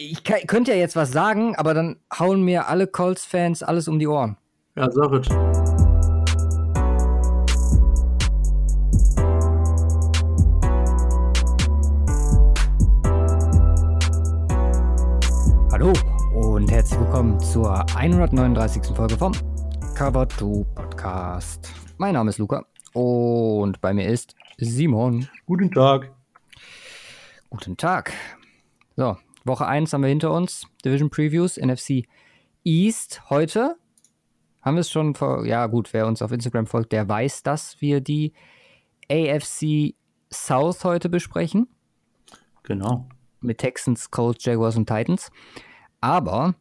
Ich kann, könnte ja jetzt was sagen, aber dann hauen mir alle Colts-Fans alles um die Ohren. Ja, sag es. Hallo und herzlich willkommen zur 139. Folge vom Cover 2 Podcast. Mein Name ist Luca und bei mir ist Simon. Guten Tag. Guten Tag. So, Woche 1 haben wir hinter uns. Division Previews, NFC East. Heute haben wir es schon vor, ja gut, wer uns auf Instagram folgt, der weiß, dass wir die AFC South heute besprechen. Genau. Mit Texans, Colts, Jaguars und Titans. Aber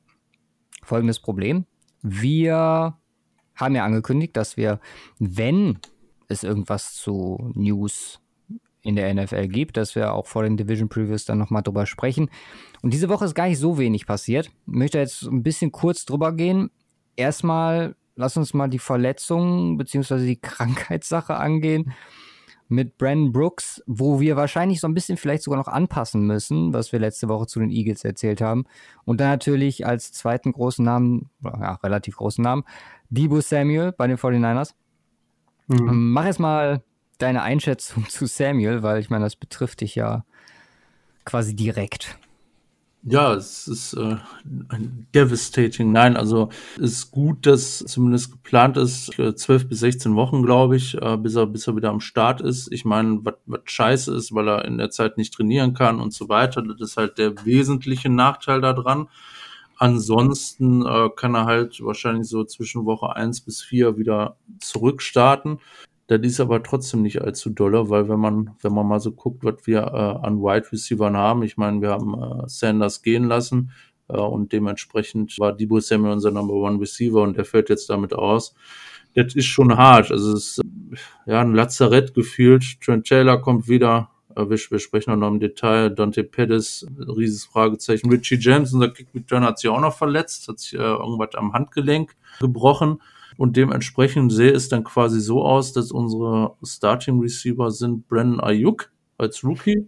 folgendes Problem. Wir haben ja angekündigt, dass wir, wenn es irgendwas zu News in der NFL gibt, dass wir auch vor den Division Previews dann nochmal drüber sprechen. Und diese Woche ist gar nicht so wenig passiert. Ich möchte jetzt ein bisschen kurz drüber gehen. Erstmal, lass uns mal die Verletzung bzw. die Krankheitssache angehen mit Brandon Brooks, wo wir wahrscheinlich so ein bisschen vielleicht sogar noch anpassen müssen, was wir letzte Woche zu den Eagles erzählt haben. Und dann natürlich als zweiten großen Namen, ja, relativ großen Namen, Debo Samuel bei den 49ers. Mhm. Mach jetzt mal deine Einschätzung zu Samuel, weil ich meine, das betrifft dich ja quasi direkt. Ja, es ist äh, devastating. Nein, also es ist gut, dass zumindest geplant ist, zwölf bis 16 Wochen, glaube ich, äh, bis, er, bis er wieder am Start ist. Ich meine, was scheiße ist, weil er in der Zeit nicht trainieren kann und so weiter. Das ist halt der wesentliche Nachteil daran. Ansonsten äh, kann er halt wahrscheinlich so zwischen Woche eins bis vier wieder zurückstarten. Das ist aber trotzdem nicht allzu dolle, weil wenn man, wenn man mal so guckt, was wir äh, an Wide Receivern haben, ich meine, wir haben äh, Sanders gehen lassen äh, und dementsprechend war Debo Samuel unser Number One Receiver und der fällt jetzt damit aus. Das ist schon hart. Also es ist ja ein Lazarett gefühlt. Trent Taylor kommt wieder. Äh, wir, wir sprechen noch im Detail. Dante Pettis, rieses Fragezeichen. Richie James, unser Kick Return hat sich auch noch verletzt, hat sich äh, irgendwas am Handgelenk gebrochen. Und dementsprechend sehe es dann quasi so aus, dass unsere Starting Receiver sind Brandon Ayuk als Rookie,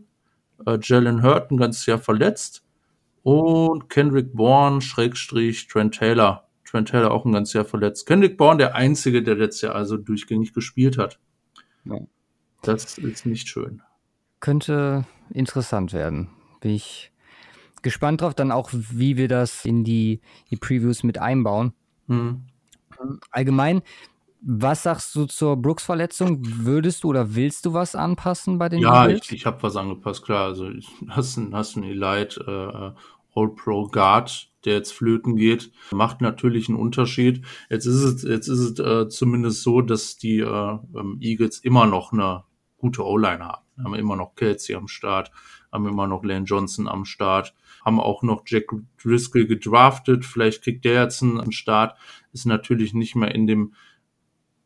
äh, Jalen Hurt ein ganzes Jahr verletzt und Kendrick Bourne, Schrägstrich, Trent Taylor. Trent Taylor auch ein ganzes Jahr verletzt. Kendrick Bourne der Einzige, der letztes Jahr also durchgängig gespielt hat. Ja. Das ist nicht schön. Könnte interessant werden. Bin ich gespannt drauf, dann auch, wie wir das in die, die Previews mit einbauen. Hm. Allgemein, was sagst du zur Brooks-Verletzung? Würdest du oder willst du was anpassen bei den Ja, Eagles? ich, ich habe was angepasst, klar. Also hast einen, hast einen Elite äh, All-Pro Guard, der jetzt flöten geht, macht natürlich einen Unterschied. Jetzt ist es, jetzt ist es äh, zumindest so, dass die äh, ähm, Eagles immer noch eine gute O-Line haben. Haben immer noch Kelsey am Start, haben immer noch Lane Johnson am Start haben auch noch Jack Driscoll gedraftet. Vielleicht kriegt der jetzt einen Start. Ist natürlich nicht mehr in dem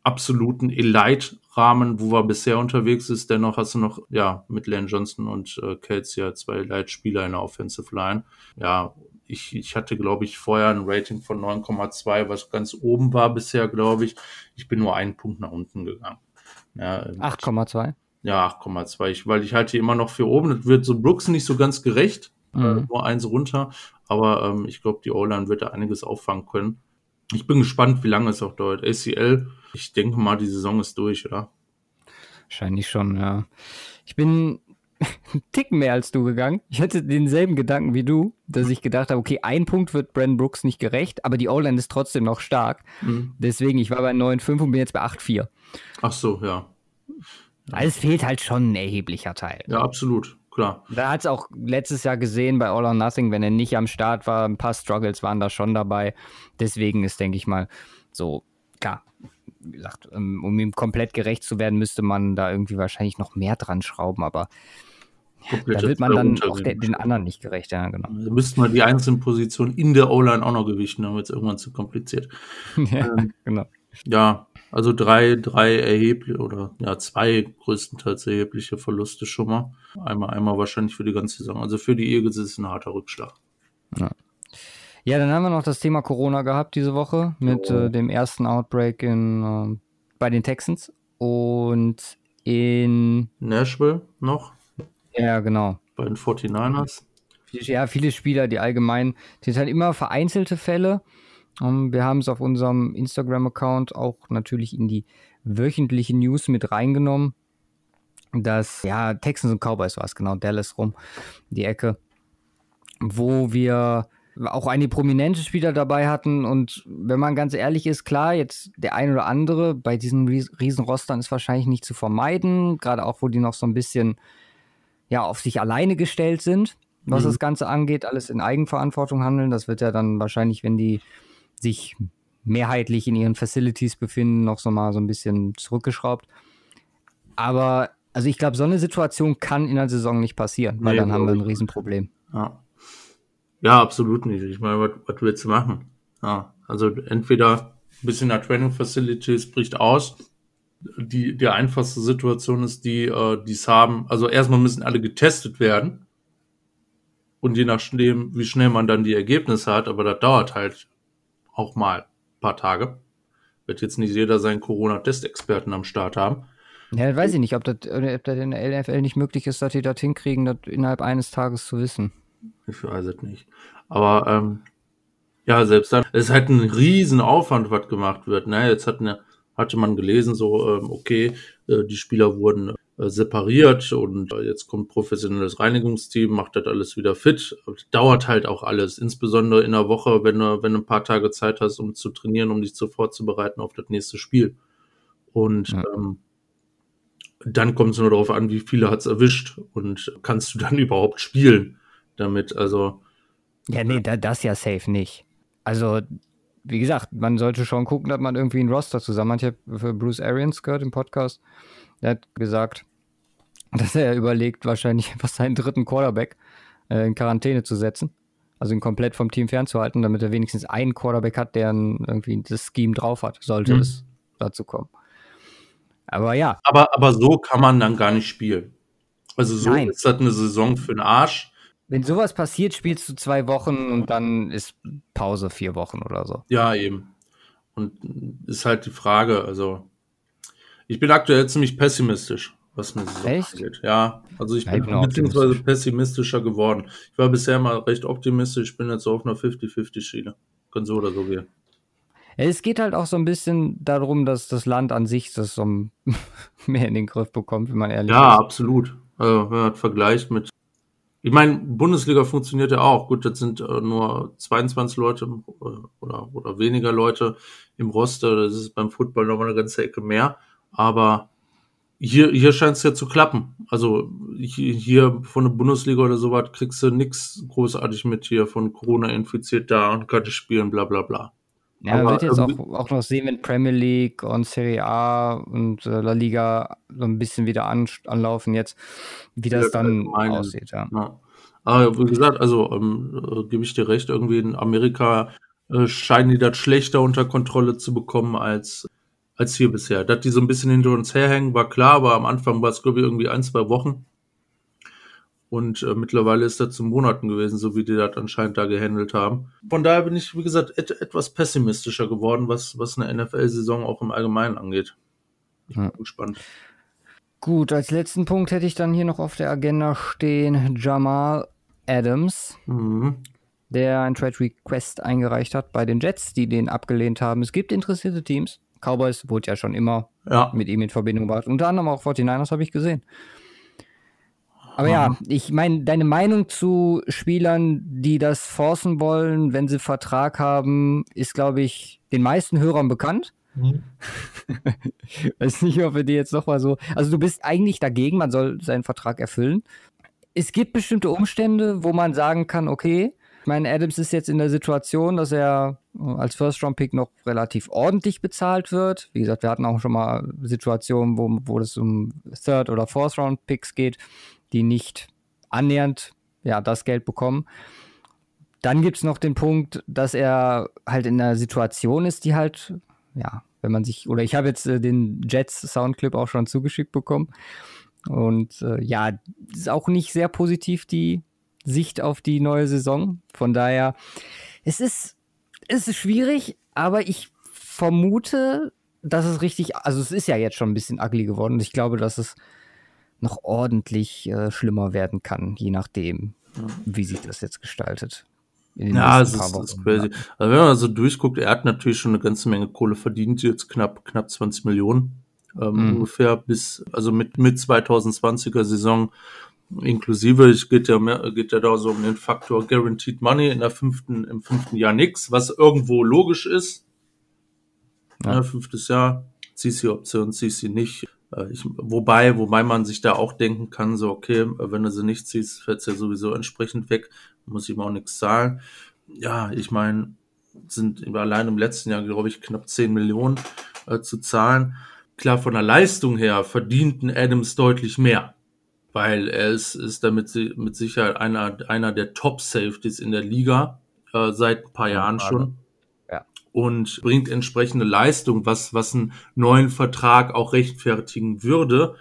absoluten Elite-Rahmen, wo er bisher unterwegs ist. Dennoch hast du noch, ja, mit Lane Johnson und äh, Kelsey ja zwei Elite-Spieler in der Offensive Line. Ja, ich, ich hatte, glaube ich, vorher ein Rating von 9,2, was ganz oben war bisher, glaube ich. Ich bin nur einen Punkt nach unten gegangen. Ja, 8,2? Ja, 8,2, weil ich halte immer noch für oben. Das wird so Brooks nicht so ganz gerecht. Äh, mhm. nur eins runter. Aber ähm, ich glaube, die O-Line wird da einiges auffangen können. Ich bin gespannt, wie lange es auch dauert. ACL, ich denke mal, die Saison ist durch, oder? Wahrscheinlich schon, ja. Ich bin einen Tick mehr als du gegangen. Ich hatte denselben Gedanken wie du, dass ich gedacht habe, okay, ein Punkt wird Brandon Brooks nicht gerecht, aber die O-Line ist trotzdem noch stark. Mhm. Deswegen, ich war bei 9,5 und bin jetzt bei 8,4. Ach so, ja. Also es fehlt halt schon ein erheblicher Teil. Ja, absolut klar. Da hat es auch letztes Jahr gesehen bei All or Nothing, wenn er nicht am Start war, ein paar Struggles waren da schon dabei. Deswegen ist, denke ich mal, so, klar, wie gesagt, ähm, um ihm komplett gerecht zu werden, müsste man da irgendwie wahrscheinlich noch mehr dran schrauben, aber da wird man dann auch de den anderen nicht gerecht, ja, genau. Da müssten wir die einzelnen Positionen in der O-Line auch noch gewichten, dann wird es irgendwann zu kompliziert. ja, ähm, genau. Ja, also drei, drei erhebliche oder ja, zwei größtenteils erhebliche Verluste schon mal. Einmal, einmal wahrscheinlich für die ganze Saison. Also für die Eagles ist es ein harter Rückschlag. Ja. ja, dann haben wir noch das Thema Corona gehabt diese Woche mit oh. äh, dem ersten Outbreak in, äh, bei den Texans und in Nashville noch. Ja, genau. Bei den 49ers. Ja, viele Spieler, die allgemein, das sind halt immer vereinzelte Fälle. Um, ähm, wir haben es auf unserem Instagram-Account auch natürlich in die wöchentliche News mit reingenommen. Dass, ja, Texans und Cowboys war es, genau, Dallas rum, die Ecke, wo wir auch einige prominente Spieler dabei hatten. Und wenn man ganz ehrlich ist, klar, jetzt der ein oder andere bei diesen Riesenrostern ist wahrscheinlich nicht zu vermeiden, gerade auch, wo die noch so ein bisschen ja, auf sich alleine gestellt sind, was mhm. das Ganze angeht, alles in Eigenverantwortung handeln. Das wird ja dann wahrscheinlich, wenn die sich mehrheitlich in ihren Facilities befinden, noch so mal so ein bisschen zurückgeschraubt. Aber also ich glaube, so eine Situation kann in der Saison nicht passieren, weil nee, dann haben wir ein Riesenproblem. Ja. ja, absolut nicht. Ich meine, was, willst du machen? Ja, also entweder ein bisschen der Training Facilities bricht aus. Die, die einfachste Situation ist die, äh, die es haben. Also erstmal müssen alle getestet werden. Und je nachdem, wie schnell man dann die Ergebnisse hat, aber das dauert halt auch mal ein paar Tage. Wird jetzt nicht jeder seinen Corona-Testexperten am Start haben. Ja, weiß ich nicht, ob das, ob das in der LFL nicht möglich ist, dass die das hinkriegen, das innerhalb eines Tages zu wissen. Ich weiß es nicht. Aber ähm, ja, selbst dann, es ist halt ein riesen Aufwand, was gemacht wird. Ne? Jetzt hat eine, hatte man gelesen, so, ähm, okay, äh, die Spieler wurden äh, separiert und äh, jetzt kommt professionelles Reinigungsteam, macht das alles wieder fit. Dauert halt auch alles, insbesondere in der Woche, wenn du, wenn du ein paar Tage Zeit hast, um zu trainieren, um dich zu vorzubereiten auf das nächste Spiel. Und ja. ähm, dann kommt es nur darauf an, wie viele hat es erwischt und kannst du dann überhaupt spielen damit. Also. Ja, nee, da, das ja safe nicht. Also, wie gesagt, man sollte schon gucken, dass man irgendwie ein Roster zusammen hat. Ich habe für Bruce Arians gehört im Podcast er hat gesagt, dass er überlegt, wahrscheinlich einfach seinen dritten Quarterback äh, in Quarantäne zu setzen. Also ihn komplett vom Team fernzuhalten, damit er wenigstens einen Quarterback hat, der irgendwie das Scheme drauf hat, sollte mhm. es dazu kommen. Aber ja. Aber, aber so kann man dann gar nicht spielen. Also so Nein. ist das eine Saison für den Arsch. Wenn sowas passiert, spielst du zwei Wochen und dann ist Pause vier Wochen oder so. Ja, eben. Und ist halt die Frage, also ich bin aktuell ziemlich pessimistisch, was Saison Echt? angeht. Ja, also ich ja, bin, bin beziehungsweise pessimistischer geworden. Ich war bisher mal recht optimistisch, ich bin jetzt so auf einer 50-50-Schiene. Kann so oder so gehen. Es geht halt auch so ein bisschen darum, dass das Land an sich das so mehr in den Griff bekommt, wenn man ehrlich ja, ist. Ja, absolut. Also, wenn man vergleicht mit. Ich meine, Bundesliga funktioniert ja auch. Gut, das sind äh, nur 22 Leute äh, oder, oder weniger Leute im Roster. Das ist beim Football nochmal eine ganze Ecke mehr. Aber hier, hier scheint es ja zu klappen. Also hier von der Bundesliga oder sowas kriegst du nichts großartig mit hier von Corona infiziert da und kann spielen, bla bla bla. Ja, man wird jetzt auch, auch noch sehen, wenn Premier League und Serie A und äh, La Liga so ein bisschen wieder an, anlaufen jetzt, wie das dann aussieht. Ja. ja. Aber wie gesagt, also ähm, äh, gebe ich dir recht, irgendwie in Amerika äh, scheinen die das schlechter unter Kontrolle zu bekommen als als hier bisher. Dass die so ein bisschen hinter uns herhängen, war klar, aber am Anfang war es, glaube ich, irgendwie ein, zwei Wochen. Und äh, mittlerweile ist das zu Monaten gewesen, so wie die das anscheinend da gehandelt haben. Von daher bin ich, wie gesagt, et etwas pessimistischer geworden, was, was eine NFL-Saison auch im Allgemeinen angeht. Ich bin ja. gespannt. Gut, als letzten Punkt hätte ich dann hier noch auf der Agenda stehen Jamal Adams, mhm. der ein Trade Request eingereicht hat bei den Jets, die den abgelehnt haben. Es gibt interessierte Teams. Cowboys wurde ja schon immer ja. mit ihm in Verbindung gebracht. Unter anderem auch 49ers habe ich gesehen. Aber ja, ich meine, deine Meinung zu Spielern, die das forcen wollen, wenn sie Vertrag haben, ist, glaube ich, den meisten Hörern bekannt. Mhm. Weiß nicht, ob wir die jetzt noch mal so. Also, du bist eigentlich dagegen, man soll seinen Vertrag erfüllen. Es gibt bestimmte Umstände, wo man sagen kann, okay, ich meine, Adams ist jetzt in der Situation, dass er als First-Round-Pick noch relativ ordentlich bezahlt wird. Wie gesagt, wir hatten auch schon mal Situationen, wo, wo es um Third- oder Fourth-Round-Picks geht, die nicht annähernd ja, das Geld bekommen. Dann gibt es noch den Punkt, dass er halt in einer Situation ist, die halt, ja, wenn man sich, oder ich habe jetzt äh, den Jets Soundclip auch schon zugeschickt bekommen. Und äh, ja, ist auch nicht sehr positiv, die Sicht auf die neue Saison. Von daher, es ist, es ist schwierig, aber ich vermute, dass es richtig, also es ist ja jetzt schon ein bisschen ugly geworden. Ich glaube, dass es noch ordentlich äh, schlimmer werden kann, je nachdem, wie sich das jetzt gestaltet. Ja, es ist, ist, crazy. Also wenn man so durchguckt, er hat natürlich schon eine ganze Menge Kohle verdient, jetzt knapp, knapp 20 Millionen ähm, mhm. ungefähr bis, also mit, mit 2020er Saison inklusive. Es geht ja mehr, geht ja da so um den Faktor Guaranteed Money in der fünften, im fünften Jahr nix, was irgendwo logisch ist. Ja. ja fünftes Jahr, CC-Option, CC nicht. Äh, ich, wobei, wobei man sich da auch denken kann, so, okay, wenn du sie nicht ziehst, fällt's ja sowieso entsprechend weg, muss ihm auch nichts zahlen. Ja, ich meine, sind allein im letzten Jahr, glaube ich, knapp 10 Millionen äh, zu zahlen. Klar, von der Leistung her verdienten Adams deutlich mehr, weil er ist, ist damit mit Sicherheit einer, einer der Top-Safeties in der Liga, äh, seit ein paar Jahren schon und bringt entsprechende Leistung, was, was einen neuen Vertrag auch rechtfertigen würde.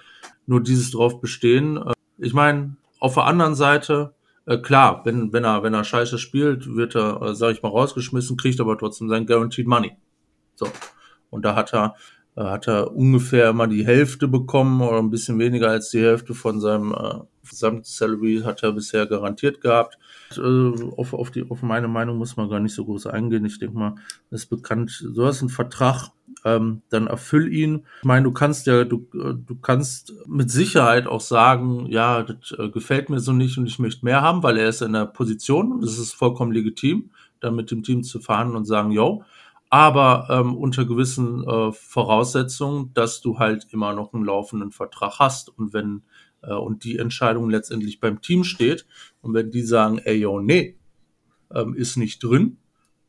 Nur dieses drauf bestehen. Äh, ich meine, auf der anderen Seite, äh, klar, wenn, wenn er, wenn er scheiße spielt, wird er, äh, sag ich mal, rausgeschmissen, kriegt aber trotzdem sein Guaranteed Money. So. Und da hat er, hat er ungefähr immer die Hälfte bekommen oder ein bisschen weniger als die Hälfte von seinem äh, Gesamtsalary hat er bisher garantiert gehabt. Äh, auf, auf, die, auf meine Meinung muss man gar nicht so groß eingehen. Ich denke mal, ist bekannt, du hast einen Vertrag, ähm, dann erfüll ihn. Ich meine, du kannst ja, du, äh, du kannst mit Sicherheit auch sagen, ja, das äh, gefällt mir so nicht und ich möchte mehr haben, weil er ist in der Position es ist vollkommen legitim, dann mit dem Team zu fahren und sagen, yo, aber ähm, unter gewissen äh, Voraussetzungen, dass du halt immer noch einen laufenden Vertrag hast und wenn äh, und die Entscheidung letztendlich beim Team steht. Und wenn die sagen, ey, yo, nee, ähm, ist nicht drin,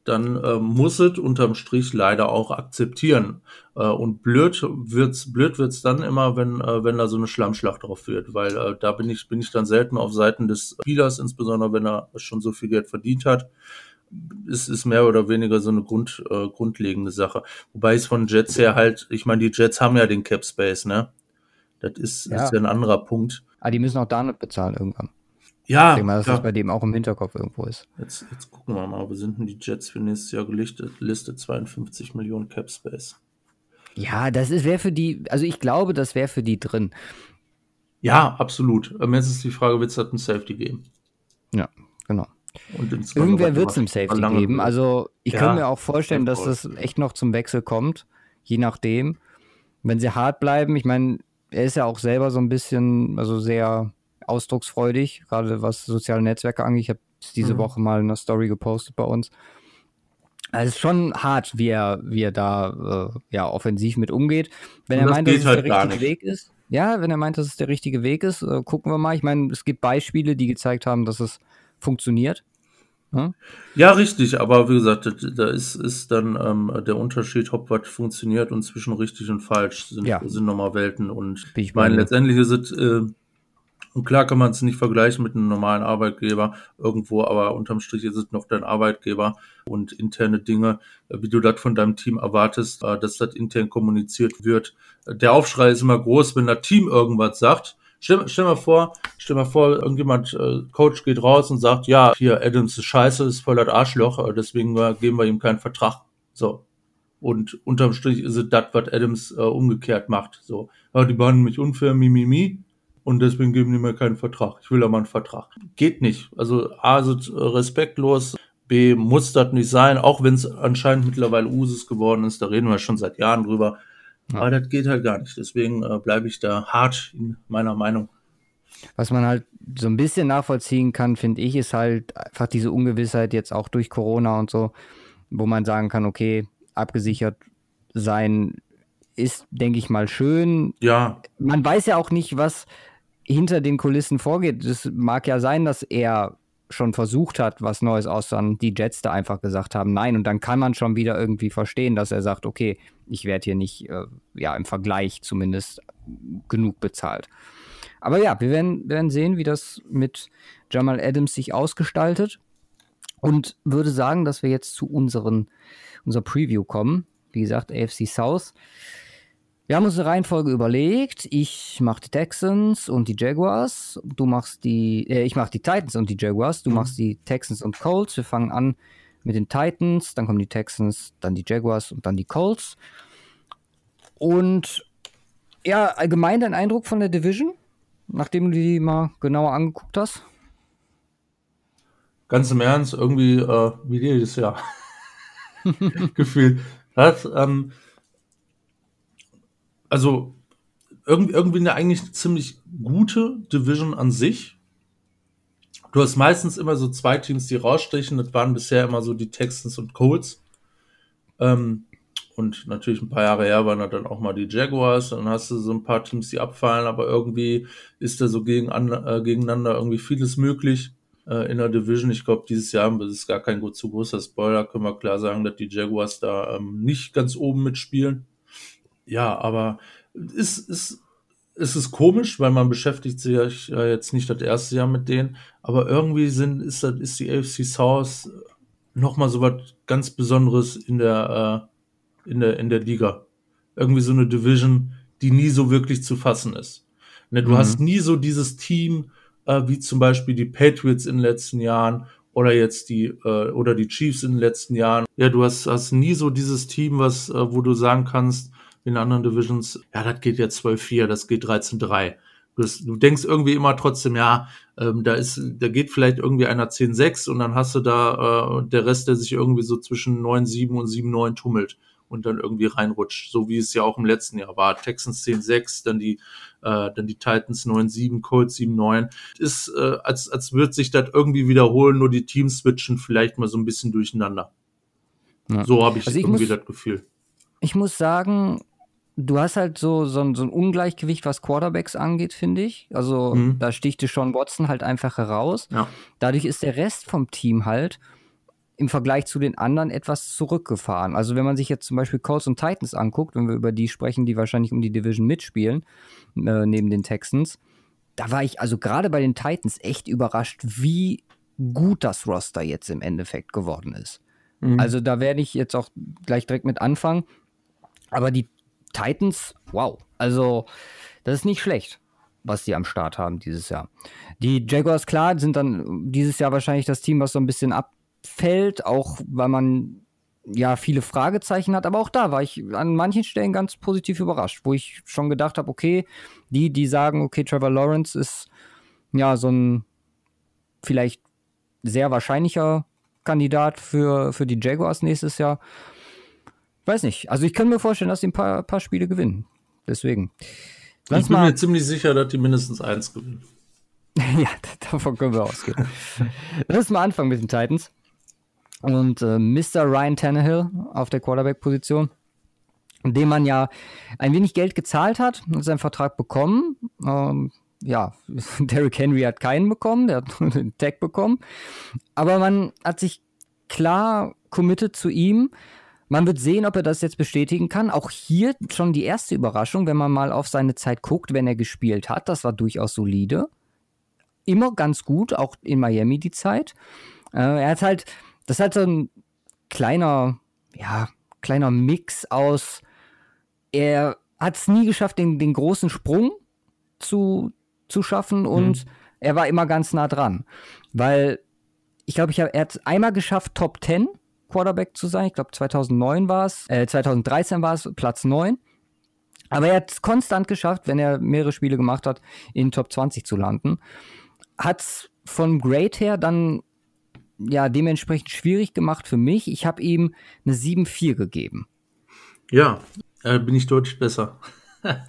dann äh, muss es unterm Strich leider auch akzeptieren. Äh, und blöd wird's, blöd wird's dann immer, wenn, äh, wenn da so eine Schlammschlacht drauf wird, weil äh, da bin ich, bin ich dann selten auf Seiten des Spielers, insbesondere wenn er schon so viel Geld verdient hat. Es ist mehr oder weniger so eine Grund, äh, grundlegende Sache. Wobei es von Jets her halt, ich meine, die Jets haben ja den Cap Space, ne? Das ist ja, ist ja ein anderer Punkt. Ah, die müssen auch da nicht bezahlen irgendwann. Ja. Ich denke mal, dass ja. das bei dem auch im Hinterkopf irgendwo ist. Jetzt, jetzt gucken wir mal, wo sind denn die Jets für nächstes Jahr gelistet? Liste 52 Millionen Cap Space. Ja, das wäre für die, also ich glaube, das wäre für die drin. Ja, absolut. Aber jetzt ist die Frage, wird es halt ein Safety geben? Ja, genau. Irgendwer wird es im Safety geben. Also ich ja, kann mir auch vorstellen, dass das echt noch zum Wechsel kommt, je nachdem. Wenn sie hart bleiben, ich meine, er ist ja auch selber so ein bisschen, also sehr ausdrucksfreudig, gerade was soziale Netzwerke angeht. Ich habe diese mhm. Woche mal eine Story gepostet bei uns. Also es ist schon hart, wie er, wie er da äh, ja, offensiv mit umgeht. Wenn er meint, dass es halt der richtige Weg ist. Ja, wenn er meint, dass es der richtige Weg ist, äh, gucken wir mal. Ich meine, es gibt Beispiele, die gezeigt haben, dass es funktioniert. Hm? Ja, richtig, aber wie gesagt, da ist, ist dann ähm, der Unterschied, ob was funktioniert und zwischen richtig und falsch sind, ja. sind nochmal Welten. Und ich meine, letztendlich ist es, äh, und klar kann man es nicht vergleichen mit einem normalen Arbeitgeber irgendwo, aber unterm Strich ist es noch dein Arbeitgeber und interne Dinge, äh, wie du das von deinem Team erwartest, äh, dass das intern kommuniziert wird. Der Aufschrei ist immer groß, wenn das Team irgendwas sagt Stell, stell mal vor, stell mal vor, irgendjemand, äh, Coach geht raus und sagt, ja, hier, Adams ist scheiße, ist voll das Arschloch, äh, deswegen äh, geben wir ihm keinen Vertrag. So. Und unterm Strich ist es das, was Adams äh, umgekehrt macht. So, ja, die behandeln mich unfair, mi, mi, mi, und deswegen geben die mir keinen Vertrag. Ich will aber einen Vertrag. Geht nicht. Also A, ist respektlos, B, muss das nicht sein, auch wenn es anscheinend mittlerweile Usus geworden ist, da reden wir schon seit Jahren drüber. Ja. Aber das geht halt gar nicht. Deswegen äh, bleibe ich da hart in meiner Meinung. Was man halt so ein bisschen nachvollziehen kann, finde ich, ist halt einfach diese Ungewissheit jetzt auch durch Corona und so, wo man sagen kann, okay, abgesichert sein ist, denke ich mal, schön. Ja. Man weiß ja auch nicht, was hinter den Kulissen vorgeht. Es mag ja sein, dass er schon versucht hat, was Neues auszuhandeln, die Jets da einfach gesagt haben, nein. Und dann kann man schon wieder irgendwie verstehen, dass er sagt, okay, ich werde hier nicht, äh, ja, im Vergleich zumindest genug bezahlt. Aber ja, wir werden, werden sehen, wie das mit Jamal Adams sich ausgestaltet. Und würde sagen, dass wir jetzt zu unseren, unserer Preview kommen. Wie gesagt, AFC South. Wir haben uns eine Reihenfolge überlegt. Ich mache die Texans und die Jaguars. Du machst die, äh, ich mache die Titans und die Jaguars. Du mhm. machst die Texans und Colts. Wir fangen an mit den Titans, dann kommen die Texans, dann die Jaguars und dann die Colts. Und ja, allgemein dein Eindruck von der Division, nachdem du die mal genauer angeguckt hast? ganz im Ernst, irgendwie äh, wie jedes Jahr gefühlt. Das, ähm, also irgendwie, irgendwie eine eigentlich ziemlich gute Division an sich. Du hast meistens immer so zwei Teams, die rausstechen. Das waren bisher immer so die Texans und Colts. Ähm, und natürlich ein paar Jahre her waren da dann auch mal die Jaguars. Dann hast du so ein paar Teams, die abfallen, aber irgendwie ist da so gegen, äh, gegeneinander irgendwie vieles möglich äh, in der Division. Ich glaube, dieses Jahr das ist gar kein gut zu großer Spoiler. Können wir klar sagen, dass die Jaguars da ähm, nicht ganz oben mitspielen. Ja, aber ist, ist, ist es komisch, weil man beschäftigt sich ja jetzt nicht das erste Jahr mit denen, aber irgendwie sind, ist, das, ist die AFC South nochmal so was ganz Besonderes in der, äh, in der, in der Liga. Irgendwie so eine Division, die nie so wirklich zu fassen ist. Ne, du mhm. hast nie so dieses Team, äh, wie zum Beispiel die Patriots in den letzten Jahren oder jetzt die, äh, oder die Chiefs in den letzten Jahren. Ja, du hast, hast nie so dieses Team, was, äh, wo du sagen kannst, in anderen Divisions, ja, das geht jetzt 12-4, das geht 13-3. Du, du denkst irgendwie immer trotzdem, ja, ähm, da ist, da geht vielleicht irgendwie einer 10-6 und dann hast du da äh, der Rest, der sich irgendwie so zwischen 9-7 und 7-9 tummelt und dann irgendwie reinrutscht, so wie es ja auch im letzten Jahr war. Texans 10-6, dann die, äh, dann die Titans 9-7, Colts 7-9. Ist, äh, als, als wird sich das irgendwie wiederholen, nur die Teams switchen vielleicht mal so ein bisschen durcheinander. Ja. So habe ich, also ich irgendwie muss, das Gefühl. Ich muss sagen, du hast halt so, so, ein, so ein Ungleichgewicht, was Quarterbacks angeht, finde ich. Also mhm. da stichte Sean Watson halt einfach heraus. Ja. Dadurch ist der Rest vom Team halt im Vergleich zu den anderen etwas zurückgefahren. Also wenn man sich jetzt zum Beispiel Colts und Titans anguckt, wenn wir über die sprechen, die wahrscheinlich um die Division mitspielen, äh, neben den Texans, da war ich also gerade bei den Titans echt überrascht, wie gut das Roster jetzt im Endeffekt geworden ist. Mhm. Also da werde ich jetzt auch gleich direkt mit anfangen. Aber die Titans, wow. Also, das ist nicht schlecht, was die am Start haben dieses Jahr. Die Jaguars, klar, sind dann dieses Jahr wahrscheinlich das Team, was so ein bisschen abfällt, auch weil man ja viele Fragezeichen hat. Aber auch da war ich an manchen Stellen ganz positiv überrascht, wo ich schon gedacht habe, okay, die, die sagen, okay, Trevor Lawrence ist ja so ein vielleicht sehr wahrscheinlicher Kandidat für, für die Jaguars nächstes Jahr. Weiß nicht. Also ich kann mir vorstellen, dass sie ein paar, paar Spiele gewinnen. Deswegen. Lass ich bin mal. mir ziemlich sicher, dass die mindestens eins gewinnen. ja, davon können wir ausgehen. Lass mal anfangen mit den Titans. Und äh, Mr. Ryan Tannehill auf der Quarterback-Position, dem man ja ein wenig Geld gezahlt hat, hat seinen Vertrag bekommen. Ähm, ja, Derrick Henry hat keinen bekommen, der hat nur den Tag bekommen. Aber man hat sich klar committed zu ihm man wird sehen, ob er das jetzt bestätigen kann. Auch hier schon die erste Überraschung, wenn man mal auf seine Zeit guckt, wenn er gespielt hat. Das war durchaus solide. Immer ganz gut, auch in Miami die Zeit. Äh, er hat halt, das hat so ein kleiner, ja, kleiner Mix aus. Er hat es nie geschafft, den, den großen Sprung zu, zu schaffen und mhm. er war immer ganz nah dran. Weil ich glaube, ich hab, er hat einmal geschafft, Top 10 Quarterback zu sein. Ich glaube 2009 war es, äh, 2013 war es Platz 9. Aber er hat es konstant geschafft, wenn er mehrere Spiele gemacht hat, in Top 20 zu landen. Hat es von Grade her dann ja dementsprechend schwierig gemacht für mich. Ich habe ihm eine 7-4 gegeben. Ja, äh, bin ich deutlich besser.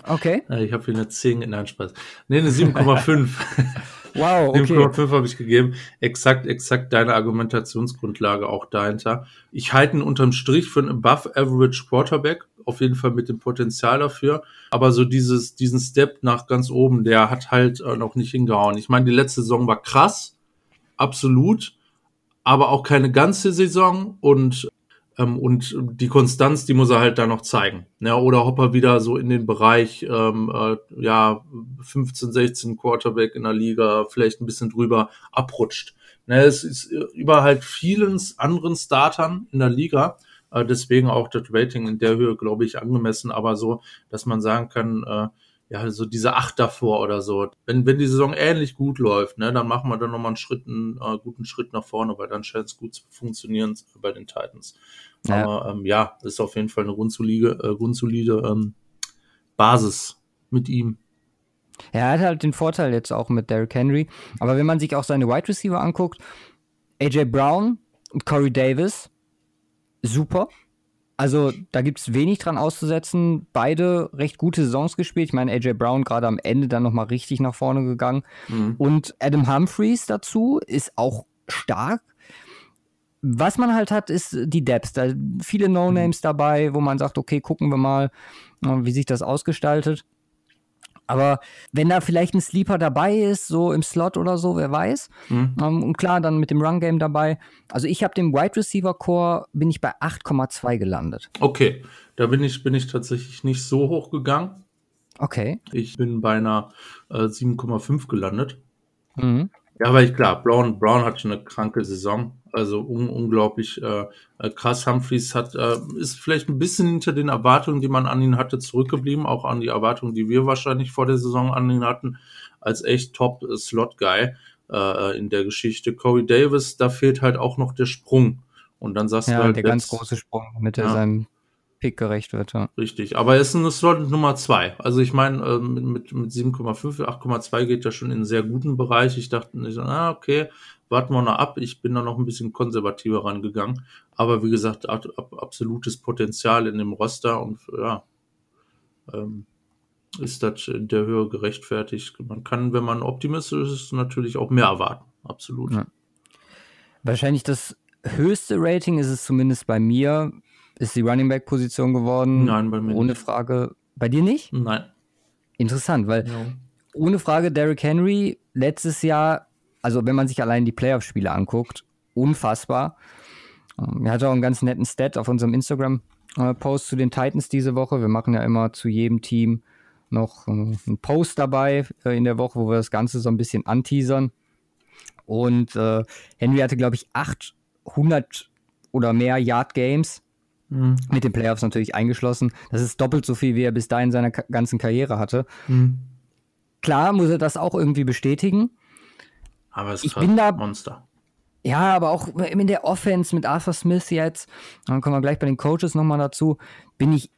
Okay. ich habe hier eine 10 in einen Spaß. Nee, eine 7,5. Wow, okay. 7,5 habe ich gegeben. Exakt, exakt deine Argumentationsgrundlage auch dahinter. Ich halte ihn unterm Strich für einen Above Average Quarterback. Auf jeden Fall mit dem Potenzial dafür. Aber so dieses, diesen Step nach ganz oben, der hat halt äh, noch nicht hingehauen. Ich meine, die letzte Saison war krass. Absolut. Aber auch keine ganze Saison und ähm, und die Konstanz, die muss er halt da noch zeigen. Ja, oder ob er wieder so in den Bereich, ähm, äh, ja, 15, 16 Quarterback in der Liga, vielleicht ein bisschen drüber abrutscht. Ne, es ist über halt vielen anderen Startern in der Liga. Äh, deswegen auch das Rating in der Höhe, glaube ich, angemessen, aber so, dass man sagen kann, äh, ja, so diese acht davor oder so. Wenn, wenn die Saison ähnlich gut läuft, ne, dann machen wir dann nochmal einen Schritt, einen äh, guten Schritt nach vorne, weil dann scheint es gut zu funktionieren bei den Titans. Ja. Aber ähm, ja, ist auf jeden Fall eine grundsolide, äh, grundsolide ähm, Basis mit ihm. Ja, er hat halt den Vorteil jetzt auch mit Derrick Henry. Aber wenn man sich auch seine Wide Receiver anguckt, AJ Brown und Corey Davis, super. Also da gibt es wenig dran auszusetzen. Beide recht gute Saisons gespielt. Ich meine, AJ Brown gerade am Ende dann nochmal richtig nach vorne gegangen. Mhm. Und Adam Humphreys dazu ist auch stark. Was man halt hat, ist die Depth. Da viele No-Names mhm. dabei, wo man sagt, okay, gucken wir mal, wie sich das ausgestaltet. Aber wenn da vielleicht ein Sleeper dabei ist, so im Slot oder so, wer weiß. Mhm. Ähm, und klar, dann mit dem Run-Game dabei. Also ich habe den Wide Receiver Core, bin ich bei 8,2 gelandet. Okay, da bin ich, bin ich tatsächlich nicht so hoch gegangen. Okay. Ich bin bei einer äh, 7,5 gelandet. Mhm. Ja, weil ich klar, Brown, Brown hat schon eine kranke Saison. Also un unglaublich äh, äh, krass. Humphreys hat, äh, ist vielleicht ein bisschen hinter den Erwartungen, die man an ihn hatte, zurückgeblieben, auch an die Erwartungen, die wir wahrscheinlich vor der Saison an ihn hatten, als echt Top-Slot-Guy äh, in der Geschichte. Corey Davis, da fehlt halt auch noch der Sprung. Und dann sagst ja, du halt. Der ganz große Sprung, mit ja. seinem Pick gerecht wird. Ja. Richtig, aber er ist eine Slot Nummer zwei. Also ich meine, äh, mit, mit, mit 7,5, 8,2 geht er schon in einen sehr guten Bereich. Ich dachte, ich ah, okay, warten wir noch ab. Ich bin da noch ein bisschen konservativer rangegangen. Aber wie gesagt, ab, ab, absolutes Potenzial in dem Roster und ja, ähm, ist das in der Höhe gerechtfertigt. Man kann, wenn man optimistisch ist, natürlich auch mehr erwarten. Absolut. Ja. Wahrscheinlich das höchste Rating ist es zumindest bei mir ist die Running Back Position geworden. Nein, bei mir Ohne nicht. Frage. Bei dir nicht? Nein. Interessant, weil ja. ohne Frage Derrick Henry letztes Jahr, also wenn man sich allein die Playoff-Spiele anguckt, unfassbar. Ähm, er hatte auch einen ganz netten Stat auf unserem Instagram-Post zu den Titans diese Woche. Wir machen ja immer zu jedem Team noch äh, einen Post dabei äh, in der Woche, wo wir das Ganze so ein bisschen anteasern. Und äh, Henry hatte, glaube ich, 800 oder mehr Yard Games Mhm. Mit den Playoffs natürlich eingeschlossen. Das ist doppelt so viel, wie er bis dahin seiner ganzen Karriere hatte. Mhm. Klar muss er das auch irgendwie bestätigen. Aber es ist da, Monster. Ja, aber auch in der Offense mit Arthur Smith jetzt, dann kommen wir gleich bei den Coaches nochmal dazu, bin ich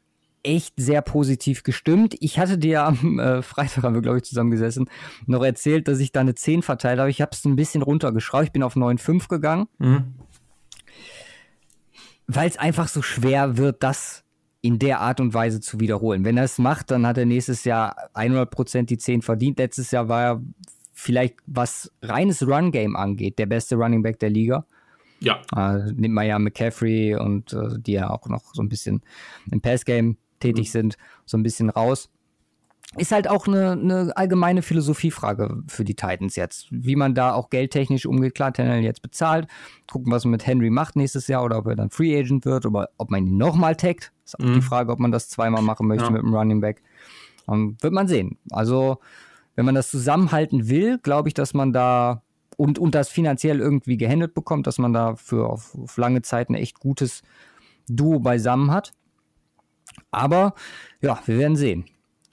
echt sehr positiv gestimmt. Ich hatte dir am äh, Freitag, haben wir glaube ich zusammengesessen, noch erzählt, dass ich da eine 10 verteilt habe. Ich habe es ein bisschen runtergeschraubt. Ich bin auf 9,5 gegangen. Mhm weil es einfach so schwer wird, das in der Art und Weise zu wiederholen. Wenn er es macht, dann hat er nächstes Jahr 100% die 10 verdient. Letztes Jahr war er vielleicht, was reines Run-Game angeht, der beste Running Back der Liga. Ja. Äh, nimmt man ja McCaffrey und äh, die ja auch noch so ein bisschen im Pass-Game tätig mhm. sind, so ein bisschen raus ist halt auch eine, eine allgemeine Philosophiefrage für die Titans jetzt. Wie man da auch geldtechnisch umgeht. Klar, Tannehill jetzt bezahlt. Gucken, was man mit Henry macht nächstes Jahr oder ob er dann Free Agent wird oder ob man ihn nochmal taggt. Ist auch mhm. die Frage, ob man das zweimal machen möchte ja. mit dem Running Back. Um, ähm, wird man sehen. Also, wenn man das zusammenhalten will, glaube ich, dass man da und, und das finanziell irgendwie gehandelt bekommt, dass man da für auf, auf lange Zeit ein echt gutes Duo beisammen hat. Aber ja, wir werden sehen.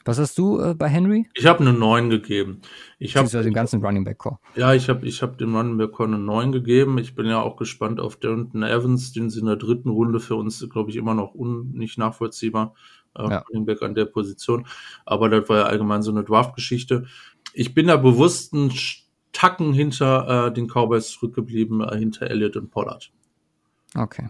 Was hast du äh, bei Henry? Ich habe eine 9 gegeben. Ich habe den ganzen Running Back Core. Ja, ich habe ich hab dem Running Back Core eine 9 gegeben. Ich bin ja auch gespannt auf Darrington Evans, den sie in der dritten Runde für uns, glaube ich, immer noch un, nicht nachvollziehbar. Äh, ja. Running Back an der Position. Aber das war ja allgemein so eine Draft-Geschichte. Ich bin da bewusst einen Tacken hinter äh, den Cowboys zurückgeblieben, äh, hinter Elliott und Pollard. Okay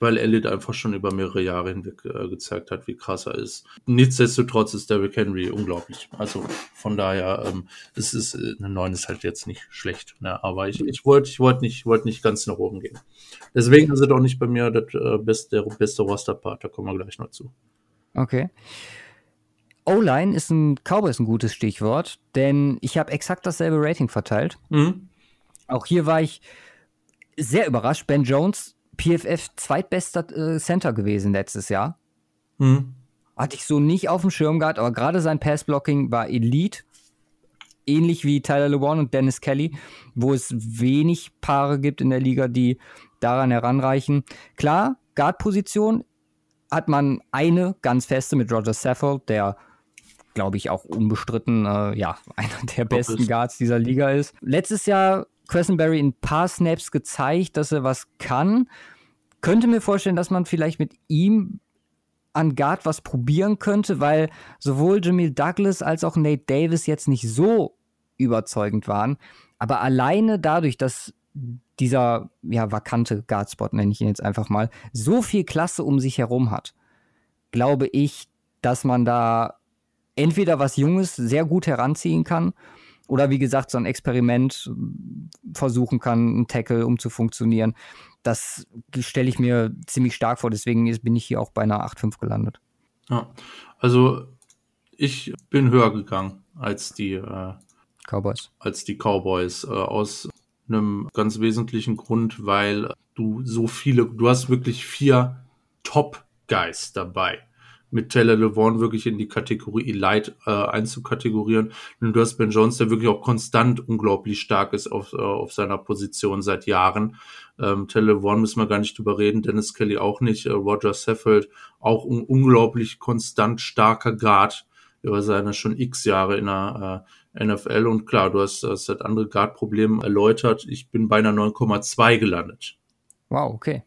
weil Elliott einfach schon über mehrere Jahre hinweg äh, gezeigt hat, wie krass er ist. Nichtsdestotrotz ist Derrick Henry unglaublich. Also von daher, ähm, es ist äh, eine 9 ist halt jetzt nicht schlecht, ne? aber ich, ich wollte ich wollte nicht wollte nicht ganz nach oben gehen. Deswegen ist es auch nicht bei mir das äh, beste, der beste Roster-Part, da kommen wir gleich noch zu. Okay. O-Line ist ein Cowboys ein gutes Stichwort, denn ich habe exakt dasselbe Rating verteilt. Mhm. Auch hier war ich sehr überrascht. Ben Jones PFF zweitbester äh, Center gewesen letztes Jahr. Hm. Hatte ich so nicht auf dem Schirm gehabt, aber gerade sein Passblocking war Elite. Ähnlich wie Tyler LeBron und Dennis Kelly, wo es wenig Paare gibt in der Liga, die daran heranreichen. Klar, Guard-Position hat man eine ganz feste mit Roger Saffold, der glaube ich auch unbestritten äh, ja einer der besten Guards dieser Liga ist. Letztes Jahr Questenberry in ein paar Snaps gezeigt, dass er was kann. Könnte mir vorstellen, dass man vielleicht mit ihm an Guard was probieren könnte, weil sowohl Jamil Douglas als auch Nate Davis jetzt nicht so überzeugend waren. Aber alleine dadurch, dass dieser ja, vakante Guardspot, nenne ich ihn jetzt einfach mal, so viel Klasse um sich herum hat, glaube ich, dass man da entweder was Junges sehr gut heranziehen kann oder wie gesagt, so ein Experiment versuchen kann, ein Tackle um zu funktionieren. Das stelle ich mir ziemlich stark vor, deswegen bin ich hier auch bei einer 8-5 gelandet. Ja, also ich bin höher gegangen als die äh, Cowboys. Als die Cowboys äh, aus einem ganz wesentlichen Grund, weil du so viele, du hast wirklich vier Top-Guys dabei mit Taylor LeVaughn wirklich in die Kategorie Elite äh, einzukategorieren. Und du hast Ben Jones, der wirklich auch konstant unglaublich stark ist auf, äh, auf seiner Position seit Jahren. Ähm, Taylor LeVaughn müssen wir gar nicht drüber reden, Dennis Kelly auch nicht, äh, Roger Saffold auch un unglaublich konstant starker Guard über seine schon x Jahre in der äh, NFL. Und klar, du hast, hast halt andere Guard-Probleme erläutert. Ich bin bei einer 9,2 gelandet. Wow, okay.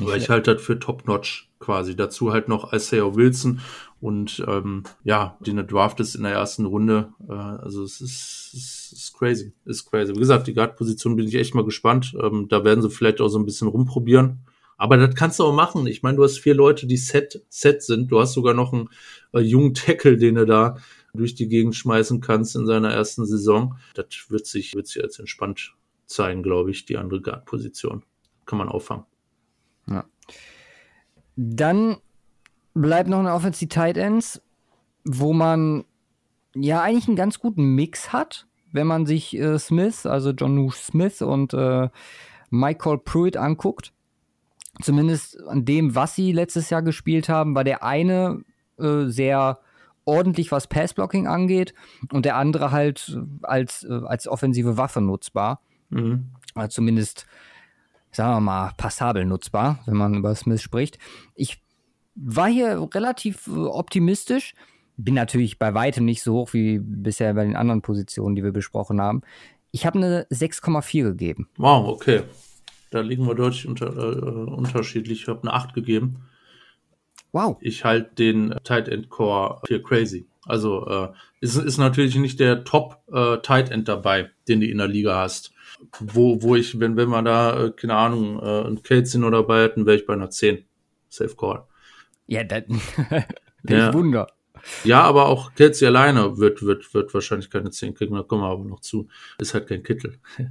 Weil ich halt halt für Top-Notch quasi. Dazu halt noch Isaiah Wilson und ähm, ja, den er Draft ist in der ersten Runde. Äh, also es ist, es ist crazy, ist crazy. Wie gesagt, die Guard-Position bin ich echt mal gespannt. Ähm, da werden sie vielleicht auch so ein bisschen rumprobieren. Aber das kannst du auch machen. Ich meine, du hast vier Leute, die set, set sind. Du hast sogar noch einen äh, jungen Tackle, den du da durch die Gegend schmeißen kannst in seiner ersten Saison. Das wird sich, wird sich als entspannt zeigen, glaube ich, die andere Guard-Position. Kann man auffangen. Ja. Dann bleibt noch eine Offense die Tight Ends, wo man ja eigentlich einen ganz guten Mix hat, wenn man sich äh, Smith, also John Smith und äh, Michael Pruitt anguckt. Zumindest an dem, was sie letztes Jahr gespielt haben, war der eine äh, sehr ordentlich, was Passblocking angeht, und der andere halt als, äh, als offensive Waffe nutzbar. Mhm. Also zumindest sagen wir mal, passabel nutzbar, wenn man über Smith spricht. Ich war hier relativ äh, optimistisch. Bin natürlich bei weitem nicht so hoch wie bisher bei den anderen Positionen, die wir besprochen haben. Ich habe eine 6,4 gegeben. Wow, okay. Da liegen wir deutlich unter, äh, unterschiedlich. Ich habe eine 8 gegeben. Wow. Ich halte den Tight End Core hier crazy. Also äh, ist, ist natürlich nicht der Top äh, Tight End dabei, den du in der Liga hast wo, wo ich, wenn, wenn wir da, äh, keine Ahnung, äh, ein Kelsey noch dabei hätten, wäre ich bei einer 10. Safe Call. Ja, das ja. Wunder. Ja, aber auch Kelsey alleine wird, wird, wird wahrscheinlich keine 10 kriegen, da kommen wir aber noch zu. Ist halt kein Kittel.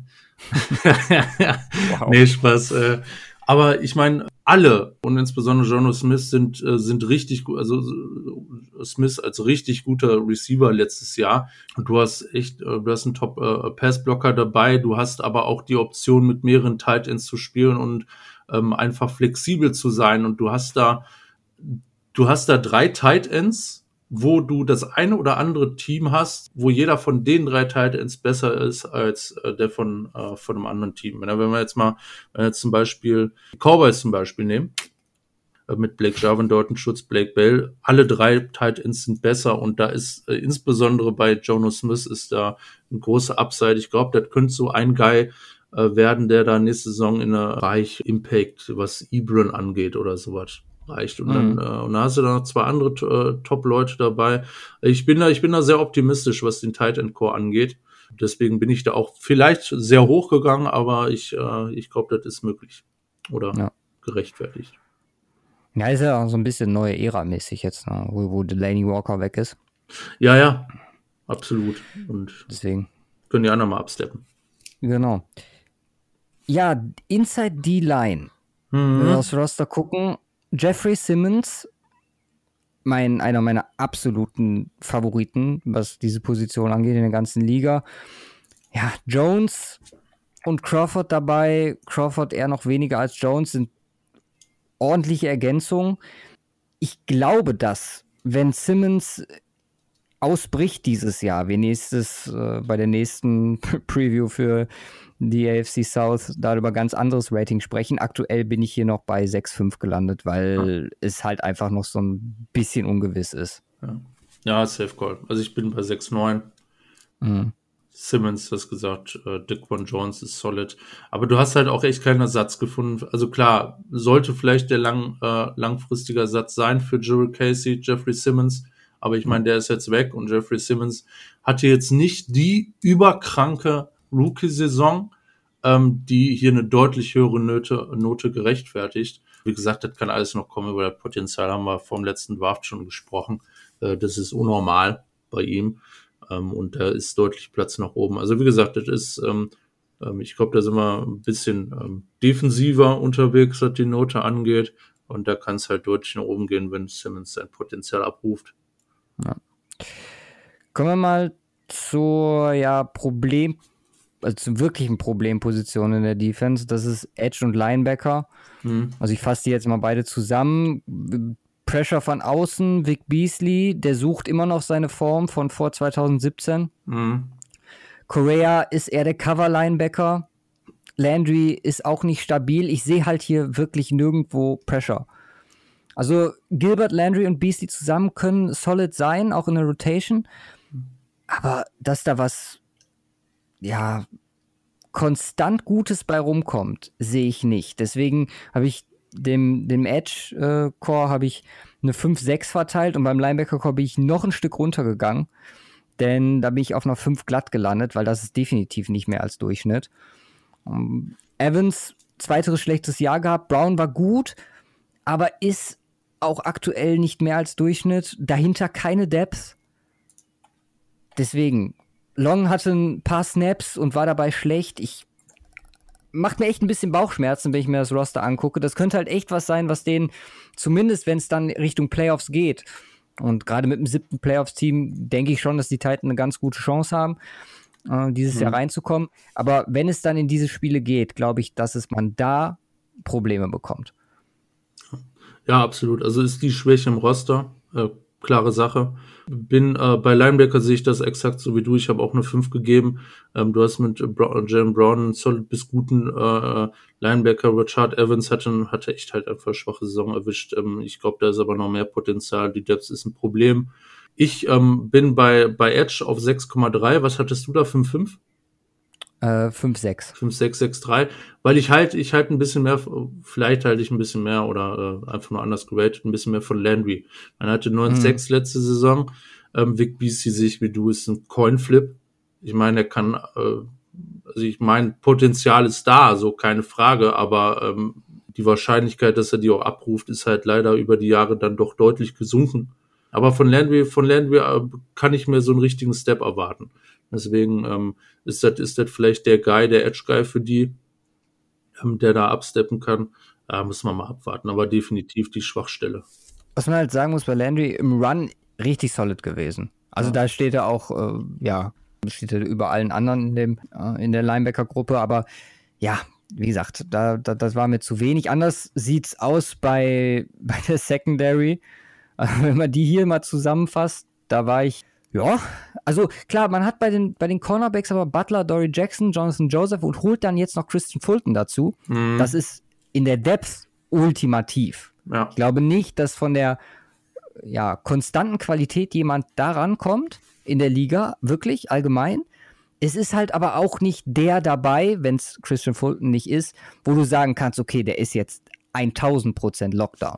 wow. Nee, Spaß. Äh, aber ich meine, alle und insbesondere Jono Smith sind, äh, sind richtig gut, also Smith als richtig guter Receiver letztes Jahr. Und du hast echt, äh, du hast einen Top äh, dabei, du hast aber auch die Option, mit mehreren Tight Ends zu spielen und ähm, einfach flexibel zu sein. Und du hast da, du hast da drei Tight Ends, wo du das eine oder andere Team hast, wo jeder von den drei Titans besser ist als äh, der von, äh, von einem anderen Team. Wenn, wir jetzt mal, wenn wir jetzt zum Beispiel Cowboys zum Beispiel nehmen, äh, mit Blake Jarvin, Dalton Schutz, Blake Bell, alle drei Titans sind besser und da ist äh, insbesondere bei Jonas Smith ist da ein großer Upside. Ich glaube, das könnte so ein Guy äh, werden, der da nächste Saison in der Bereich Impact, was Ebron angeht oder sowas reicht. Und dann, mhm. äh, und dann hast du da noch zwei andere äh, Top-Leute dabei. Ich bin da, ich bin da sehr optimistisch, was den Titan Core angeht. Deswegen bin ich da auch vielleicht sehr hoch gegangen, aber ich, äh, ich glaube, das ist möglich. Oder ja. gerechtfertigt. Ja, ist ja auch so ein bisschen neue Ära-mäßig jetzt, ne? wo, wo Delaney Walker weg ist. Ja, ja, absolut. Und deswegen können die anderen mal absteppen. Genau. Ja, Inside D-Line. Mhm. Wenn wir aufs Roster gucken, Jeffrey Simmons, mein, einer meiner absoluten Favoriten, was diese Position angeht in der ganzen Liga. Ja, Jones und Crawford dabei. Crawford eher noch weniger als Jones sind ordentliche Ergänzungen. Ich glaube, dass, wenn Simmons ausbricht dieses Jahr, wir nächstes äh, bei der nächsten Preview für die AFC South da über ganz anderes Rating sprechen. Aktuell bin ich hier noch bei 6,5 gelandet, weil ja. es halt einfach noch so ein bisschen ungewiss ist. Ja, ja Safe Call. Also ich bin bei 6,9. Mhm. Simmons, das gesagt, äh, Dick One Jones ist solid. Aber du hast halt auch echt keinen Ersatz gefunden. Also klar, sollte vielleicht der lang, äh, langfristige Ersatz sein für Jurel Casey, Jeffrey Simmons. Aber ich meine, der ist jetzt weg und Jeffrey Simmons hatte jetzt nicht die überkranke Rookie-Saison, ähm, die hier eine deutlich höhere Note, Note gerechtfertigt. Wie gesagt, das kann alles noch kommen, über das Potenzial haben wir vom letzten Draft schon gesprochen. Äh, das ist unnormal bei ihm. Ähm, und da ist deutlich Platz nach oben. Also wie gesagt, das ist, ähm, ähm, ich glaube, da sind wir ein bisschen ähm, defensiver unterwegs, was die Note angeht. Und da kann es halt deutlich nach oben gehen, wenn Simmons sein Potenzial abruft. Ja. Kommen wir mal zur ja, Problem, also zur wirklichen Problemposition in der Defense. Das ist Edge und Linebacker. Mhm. Also ich fasse die jetzt mal beide zusammen. Pressure von außen, Vic Beasley, der sucht immer noch seine Form von vor 2017. Mhm. Correa ist eher der Cover-Linebacker. Landry ist auch nicht stabil. Ich sehe halt hier wirklich nirgendwo Pressure. Also Gilbert, Landry und Beasley zusammen können solid sein, auch in der Rotation. Aber dass da was, ja, konstant Gutes bei rumkommt, sehe ich nicht. Deswegen habe ich dem, dem Edge-Core habe ich eine 5-6 verteilt und beim Linebacker-Core bin ich noch ein Stück runtergegangen. Denn da bin ich auf einer 5 glatt gelandet, weil das ist definitiv nicht mehr als Durchschnitt. Ähm, Evans, zweiteres schlechtes Jahr gehabt. Brown war gut, aber ist auch aktuell nicht mehr als Durchschnitt. Dahinter keine Depth. Deswegen, Long hatte ein paar Snaps und war dabei schlecht. Ich macht mir echt ein bisschen Bauchschmerzen, wenn ich mir das Roster angucke. Das könnte halt echt was sein, was denen, zumindest wenn es dann Richtung Playoffs geht, und gerade mit dem siebten Playoffs-Team denke ich schon, dass die Titans eine ganz gute Chance haben, äh, dieses mhm. Jahr reinzukommen. Aber wenn es dann in diese Spiele geht, glaube ich, dass es man da Probleme bekommt. Ja, absolut. Also ist die Schwäche im Roster, äh, klare Sache. Bin äh, bei Linebacker sehe ich das exakt so wie du. Ich habe auch eine 5 gegeben. Ähm, du hast mit Jalen Brown einen solid bis guten äh, Linebacker. Richard Evans hatte, hatte echt halt einfach schwache Saison erwischt. Ähm, ich glaube, da ist aber noch mehr Potenzial. Die Depth ist ein Problem. Ich ähm, bin bei, bei Edge auf 6,3. Was hattest du da? 5,5? Äh, 5-6. 5-6-6-3, weil ich halt, ich halt ein bisschen mehr, vielleicht halte ich ein bisschen mehr oder äh, einfach nur anders geratet, ein bisschen mehr von Landry. Man hatte 9-6 mhm. letzte Saison. Ähm, Vic Beastie sehe ich wie du, ist ein Coinflip. Ich meine, er kann, äh, also ich meine, Potenzial ist da, so keine Frage, aber ähm, die Wahrscheinlichkeit, dass er die auch abruft, ist halt leider über die Jahre dann doch deutlich gesunken. Aber von Landry, von Landry äh, kann ich mir so einen richtigen Step erwarten. Deswegen ähm, ist das ist das vielleicht der Guy, der Edge Guy für die, ähm, der da absteppen kann. Äh, müssen wir mal abwarten, aber definitiv die Schwachstelle. Was man halt sagen muss bei Landry, im Run richtig solid gewesen. Also ja. da steht er auch, äh, ja, steht er über allen anderen in, dem, äh, in der Linebacker-Gruppe, aber ja, wie gesagt, da, da, das war mir zu wenig. Anders sieht's aus bei, bei der Secondary. wenn man die hier mal zusammenfasst, da war ich ja, also klar, man hat bei den, bei den Cornerbacks aber Butler, Dory Jackson, Jonathan Joseph und holt dann jetzt noch Christian Fulton dazu. Mhm. Das ist in der Depth ultimativ. Ja. Ich glaube nicht, dass von der ja, konstanten Qualität jemand daran kommt in der Liga, wirklich allgemein. Es ist halt aber auch nicht der dabei, wenn es Christian Fulton nicht ist, wo du sagen kannst, okay, der ist jetzt 1000% Lockdown.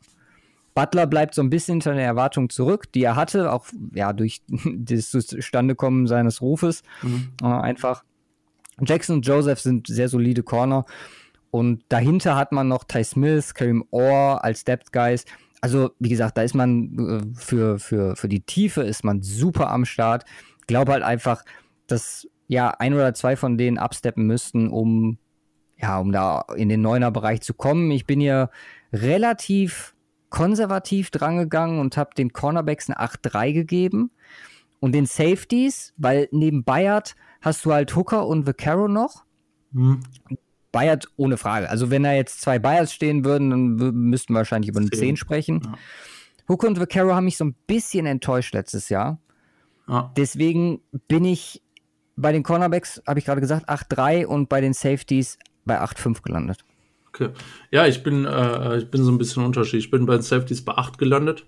Butler bleibt so ein bisschen hinter der Erwartung zurück, die er hatte, auch ja durch das Zustandekommen seines Rufes mhm. äh, einfach. Jackson und Joseph sind sehr solide Corner. Und dahinter hat man noch Ty Smith, Kareem Orr als Depth Guys. Also, wie gesagt, da ist man äh, für, für, für die Tiefe ist man super am Start. Glaube halt einfach, dass ja ein oder zwei von denen absteppen müssten, um ja, um da in den Neuner-Bereich zu kommen. Ich bin hier relativ konservativ drangegangen und habe den Cornerbacks eine 8-3 gegeben. Und den Safeties, weil neben Bayard hast du halt Hooker und Vaccaro noch. Mhm. Bayard ohne Frage. Also wenn da jetzt zwei Bayards stehen würden, dann müssten wir wahrscheinlich über eine 10 sprechen. Ja. Hooker und Vaccaro haben mich so ein bisschen enttäuscht letztes Jahr. Ja. Deswegen bin ich bei den Cornerbacks, habe ich gerade gesagt, 8-3 und bei den Safeties bei 8-5 gelandet. Okay. Ja, ich bin, äh, ich bin so ein bisschen unterschiedlich. Ich bin bei den Safeties bei 8 gelandet,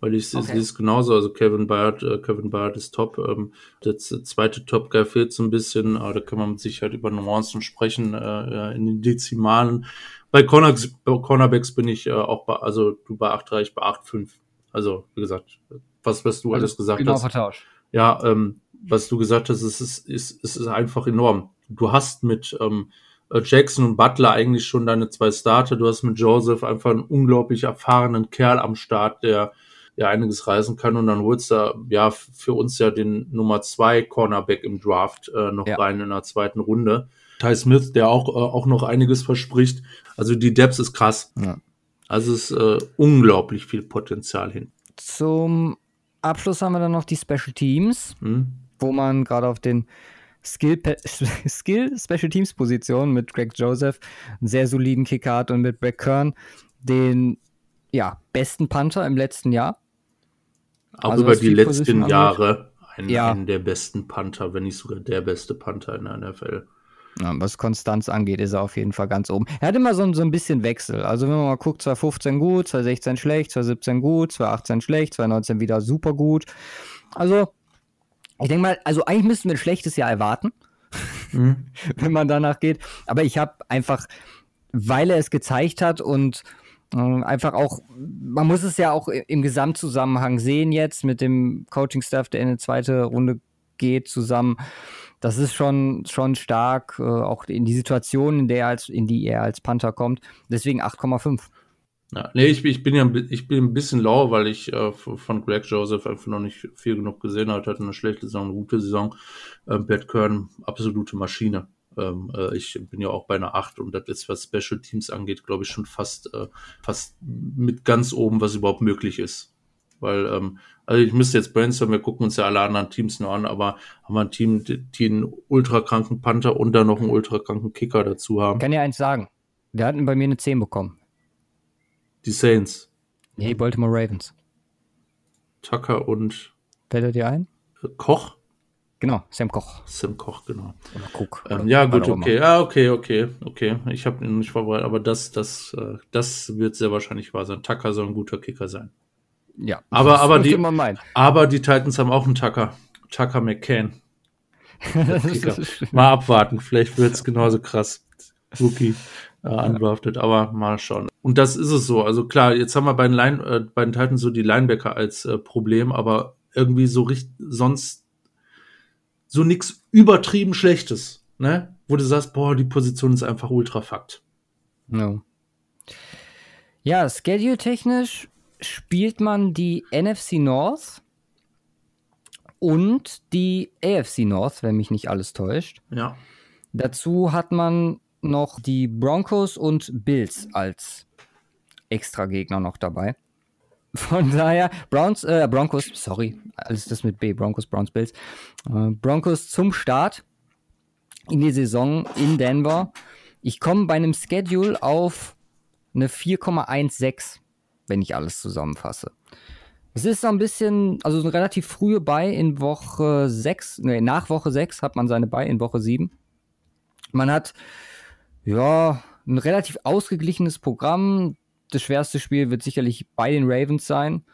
weil ich okay. sehe es genauso. Also Kevin Bayard, äh, Kevin Bayard ist top. Ähm, der zweite Top Guy fehlt so ein bisschen, aber da kann man mit Sicherheit über Nuancen sprechen, äh, in den Dezimalen. Bei, Corner, bei Cornerbacks bin ich äh, auch bei, also du bei 8,3, ich bei 8,5. Also, wie gesagt, was, was du also alles gesagt genau hast. Vertausch. Ja, ähm, was du gesagt hast, ist, ist, ist, ist einfach enorm. Du hast mit, ähm, äh, Jackson und Butler eigentlich schon deine zwei Starter. Du hast mit Joseph einfach einen unglaublich erfahrenen Kerl am Start, der ja einiges reisen kann und dann holst du ja für uns ja den Nummer zwei Cornerback im Draft äh, noch ja. rein in der zweiten Runde. Ty Smith, der auch, äh, auch noch einiges verspricht. Also die Depth ist krass. Ja. Also es ist äh, unglaublich viel Potenzial hin. Zum Abschluss haben wir dann noch die Special Teams, hm. wo man gerade auf den Skill, Skill Special Teams Position mit Greg Joseph einen sehr soliden Kicker hat und mit Brett Kern den ja, besten Panther im letzten Jahr. Auch also, über die letzten Jahre einen, ja. einen der besten Panther, wenn nicht sogar der beste Panther in der NFL. Ja, was Konstanz angeht, ist er auf jeden Fall ganz oben. Er hat immer so, so ein bisschen Wechsel. Also wenn man mal guckt, 2015 gut, 2016 schlecht, 2017 gut, 2018 schlecht, 2019 wieder super gut. Also ich denke mal, also eigentlich müssten wir ein schlechtes Jahr erwarten, mhm. wenn man danach geht. Aber ich habe einfach, weil er es gezeigt hat und äh, einfach auch, man muss es ja auch im Gesamtzusammenhang sehen jetzt mit dem Coaching-Staff, der in eine zweite Runde geht, zusammen. Das ist schon, schon stark, äh, auch in die Situation, in, der als, in die er als Panther kommt. Deswegen 8,5. Ja, nee, ich, ich bin ja ich bin ein bisschen lau, weil ich äh, von Greg Joseph einfach noch nicht viel genug gesehen habe. Hatte eine schlechte Saison, eine gute Saison. Ähm, Pat Kern, absolute Maschine. Ähm, äh, ich bin ja auch bei einer 8 und das ist, was Special Teams angeht, glaube ich, schon fast, äh, fast mit ganz oben, was überhaupt möglich ist. Weil, ähm, also ich müsste jetzt brainstormen, wir gucken uns ja alle anderen Teams nur an, aber haben wir ein Team, die einen ultrakranken Panther und dann noch einen ultrakranken Kicker dazu haben. Ich kann ja eins sagen. Wir hatten bei mir eine 10 bekommen. Die Saints. Nee, Baltimore Ravens. Tucker und. Fällt er dir ein? Koch? Genau, Sam Koch. Sam Koch, genau. Oder Cook. Ähm, ja, gut, okay. Ja, okay, okay, okay. Ich habe ihn nicht vorbereitet, aber das, das, äh, das wird sehr wahrscheinlich wahr sein. Tucker soll ein guter Kicker sein. Ja, aber, aber, die, aber die Titans haben auch einen Tucker. Tucker McCann. mal abwarten, vielleicht wird es genauso krass. Rookie äh, undrafted, aber mal schauen. Und das ist es so. Also klar, jetzt haben wir bei den, Line, äh, bei den Titans so die Linebacker als äh, Problem, aber irgendwie so richtig sonst so nix übertrieben Schlechtes, ne? Wo du sagst, boah, die Position ist einfach ultra fakt. No. Ja, schedule-technisch spielt man die NFC North und die AFC North, wenn mich nicht alles täuscht. Ja. Dazu hat man noch die Broncos und Bills als Extra-Gegner noch dabei. Von daher, Browns, äh, Broncos, sorry, alles das mit B, Broncos, Browns, Bills. Äh, Broncos zum Start in die Saison in Denver. Ich komme bei einem Schedule auf eine 4,16, wenn ich alles zusammenfasse. Es ist so ein bisschen, also eine relativ frühe Bei in Woche 6, nee, nach Woche 6 hat man seine Bei in Woche 7. Man hat, ja, ein relativ ausgeglichenes Programm das schwerste Spiel wird sicherlich bei den Ravens sein.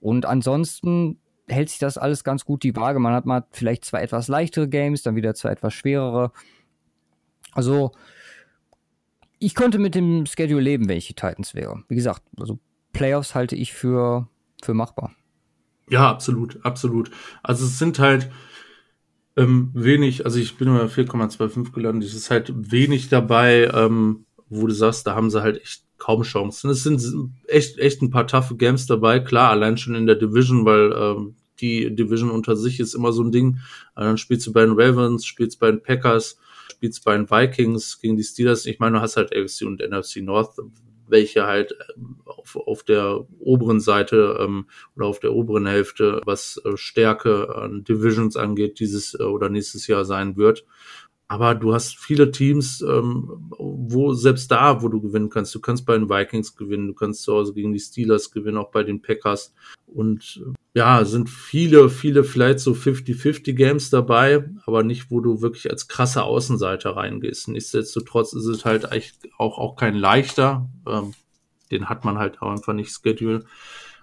Und ansonsten hält sich das alles ganz gut die Waage. Man hat mal vielleicht zwei etwas leichtere Games, dann wieder zwei etwas schwerere. Also, ich könnte mit dem Schedule leben, wenn ich die Titans wäre. Wie gesagt, also Playoffs halte ich für, für machbar. Ja, absolut, absolut. Also es sind halt ähm, wenig, also ich bin immer 4,25 gelandet, es ist halt wenig dabei, ähm, wo du sagst, da haben sie halt echt kaum Chancen. Es sind echt, echt ein paar taffe Games dabei, klar, allein schon in der Division, weil ähm, die Division unter sich ist immer so ein Ding. dann spielst du bei den Ravens, spielst bei den Packers, spielst bei den Vikings gegen die Steelers. Ich meine, du hast halt AFC und NFC North, welche halt ähm, auf, auf der oberen Seite ähm, oder auf der oberen Hälfte, was äh, Stärke an Divisions angeht, dieses äh, oder nächstes Jahr sein wird. Aber du hast viele Teams, ähm, wo selbst da, wo du gewinnen kannst. Du kannst bei den Vikings gewinnen, du kannst zu Hause gegen die Steelers gewinnen, auch bei den Packers. Und äh, ja, sind viele, viele vielleicht so 50-50 Games dabei, aber nicht, wo du wirklich als krasser Außenseiter reingehst. Nichtsdestotrotz ist es halt echt auch, auch kein leichter. Ähm, den hat man halt einfach nicht schedule.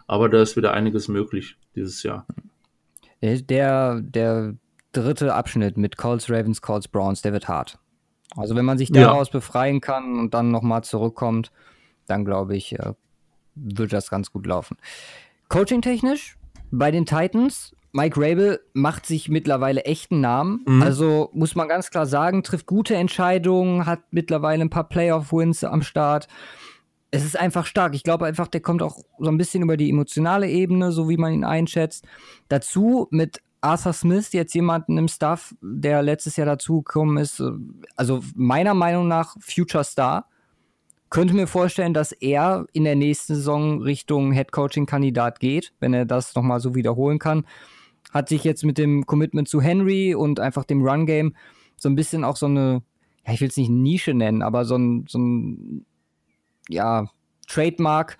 Aber da ist wieder einiges möglich dieses Jahr. Der, der dritte Abschnitt mit Colts, Ravens, Colts, Browns, der wird hart. Also wenn man sich daraus ja. befreien kann und dann nochmal zurückkommt, dann glaube ich, äh, wird das ganz gut laufen. Coaching-technisch bei den Titans Mike Rabel macht sich mittlerweile echten Namen. Mhm. Also muss man ganz klar sagen, trifft gute Entscheidungen, hat mittlerweile ein paar Playoff-Wins am Start. Es ist einfach stark. Ich glaube einfach, der kommt auch so ein bisschen über die emotionale Ebene, so wie man ihn einschätzt. Dazu mit Arthur Smith, jetzt jemanden im Staff, der letztes Jahr dazugekommen ist, also meiner Meinung nach Future Star. Könnte mir vorstellen, dass er in der nächsten Saison Richtung Head Coaching Kandidat geht, wenn er das nochmal so wiederholen kann hat sich jetzt mit dem Commitment zu Henry und einfach dem Run Game so ein bisschen auch so eine, ja, ich will es nicht Nische nennen, aber so ein, so ein, ja, Trademark,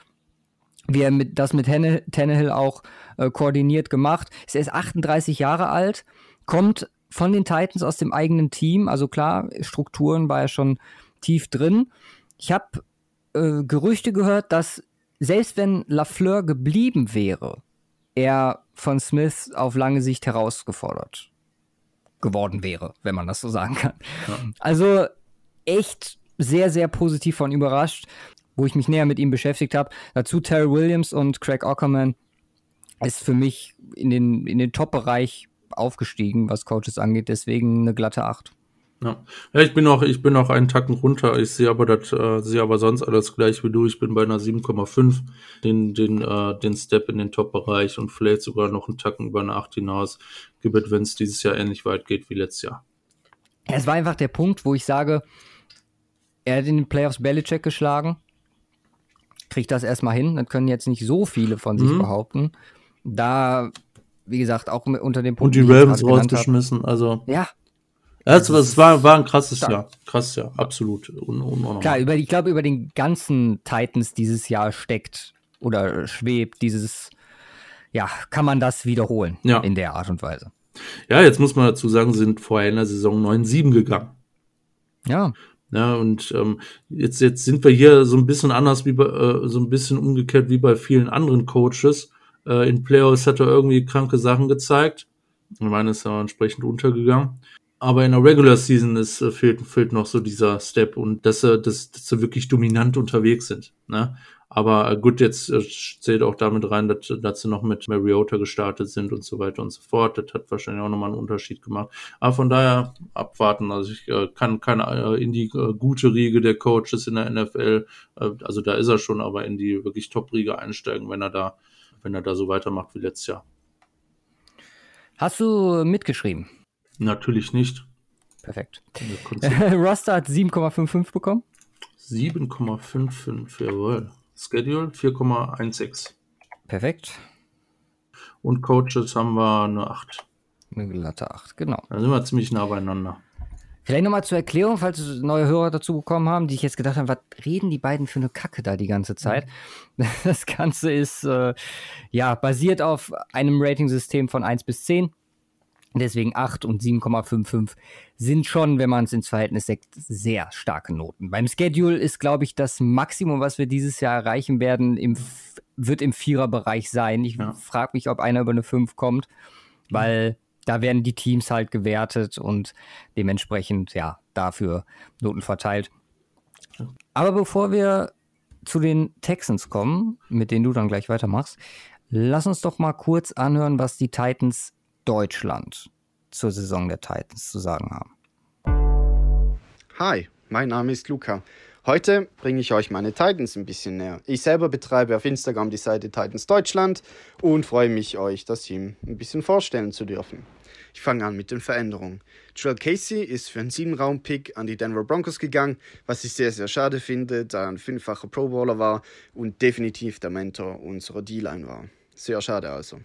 wie er mit, das mit Tannehill auch äh, koordiniert gemacht. Ist erst 38 Jahre alt, kommt von den Titans aus dem eigenen Team, also klar, Strukturen war er schon tief drin. Ich habe äh, Gerüchte gehört, dass selbst wenn Lafleur geblieben wäre, er von Smith auf lange Sicht herausgefordert geworden wäre, wenn man das so sagen kann. Ja. Also echt sehr, sehr positiv von überrascht, wo ich mich näher mit ihm beschäftigt habe. Dazu Terry Williams und Craig Ockerman ist für mich in den, in den Top-Bereich aufgestiegen, was Coaches angeht, deswegen eine glatte Acht. Ja. ja, ich bin auch, ich bin auch einen Tacken runter. Ich sehe aber das, äh, sehe aber sonst alles gleich wie du. Ich bin bei einer 7,5, den, den, äh, den Step in den Top-Bereich und vielleicht sogar noch einen Tacken über eine 8 hinaus gibt, wenn es dieses Jahr ähnlich weit geht wie letztes Jahr. Es war einfach der Punkt, wo ich sage, er hat in den Playoffs Belichick geschlagen. Kriegt das erstmal hin. Das können jetzt nicht so viele von sich mhm. behaupten. Da, wie gesagt, auch unter dem Punkt. Und die Ravens rausgeschmissen, also. Ja, ja, es, war, war, ein krasses Jahr. Krasses Jahr, absolut. Un, un, Klar, über, ich glaube, über den ganzen Titans dieses Jahr steckt oder schwebt dieses, ja, kann man das wiederholen ja. in der Art und Weise. Ja, jetzt muss man dazu sagen, sind vorher in der Saison 9-7 gegangen. Ja. Ja, und ähm, jetzt, jetzt sind wir hier so ein bisschen anders, wie bei, äh, so ein bisschen umgekehrt wie bei vielen anderen Coaches. Äh, in Playoffs hat er irgendwie kranke Sachen gezeigt. Ich meine, ist ja entsprechend untergegangen. Aber in der Regular Season ist, äh, fehlt, fehlt noch so dieser Step und dass sie, dass, dass sie wirklich dominant unterwegs sind. Ne? Aber äh, gut, jetzt äh, zählt auch damit rein, dass, dass sie noch mit Mariota gestartet sind und so weiter und so fort. Das hat wahrscheinlich auch nochmal einen Unterschied gemacht. Aber von daher abwarten. Also ich äh, kann keine äh, in die äh, gute Riege der Coaches in der NFL, äh, also da ist er schon, aber in die wirklich Top-Riege einsteigen, wenn er da, wenn er da so weitermacht wie letztes Jahr. Hast du mitgeschrieben? Natürlich nicht. Perfekt. Roster hat 7,55 bekommen. 7,55, jawohl. Schedule 4,16. Perfekt. Und Coaches haben wir eine 8. Eine glatte 8, genau. Da sind wir ziemlich nah beieinander. Vielleicht nochmal zur Erklärung, falls neue Hörer dazu bekommen haben, die ich jetzt gedacht habe, was reden die beiden für eine Kacke da die ganze Zeit? Das Ganze ist äh, ja basiert auf einem Ratingsystem von 1 bis 10. Deswegen 8 und 7,55 sind schon, wenn man es ins Verhältnis setzt, sehr starke Noten. Beim Schedule ist, glaube ich, das Maximum, was wir dieses Jahr erreichen werden, im, wird im Viererbereich sein. Ich ja. frage mich, ob einer über eine 5 kommt, weil da werden die Teams halt gewertet und dementsprechend, ja, dafür Noten verteilt. Aber bevor wir zu den Texans kommen, mit denen du dann gleich weitermachst, lass uns doch mal kurz anhören, was die Titans Deutschland zur Saison der Titans zu sagen haben. Hi, mein Name ist Luca. Heute bringe ich euch meine Titans ein bisschen näher. Ich selber betreibe auf Instagram die Seite Titans Deutschland und freue mich, euch das Team ein bisschen vorstellen zu dürfen. Ich fange an mit den Veränderungen. Joel Casey ist für einen sieben-Raum-Pick an die Denver Broncos gegangen, was ich sehr, sehr schade finde, da er ein fünffacher Pro Bowler war und definitiv der Mentor unserer D-Line war. Sehr schade also.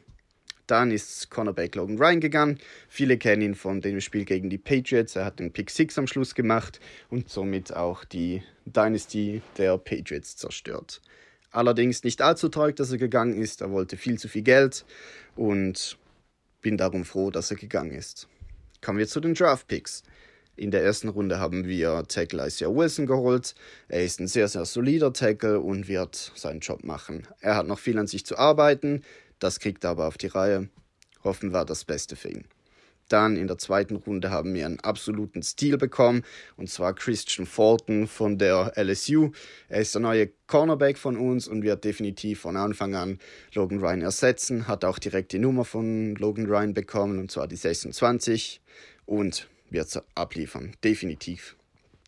Dann ist Cornerback Logan Ryan gegangen. Viele kennen ihn von dem Spiel gegen die Patriots. Er hat den Pick 6 am Schluss gemacht und somit auch die Dynasty der Patriots zerstört. Allerdings nicht allzu traurig, dass er gegangen ist. Er wollte viel zu viel Geld und bin darum froh, dass er gegangen ist. Kommen wir zu den Draft Picks. In der ersten Runde haben wir Tackle Isaiah Wilson geholt. Er ist ein sehr, sehr solider Tackle und wird seinen Job machen. Er hat noch viel an sich zu arbeiten, das kriegt er aber auf die Reihe. Hoffen wir das Beste für ihn. Dann in der zweiten Runde haben wir einen absoluten Stil bekommen, und zwar Christian Fulton von der LSU. Er ist der neue Cornerback von uns und wird definitiv von Anfang an Logan Ryan ersetzen. Hat auch direkt die Nummer von Logan Ryan bekommen, und zwar die 26, und wird abliefern, definitiv.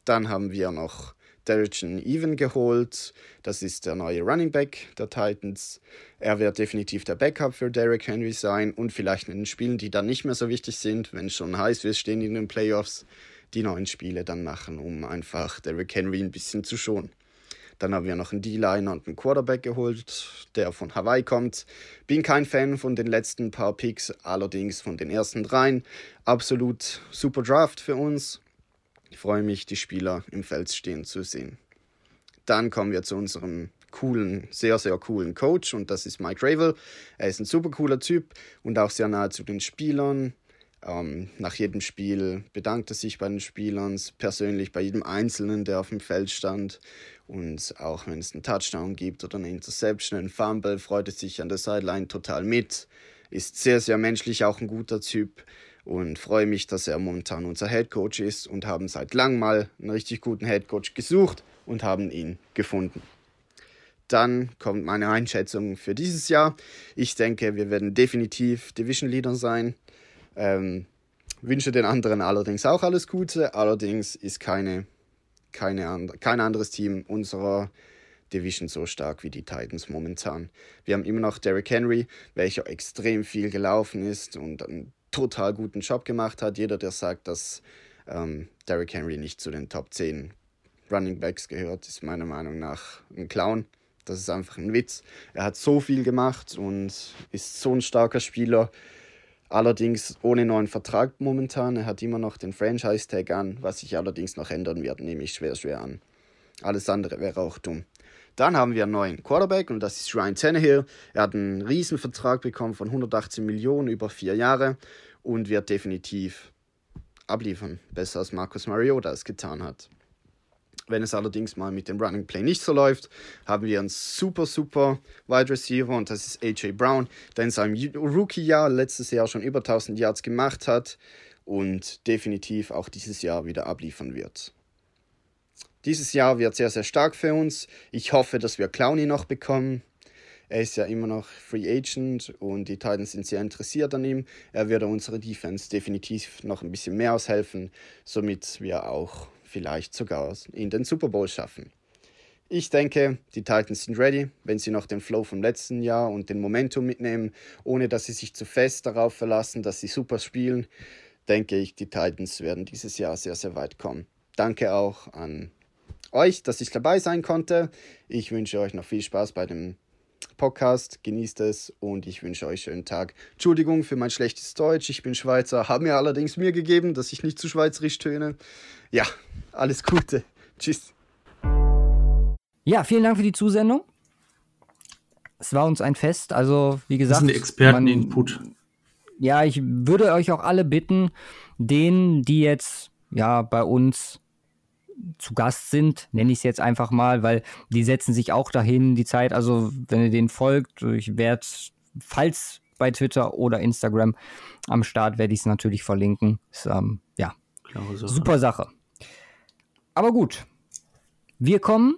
Dann haben wir noch Derrickson Even geholt. Das ist der neue Running Back der Titans. Er wird definitiv der Backup für Derrick Henry sein und vielleicht in den Spielen, die dann nicht mehr so wichtig sind, wenn es schon heiß wird, stehen in den Playoffs, die neuen Spiele dann machen, um einfach Derrick Henry ein bisschen zu schonen. Dann haben wir noch einen D-Liner und einen Quarterback geholt, der von Hawaii kommt. Bin kein Fan von den letzten paar Picks, allerdings von den ersten dreien. Absolut super Draft für uns. Ich freue mich, die Spieler im Feld stehen zu sehen. Dann kommen wir zu unserem coolen, sehr, sehr coolen Coach und das ist Mike Ravel. Er ist ein super cooler Typ und auch sehr nahe zu den Spielern. Ähm, nach jedem Spiel bedankt er sich bei den Spielern, persönlich bei jedem Einzelnen, der auf dem Feld stand. Und auch wenn es einen Touchdown gibt oder eine Interception, einen Fumble, freut er sich an der Sideline total mit. Ist sehr, sehr menschlich, auch ein guter Typ und freue mich, dass er momentan unser Head Coach ist und haben seit langem mal einen richtig guten Head Coach gesucht und haben ihn gefunden. Dann kommt meine Einschätzung für dieses Jahr. Ich denke, wir werden definitiv Division Leader sein. Ähm, wünsche den anderen allerdings auch alles Gute. Allerdings ist keine, keine and kein anderes Team unserer Division so stark wie die Titans momentan. Wir haben immer noch Derrick Henry, welcher extrem viel gelaufen ist und ein total guten Job gemacht hat. Jeder, der sagt, dass ähm, Derrick Henry nicht zu den Top 10 Running Backs gehört, ist meiner Meinung nach ein Clown. Das ist einfach ein Witz. Er hat so viel gemacht und ist so ein starker Spieler. Allerdings ohne neuen Vertrag momentan. Er hat immer noch den Franchise-Tag an, was sich allerdings noch ändern wird, nehme ich schwer, schwer an. Alles andere wäre auch dumm. Dann haben wir einen neuen Quarterback und das ist Ryan Tannehill. Er hat einen Riesenvertrag bekommen von 118 Millionen über vier Jahre und wird definitiv abliefern. Besser als Marcus Mariota es getan hat. Wenn es allerdings mal mit dem Running Play nicht so läuft, haben wir einen super, super Wide Receiver und das ist AJ Brown, der in seinem Rookie-Jahr letztes Jahr schon über 1000 Yards gemacht hat und definitiv auch dieses Jahr wieder abliefern wird. Dieses Jahr wird sehr, sehr stark für uns. Ich hoffe, dass wir Clowny noch bekommen. Er ist ja immer noch Free Agent und die Titans sind sehr interessiert an ihm. Er würde unsere Defense definitiv noch ein bisschen mehr aushelfen, somit wir auch vielleicht sogar in den Super Bowl schaffen. Ich denke, die Titans sind ready, wenn sie noch den Flow vom letzten Jahr und den Momentum mitnehmen, ohne dass sie sich zu fest darauf verlassen, dass sie super spielen. Denke ich, die Titans werden dieses Jahr sehr, sehr weit kommen. Danke auch an euch, dass ich dabei sein konnte. Ich wünsche euch noch viel Spaß bei dem Podcast. Genießt es und ich wünsche euch einen schönen Tag. Entschuldigung für mein schlechtes Deutsch. Ich bin Schweizer, habe mir allerdings mir gegeben, dass ich nicht zu schweizerisch töne. Ja, alles Gute. Tschüss. Ja, vielen Dank für die Zusendung. Es war uns ein Fest. Also, wie gesagt. Das ist ein Experteninput. Ja, ich würde euch auch alle bitten, denen, die jetzt ja bei uns zu Gast sind, nenne ich es jetzt einfach mal, weil die setzen sich auch dahin, die Zeit. Also, wenn ihr denen folgt, ich werde, falls bei Twitter oder Instagram am Start, werde ich es natürlich verlinken. Ist, ähm, ja, Sache. super Sache. Aber gut, wir kommen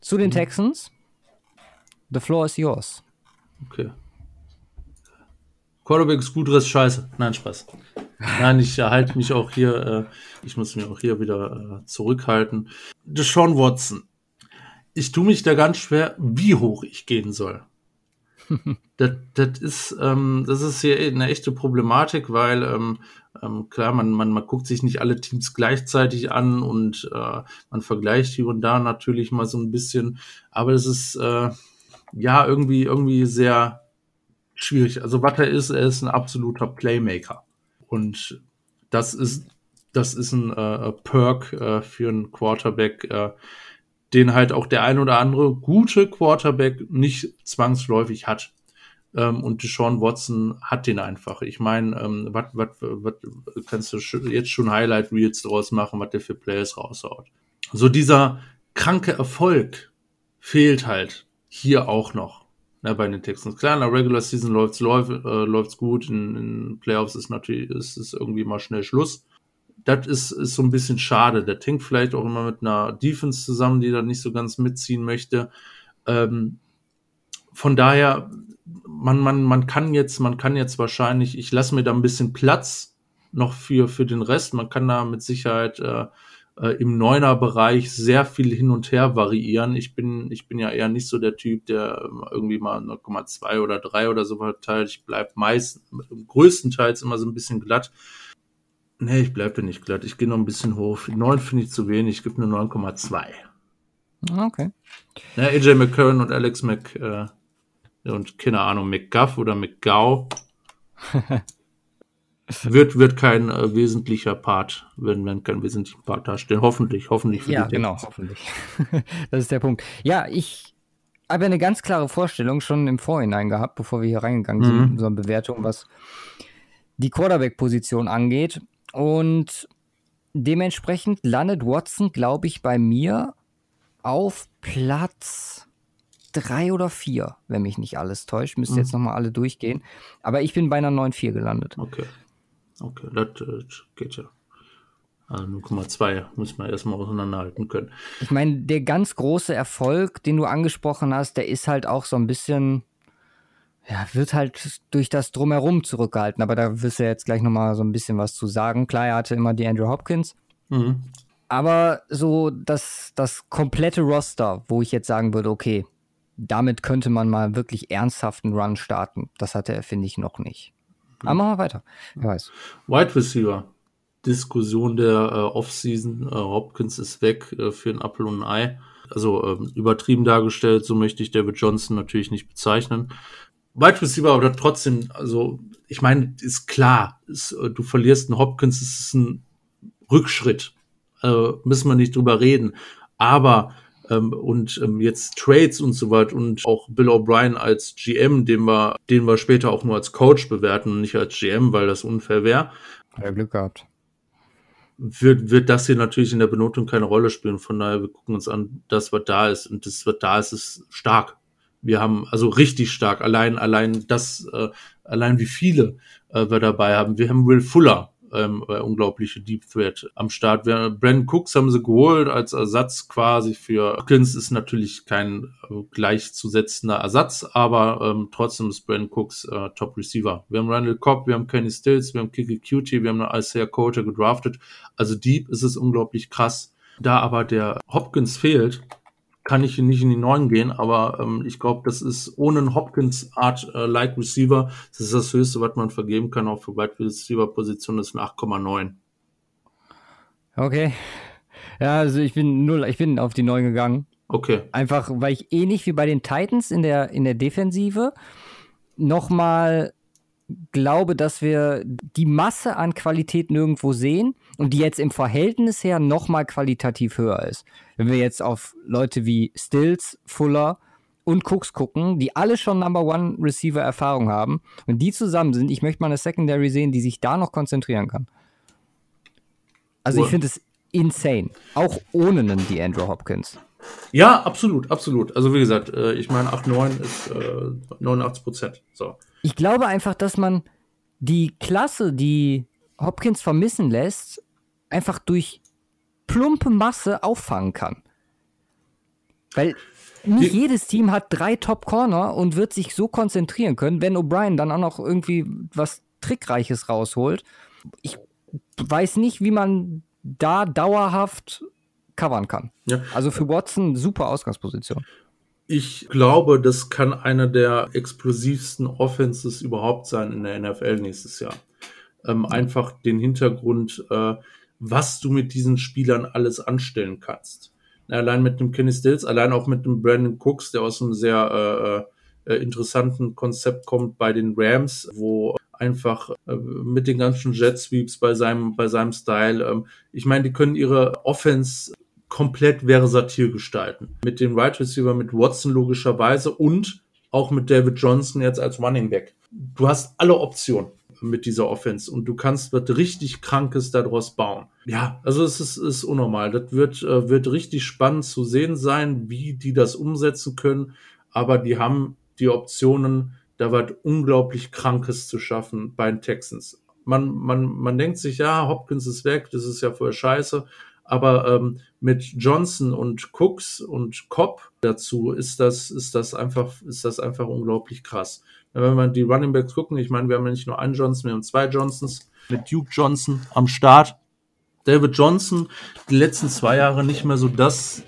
zu den mhm. Texans. The floor is yours. Okay. Quarterback ist gut, Rest scheiße. Nein, Spaß. Nein, ich halte mich auch hier, äh, ich muss mich auch hier wieder äh, zurückhalten. Deshaun Watson. Ich tue mich da ganz schwer, wie hoch ich gehen soll. das, das, ist, ähm, das ist hier eine echte Problematik, weil ähm, ähm, klar, man, man, man guckt sich nicht alle Teams gleichzeitig an und äh, man vergleicht hier und da natürlich mal so ein bisschen, aber es ist äh, ja irgendwie, irgendwie sehr schwierig. Also was er ist, er ist ein absoluter Playmaker. Und das ist, das ist ein äh, Perk äh, für einen Quarterback, äh, den halt auch der ein oder andere gute Quarterback nicht zwangsläufig hat. Ähm, und Deshaun Watson hat den einfach. Ich meine, ähm, was kannst du jetzt schon Highlight Reels draus machen, was der für Players raushaut. So dieser kranke Erfolg fehlt halt hier auch noch. Na, bei den Texans. Klar, in der Regular Season läuft's, läuft, äh, gut, in, in Playoffs ist natürlich, ist es irgendwie mal schnell Schluss. Das ist, ist so ein bisschen schade. Der tinkt vielleicht auch immer mit einer Defense zusammen, die da nicht so ganz mitziehen möchte. Ähm, von daher, man, man, man kann jetzt, man kann jetzt wahrscheinlich, ich lasse mir da ein bisschen Platz noch für, für den Rest. Man kann da mit Sicherheit äh, äh, im Neuner-Bereich sehr viel hin und her variieren. Ich bin, ich bin ja eher nicht so der Typ, der ähm, irgendwie mal 0,2 oder 3 oder so verteilt. Ich bleib meist, größtenteils immer so ein bisschen glatt. Nee, ich bleibe nicht glatt. Ich gehe noch ein bisschen hoch. 9 finde ich zu wenig. Ich gebe nur 9,2. Okay. Ja, AJ McCurran und Alex Mc äh, und keine Ahnung, McGuff oder McGow wird, wird kein äh, wesentlicher Part, werden, werden kein wesentlicher Part darstellen. Hoffentlich, hoffentlich für ja, genau, hoffentlich. das ist der Punkt. Ja, ich habe eine ganz klare Vorstellung schon im Vorhinein gehabt, bevor wir hier reingegangen mhm. sind, so eine Bewertung, was die Quarterback-Position angeht. Und dementsprechend landet Watson, glaube ich, bei mir auf Platz drei oder vier, wenn mich nicht alles täuscht. Müsste mhm. jetzt nochmal alle durchgehen. Aber ich bin bei einer 9-4 gelandet. Okay. Okay, das, das geht ja. Also 0,2 muss man erstmal auseinanderhalten können. Ich meine, der ganz große Erfolg, den du angesprochen hast, der ist halt auch so ein bisschen, ja, wird halt durch das Drumherum zurückgehalten. Aber da wirst du jetzt gleich nochmal so ein bisschen was zu sagen. Klar, er hatte immer die Andrew Hopkins. Mhm. Aber so das, das komplette Roster, wo ich jetzt sagen würde, okay, damit könnte man mal wirklich ernsthaften Run starten. Das hatte er, finde ich, noch nicht. Aber machen wir weiter. Wer weiß. Wide Receiver. Diskussion der äh, Offseason. Äh, Hopkins ist weg äh, für ein Apfel und ein Ei. Also ähm, übertrieben dargestellt, so möchte ich David Johnson natürlich nicht bezeichnen. Wide Receiver aber trotzdem, also ich meine, ist klar, ist, äh, du verlierst einen Hopkins, ist ein Rückschritt. Also müssen wir nicht drüber reden. Aber ähm, und ähm, jetzt Trades und so weiter und auch Bill O'Brien als GM, den wir, den wir später auch nur als Coach bewerten und nicht als GM, weil das unfair wäre. Ja, Glück gehabt. Wird, wird das hier natürlich in der Benotung keine Rolle spielen. Von daher, wir gucken uns an, das, was da ist. Und das, was da ist, ist stark. Wir haben also richtig stark. Allein, allein das, äh, allein wie viele äh, wir dabei haben. Wir haben Will Fuller, ähm, äh, unglaubliche Deep Threat am Start. Wir, Brandon Cooks haben sie geholt als Ersatz quasi für Hopkins ist natürlich kein äh, gleichzusetzender Ersatz, aber ähm, trotzdem ist Brandon Cooks äh, Top Receiver. Wir haben Randall Cobb, wir haben Kenny Stills, wir haben Kiki Cutie, wir haben eine Isaiah Coulter gedraftet. Also Deep ist es unglaublich krass. Da aber der Hopkins fehlt, kann ich nicht in die neuen gehen, aber ähm, ich glaube, das ist ohne einen Hopkins-Art äh, Receiver, das ist das Höchste, was man vergeben kann, auch für Wide Receiver Position ist eine 8,9. Okay. Ja, also ich bin null, ich bin auf die 9 gegangen. Okay. Einfach, weil ich ähnlich wie bei den Titans in der, in der Defensive nochmal glaube, dass wir die Masse an Qualität nirgendwo sehen und die jetzt im Verhältnis her nochmal qualitativ höher ist. Wenn wir jetzt auf Leute wie Stills, Fuller und Cooks gucken, die alle schon Number One Receiver Erfahrung haben und die zusammen sind, ich möchte mal eine Secondary sehen, die sich da noch konzentrieren kann. Also cool. ich finde es insane. Auch ohne einen DeAndre Hopkins. Ja, absolut, absolut. Also wie gesagt, äh, ich meine 8-9 ist 89 äh, Prozent. So. Ich glaube einfach, dass man die Klasse, die Hopkins vermissen lässt, einfach durch plumpe Masse auffangen kann. Weil nicht die, jedes Team hat drei Top Corner und wird sich so konzentrieren können, wenn O'Brien dann auch noch irgendwie was Trickreiches rausholt. Ich weiß nicht, wie man da dauerhaft covern kann. Ja. Also für Watson super Ausgangsposition. Ich glaube, das kann einer der explosivsten Offenses überhaupt sein in der NFL nächstes Jahr. Ähm, einfach den Hintergrund, äh, was du mit diesen Spielern alles anstellen kannst. Allein mit dem Kenny Stills, allein auch mit dem Brandon Cooks, der aus einem sehr äh, äh, interessanten Konzept kommt bei den Rams, wo einfach äh, mit den ganzen Jet Sweeps bei seinem, bei seinem Style, ähm, ich meine, die können ihre Offense komplett versatil gestalten. Mit dem Right Receiver, mit Watson logischerweise und auch mit David Johnson jetzt als Running Back. Du hast alle Optionen mit dieser Offense und du kannst was richtig Krankes daraus bauen. Ja, also es ist, ist unnormal. Das wird, äh, wird richtig spannend zu sehen sein, wie die das umsetzen können. Aber die haben die Optionen, da wird unglaublich Krankes zu schaffen bei den Texans. Man, man, man denkt sich, ja, Hopkins ist weg, das ist ja voll scheiße. Aber ähm, mit Johnson und Cooks und Cobb dazu ist das, ist das einfach, ist das einfach unglaublich krass. Wenn man die Running Backs gucken, ich meine, wir haben ja nicht nur einen Johnson, wir haben zwei Johnsons mit Duke Johnson am Start. David Johnson die letzten zwei Jahre nicht mehr so das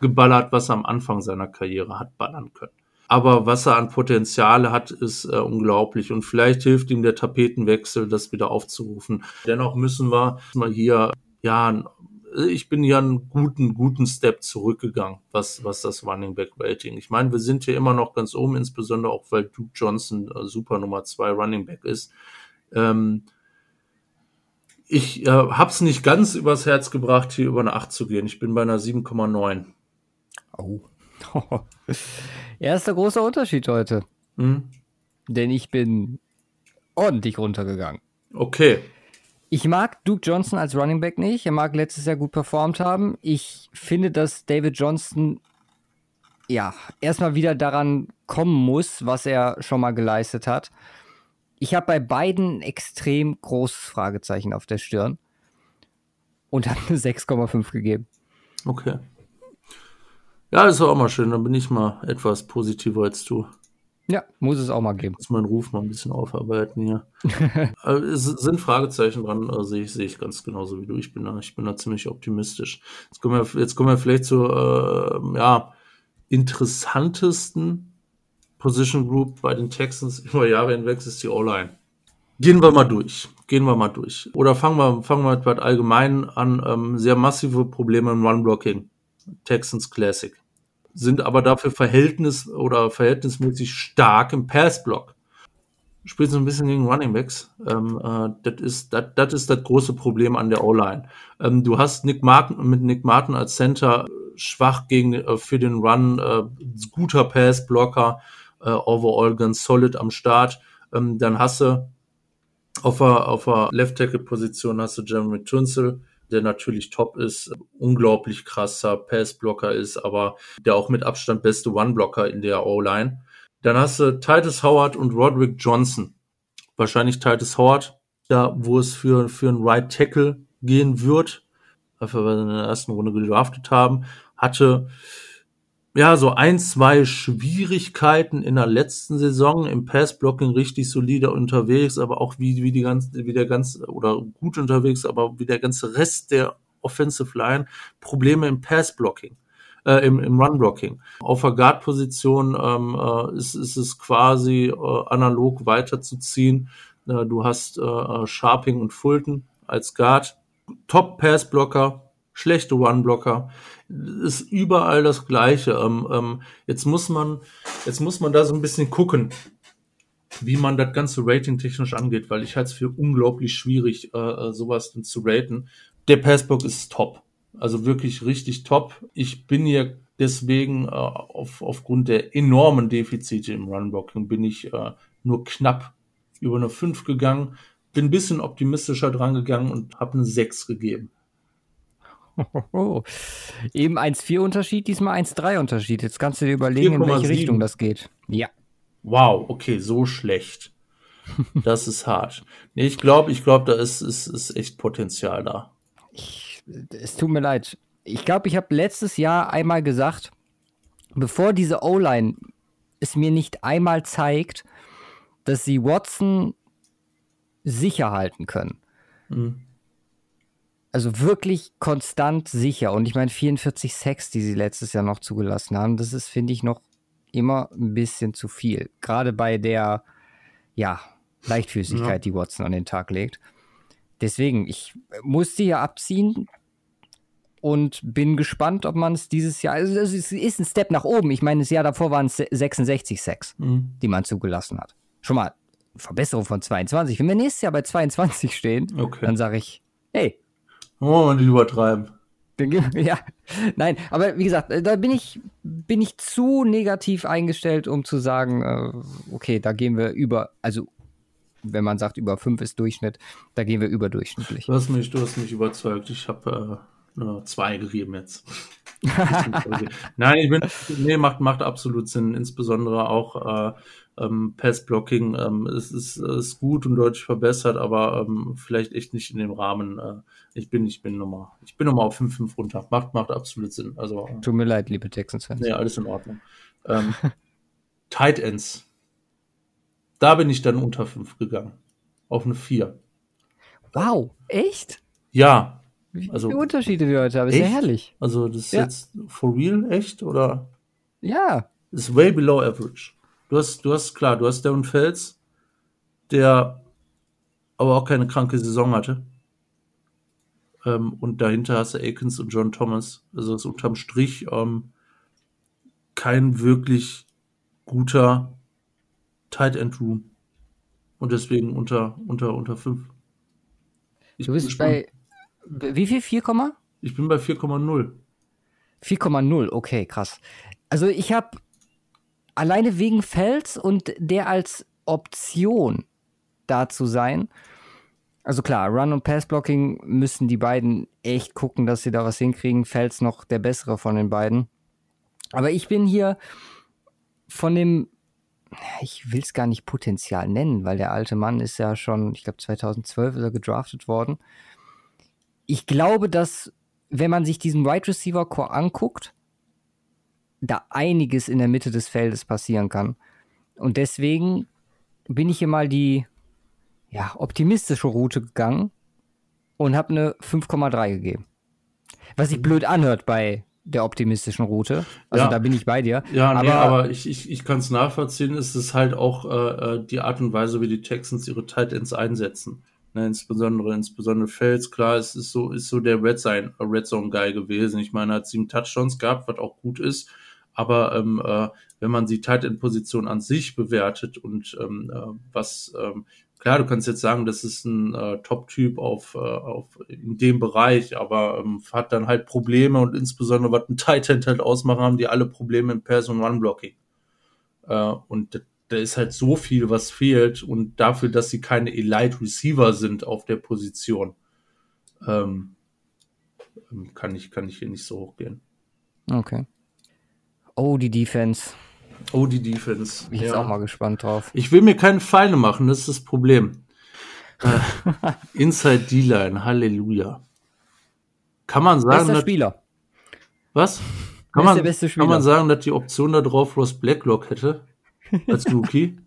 geballert, was er am Anfang seiner Karriere hat ballern können. Aber was er an Potenziale hat, ist äh, unglaublich. Und vielleicht hilft ihm der Tapetenwechsel, das wieder aufzurufen. Dennoch müssen wir mal hier, ja, ich bin ja einen guten, guten Step zurückgegangen, was, was das Running Back Rating. Ich meine, wir sind hier immer noch ganz oben, insbesondere auch, weil Duke Johnson äh, super Nummer zwei Running Back ist. Ähm, ich äh, habe es nicht ganz übers Herz gebracht, hier über eine 8 zu gehen. Ich bin bei einer 7,9. Oh. Erster großer Unterschied heute. Hm? Denn ich bin ordentlich runtergegangen. Okay. Ich mag Duke Johnson als Running Back nicht. Er mag letztes Jahr gut performt haben. Ich finde, dass David Johnson ja erstmal wieder daran kommen muss, was er schon mal geleistet hat. Ich habe bei beiden extrem großes Fragezeichen auf der Stirn und habe eine 6,5 gegeben. Okay. Ja, ist auch mal schön. Dann bin ich mal etwas positiver als du. Ja, muss es auch mal geben. Muss meinen Ruf mal ein bisschen aufarbeiten hier. Also, es sind Fragezeichen dran, also sehe ich, sehe ich ganz genauso wie du. Ich bin da, ich bin da ziemlich optimistisch. Jetzt kommen wir, jetzt kommen wir vielleicht zur äh, ja, interessantesten Position Group bei den Texans über Jahre hinweg ist die O-Line. Gehen wir mal durch. Gehen wir mal durch. Oder fangen wir, fangen wir mit allgemein an. Ähm, sehr massive Probleme im Run-Blocking. Texans Classic. Sind aber dafür verhältnis- oder verhältnismäßig stark im Pass-Block. Spielt so ein bisschen gegen Running Backs. Ähm, äh, das ist das, das ist das große Problem an der O-Line. Ähm, du hast Nick Martin mit Nick Martin als Center schwach gegen äh, für den Run, äh, guter Pass-Blocker äh, overall ganz solid am Start. Ähm, dann hast du auf der, auf der Left Tackle Position hast du Jeremy Tunzel, der natürlich top ist, unglaublich krasser Passblocker ist, aber der auch mit Abstand beste One-Blocker in der O-Line. Dann hast du Titus Howard und Roderick Johnson. Wahrscheinlich Titus Howard, da wo es für, für einen Right Tackle gehen wird, weil wir in der ersten Runde gedraftet haben, hatte ja, so ein, zwei Schwierigkeiten in der letzten Saison im Passblocking richtig solide unterwegs, aber auch wie, wie die ganze, wie der ganze, oder gut unterwegs, aber wie der ganze Rest der Offensive Line Probleme im Passblocking, äh, im, im Runblocking. Auf der Guard-Position ähm, äh, ist, ist es quasi äh, analog weiterzuziehen. Äh, du hast äh, Sharping und Fulton als Guard. Top Passblocker, schlechte One-Blocker, ist überall das Gleiche. Ähm, ähm, jetzt muss man, jetzt muss man da so ein bisschen gucken, wie man das ganze Rating technisch angeht, weil ich halte es für unglaublich schwierig, äh, äh sowas denn zu raten. Der Passblock ist top. Also wirklich richtig top. Ich bin hier deswegen äh, auf, aufgrund der enormen Defizite im Runblocking bin ich äh, nur knapp über eine 5 gegangen, bin ein bisschen optimistischer dran gegangen und habe eine 6 gegeben. Eben 1,4 Unterschied, diesmal 1,3 Unterschied. Jetzt kannst du dir überlegen, 4, in welche 7. Richtung das geht. Ja. Wow, okay, so schlecht. Das ist hart. Nee, ich glaube, ich glaube, da ist, ist, ist echt Potenzial da. Ich, es tut mir leid. Ich glaube, ich habe letztes Jahr einmal gesagt, bevor diese O-Line es mir nicht einmal zeigt, dass sie Watson sicher halten können. Mhm also wirklich konstant sicher. Und ich meine, 44 Sex, die sie letztes Jahr noch zugelassen haben, das ist, finde ich, noch immer ein bisschen zu viel. Gerade bei der, ja, Leichtfüßigkeit, ja. die Watson an den Tag legt. Deswegen, ich musste hier abziehen und bin gespannt, ob man es dieses Jahr, also es ist ein Step nach oben. Ich meine, das Jahr davor waren es 66 Sex, mhm. die man zugelassen hat. Schon mal Verbesserung von 22. Wenn wir nächstes Jahr bei 22 stehen, okay. dann sage ich, hey, Oh, und übertreiben. Ja, nein, aber wie gesagt, da bin ich, bin ich zu negativ eingestellt, um zu sagen, äh, okay, da gehen wir über, also wenn man sagt, über 5 ist Durchschnitt, da gehen wir überdurchschnittlich. Du hast mich, du hast mich überzeugt. Ich habe eine 2 gegeben jetzt. Nein, ich bin, nee, macht, macht absolut Sinn, insbesondere auch äh, ähm, Passblocking ähm, ist, ist, ist gut und deutlich verbessert, aber ähm, vielleicht echt nicht in dem Rahmen. Äh, ich bin, ich bin nochmal, ich bin nochmal auf 5-5 runter. Macht, macht absolut Sinn. Also, äh, Tut mir leid, liebe Texans-Fans. Nee, alles in Ordnung. Ähm, Tight Ends. Da bin ich dann unter 5 gegangen. Auf eine 4. Wow, echt? Ja. Also, Wie Unterschiede wir heute haben, ist ja herrlich. Also, das ist ja. jetzt for real echt oder? Ja. Ist way below average. Du hast, du hast, klar, du hast Darren Fels, der aber auch keine kranke Saison hatte. Ähm, und dahinter hast du Akins und John Thomas. Also ist unterm Strich ähm, kein wirklich guter Tight End Room. Und deswegen unter, unter, unter 5. Du bist bei, wie viel? 4, ich bin bei 4,0. 4,0, okay, krass. Also ich habe alleine wegen Fels und der als Option da zu sein. Also klar, Run und Pass Blocking müssen die beiden echt gucken, dass sie da was hinkriegen. Fels noch der bessere von den beiden. Aber ich bin hier von dem, ich will es gar nicht Potenzial nennen, weil der alte Mann ist ja schon, ich glaube 2012 ist er gedraftet worden. Ich glaube, dass wenn man sich diesen Wide Receiver Core anguckt, da einiges in der Mitte des Feldes passieren kann. Und deswegen bin ich hier mal die ja, optimistische Route gegangen und habe eine 5,3 gegeben. Was sich blöd anhört bei der optimistischen Route. Also ja. da bin ich bei dir. Ja, aber, nee, aber ich, ich, ich kann es nachvollziehen. Es ist halt auch äh, äh, die Art und Weise, wie die Texans ihre Tight Ends einsetzen. Ne, insbesondere, insbesondere Fels, klar, es ist so, ist so der Red Zone, Red Zone Guy gewesen. Ich meine, er hat sieben Touchdowns gehabt, was auch gut ist. Aber ähm, äh, wenn man die Tight End Position an sich bewertet und ähm, äh, was ähm, klar, du kannst jetzt sagen, das ist ein äh, Top-Typ auf, äh, auf in dem Bereich, aber ähm, hat dann halt Probleme und insbesondere was ein Tight End halt ausmachen, haben die alle Probleme im Person One Blocking. Äh, und da ist halt so viel, was fehlt und dafür, dass sie keine Elite Receiver sind auf der Position, ähm, kann ich kann ich hier nicht so hochgehen. Okay. Oh, die Defense. Oh, die Defense. Ich bin ja. auch mal gespannt drauf. Ich will mir keine Feinde machen, das ist das Problem. äh, Inside D-Line, Halleluja. Kann man sagen. Bester Spieler. Was? Kann man, kann man sagen, dass die Option da drauf Ross Blacklock hätte? Als Rookie?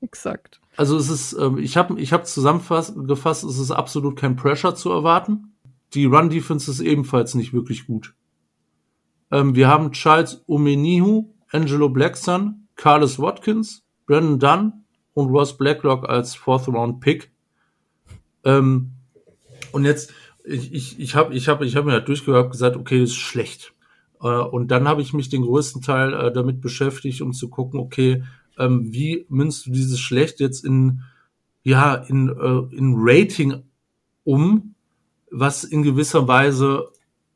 Exakt. Also es ist, ähm, ich habe ich hab zusammengefasst, es ist absolut kein Pressure zu erwarten. Die Run-Defense ist ebenfalls nicht wirklich gut. Ähm, wir haben Charles Omenihu, Angelo Blackson, Carlos Watkins, Brandon Dunn und Ross Blacklock als Fourth Round Pick. Ähm, und jetzt, ich, ich, ich habe ich hab, ich hab mir halt durchgehört gesagt, okay, das ist schlecht. Äh, und dann habe ich mich den größten Teil äh, damit beschäftigt, um zu gucken, okay, ähm, wie münzt du dieses schlecht jetzt in, ja, in, äh, in Rating um, was in gewisser Weise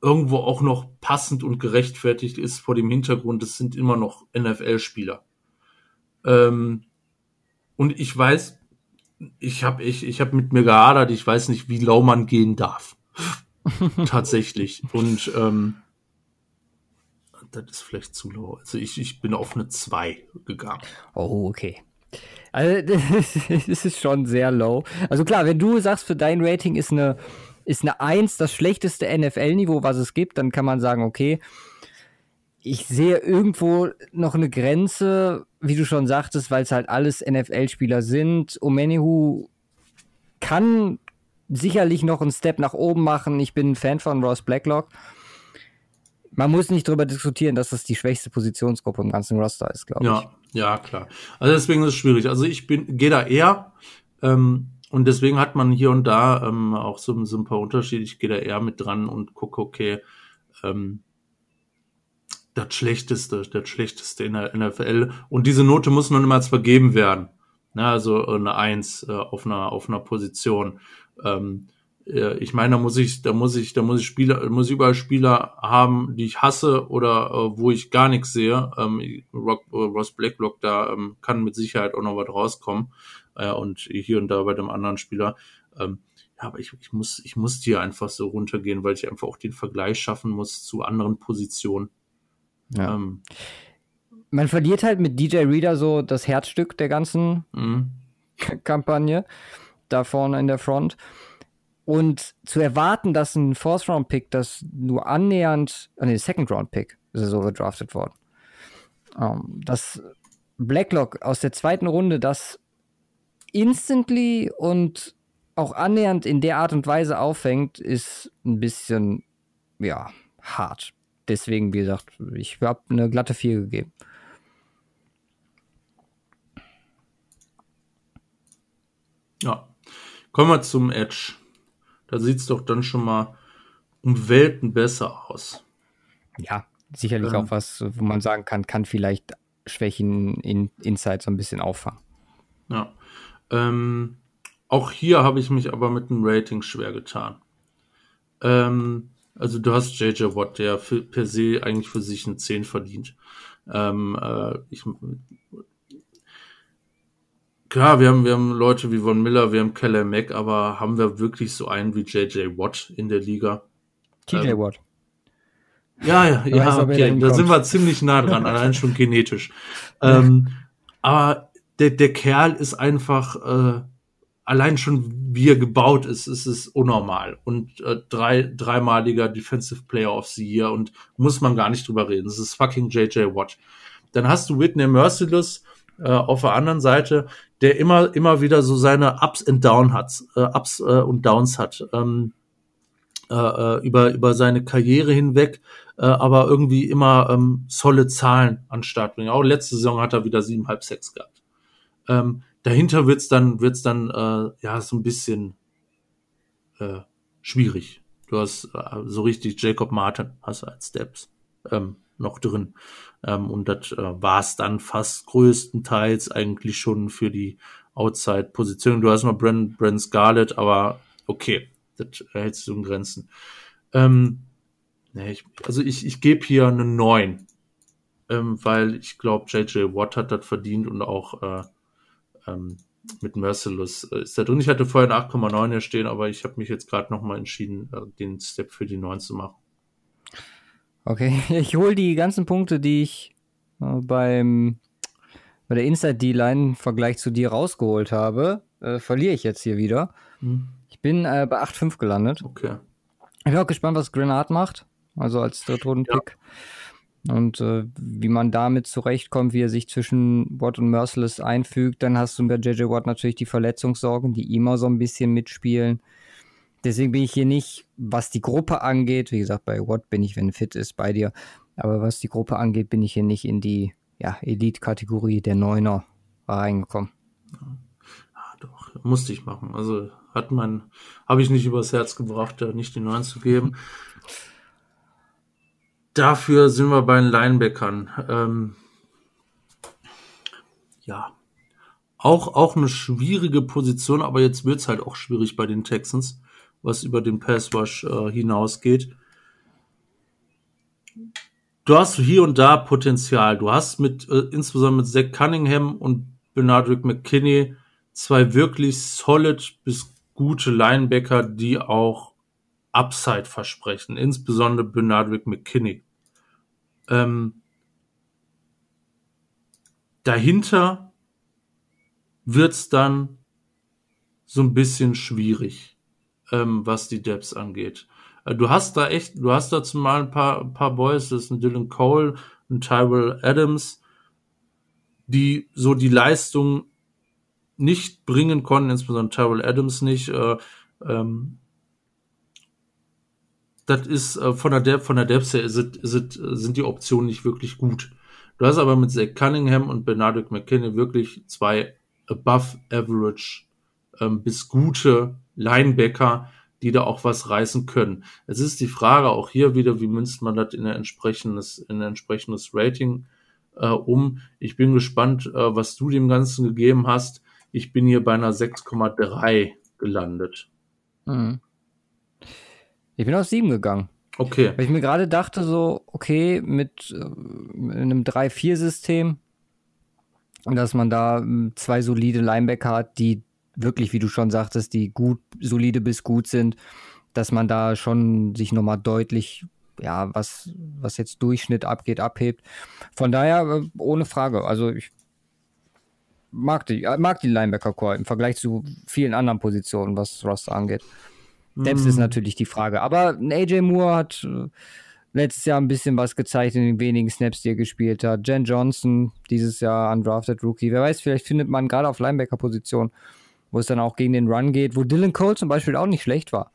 irgendwo auch noch passend und gerechtfertigt ist vor dem Hintergrund, es sind immer noch NFL-Spieler. Ähm, und ich weiß, ich habe ich, ich hab mit mir gehadert, ich weiß nicht, wie lau man gehen darf. Tatsächlich. Und ähm, das ist vielleicht zu lau. Also ich, ich bin auf eine 2 gegangen. Oh, okay. Also das ist schon sehr low. Also klar, wenn du sagst, für dein Rating ist eine ist eine 1 das schlechteste NFL-Niveau, was es gibt, dann kann man sagen, okay, ich sehe irgendwo noch eine Grenze, wie du schon sagtest, weil es halt alles NFL-Spieler sind. Omenihu kann sicherlich noch einen Step nach oben machen. Ich bin ein Fan von Ross Blacklock. Man muss nicht darüber diskutieren, dass das die schwächste Positionsgruppe im ganzen Roster ist, glaube ja, ich. Ja, klar. Also deswegen ist es schwierig. Also ich bin, gehe da eher ähm, und deswegen hat man hier und da ähm, auch so, so ein paar Unterschiede. Ich gehe da eher mit dran und gucke, okay, ähm, das Schlechteste, das Schlechteste in der NFL. Und diese Note muss nun immer vergeben werden. Na, also eine Eins äh, auf einer auf einer Position. Ähm, äh, ich meine, da muss ich, da muss ich, da muss ich Spieler, muss ich überall Spieler haben, die ich hasse oder äh, wo ich gar nichts sehe. Ähm, Rock, äh, Ross Blacklock da ähm, kann mit Sicherheit auch noch was rauskommen äh, und hier und da bei dem anderen Spieler. Ähm, aber ich, ich, muss, ich muss hier einfach so runtergehen, weil ich einfach auch den Vergleich schaffen muss zu anderen Positionen. Ja. Ähm, Man verliert halt mit DJ Reader so das Herzstück der ganzen mhm. Kampagne da vorne in der Front. Und zu erwarten, dass ein Fourth-Round-Pick, das nur annähernd, äh, nee, Second-Round-Pick ist er so gedraftet worden, um, ähm, dass Blacklock aus der zweiten Runde das instantly und auch annähernd in der Art und Weise auffängt, ist ein bisschen, ja, hart. Deswegen, wie gesagt, ich habe eine glatte 4 gegeben. Ja. Kommen wir zum Edge. Da sieht es doch dann schon mal um Welten besser aus. Ja, sicherlich ähm, auch was, wo man sagen kann, kann vielleicht Schwächen in Inside so ein bisschen auffangen. Ja. Ähm, auch hier habe ich mich aber mit dem Rating schwer getan. Ähm, also du hast JJ Watt, der für, per se eigentlich für sich eine 10 verdient. Ähm, äh, ich, klar, wir haben, wir haben Leute wie Von Miller, wir haben Keller Mack, aber haben wir wirklich so einen wie JJ Watt in der Liga? TJ ähm, Watt. Ja, ja, ja, weiß, okay. Da sind wir ziemlich nah dran, allein schon genetisch. Ähm, aber der, der Kerl ist einfach, äh, allein schon wie er gebaut ist, ist es unnormal. Und äh, drei, dreimaliger Defensive Player of the Year und muss man gar nicht drüber reden. Das ist fucking JJ Watt. Dann hast du Whitney Merciless äh, auf der anderen Seite, der immer, immer wieder so seine Ups and Downs hat, äh, Ups äh, und Downs hat. Ähm, äh, äh, über, über seine Karriere hinweg, äh, aber irgendwie immer ähm, solide Zahlen an Start bringen. Auch letzte Saison hat er wieder siebeneinhalb Sex gehabt. Ähm, dahinter wird's dann, wird's dann äh, ja so ein bisschen äh, schwierig. Du hast äh, so richtig Jacob Martin hast als Steps ähm, noch drin. Ähm, und das äh, war es dann fast größtenteils eigentlich schon für die Outside-Position. Du hast noch Brent, Brent Scarlett, aber okay, das hältst du in Grenzen. Ähm, nee, ich, also ich, ich gebe hier eine 9, ähm, weil ich glaube, JJ Watt hat das verdient und auch äh, ähm, mit Merciless äh, ist da drin. Ich hatte vorher eine 8,9 hier stehen, aber ich habe mich jetzt gerade nochmal entschieden, äh, den Step für die 9 zu machen. Okay, ich hole die ganzen Punkte, die ich äh, beim bei der Inside D-Line im Vergleich zu dir rausgeholt habe, äh, verliere ich jetzt hier wieder. Hm. Ich bin äh, bei 8,5 gelandet. Okay. Ich bin auch gespannt, was Grenade macht, also als Drittrunden-Pick. Ja. Und äh, wie man damit zurechtkommt, wie er sich zwischen Watt und Merciless einfügt, dann hast du bei JJ Watt natürlich die Verletzungssorgen, die immer so ein bisschen mitspielen. Deswegen bin ich hier nicht, was die Gruppe angeht, wie gesagt, bei Watt bin ich, wenn fit ist, bei dir. Aber was die Gruppe angeht, bin ich hier nicht in die ja, Elite-Kategorie der Neuner reingekommen. Ja, doch, musste ich machen. Also hat man, habe ich nicht übers Herz gebracht, da nicht die Neun zu geben. Dafür sind wir bei den Linebackern. Ähm, ja, auch, auch eine schwierige Position, aber jetzt wird's halt auch schwierig bei den Texans, was über den Passwash äh, hinausgeht. Du hast hier und da Potenzial. Du hast mit, äh, insbesondere mit Zach Cunningham und Bernardrick McKinney zwei wirklich solid bis gute Linebacker, die auch Upside versprechen, insbesondere Bernardwick McKinney. Ähm, dahinter wird's dann so ein bisschen schwierig, ähm, was die Depths angeht. Äh, du hast da echt, du hast da zumal ein paar, ein paar Boys, das ist ein Dylan Cole, ein Tyrell Adams, die so die Leistung nicht bringen konnten, insbesondere Tyrell Adams nicht. Äh, ähm, das ist äh, von der Depth, von der Depth her ist, ist, sind die Optionen nicht wirklich gut. Du hast aber mit Zach Cunningham und Bernardo McKinney wirklich zwei above average ähm, bis gute Linebacker, die da auch was reißen können. Es ist die Frage auch hier wieder, wie münzt man das in ein entsprechendes, in ein entsprechendes Rating äh, um. Ich bin gespannt, äh, was du dem Ganzen gegeben hast. Ich bin hier bei einer 6,3 gelandet. Mhm. Ich bin auf 7 gegangen. Okay. Weil ich mir gerade dachte, so, okay, mit, äh, mit einem 3-4-System, dass man da hm, zwei solide Linebacker hat, die wirklich, wie du schon sagtest, die gut, solide bis gut sind, dass man da schon sich nochmal deutlich, ja, was, was jetzt Durchschnitt abgeht, abhebt. Von daher, äh, ohne Frage. Also ich mag die, äh, mag die Linebacker-Core im Vergleich zu vielen anderen Positionen, was Roster angeht. Depth mm. ist natürlich die Frage. Aber AJ Moore hat äh, letztes Jahr ein bisschen was gezeigt in den wenigen Snaps, die er gespielt hat. Jen Johnson, dieses Jahr undrafted Rookie. Wer weiß, vielleicht findet man gerade auf Linebacker-Position, wo es dann auch gegen den Run geht, wo Dylan Cole zum Beispiel auch nicht schlecht war.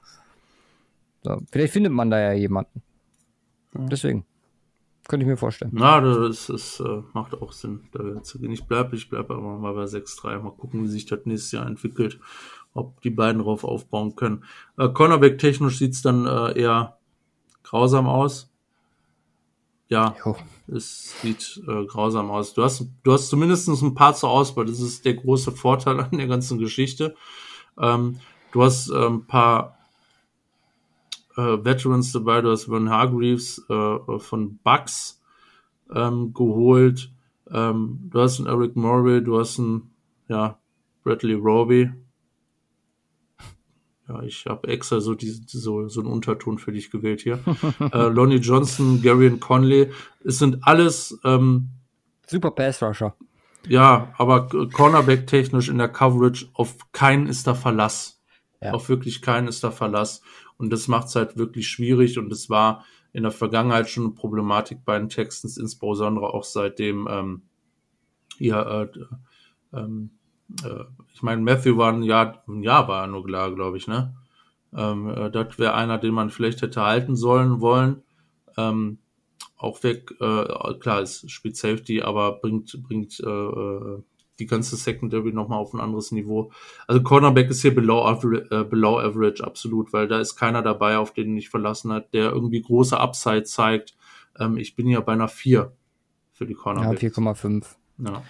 So, vielleicht findet man da ja jemanden. Deswegen. Könnte ich mir vorstellen. Na, das, das äh, macht auch Sinn, da zu gehen. Ich bleibe ich bleib aber mal bei 6-3. Mal gucken, wie sich das nächstes Jahr entwickelt. Ob die beiden drauf aufbauen können. Äh, Cornerback-technisch sieht's dann äh, eher grausam aus. Ja, jo. es sieht äh, grausam aus. Du hast, du hast zumindest ein paar zur Auswahl. Das ist der große Vorteil an der ganzen Geschichte. Ähm, du hast äh, ein paar äh, Veterans dabei. Du hast Von Hargreaves äh, von Bucks ähm, geholt. Ähm, du hast einen Eric Morley, du hast einen ja, Bradley Roby. Ja, ich habe extra so, die, so, so einen Unterton für dich gewählt hier. äh, Lonnie Johnson, Gary Conley. Es sind alles ähm, super Pass Rusher. Ja, aber Cornerback technisch in der Coverage auf keinen ist da Verlass. Ja. Auf wirklich keinen ist da Verlass. Und das macht es halt wirklich schwierig. Und es war in der Vergangenheit schon eine Problematik bei den Texans, insbesondere auch seitdem ähm, ja, äh, ähm, äh, ich meine, Matthew war ein Jahr, ein Jahr war er nur klar, glaube ich, ne? Ähm, äh, das wäre einer, den man vielleicht hätte halten sollen wollen. Ähm, auch weg, äh, klar, ist spielt Safety, aber bringt, bringt äh, äh die ganze Secondary nochmal auf ein anderes Niveau. Also Cornerback ist hier below average, äh, below average absolut, weil da ist keiner dabei, auf den ich verlassen hat, der irgendwie große Upside zeigt. Ähm, ich bin ja bei einer 4 für die Cornerback. Ja, 4,5. Ja.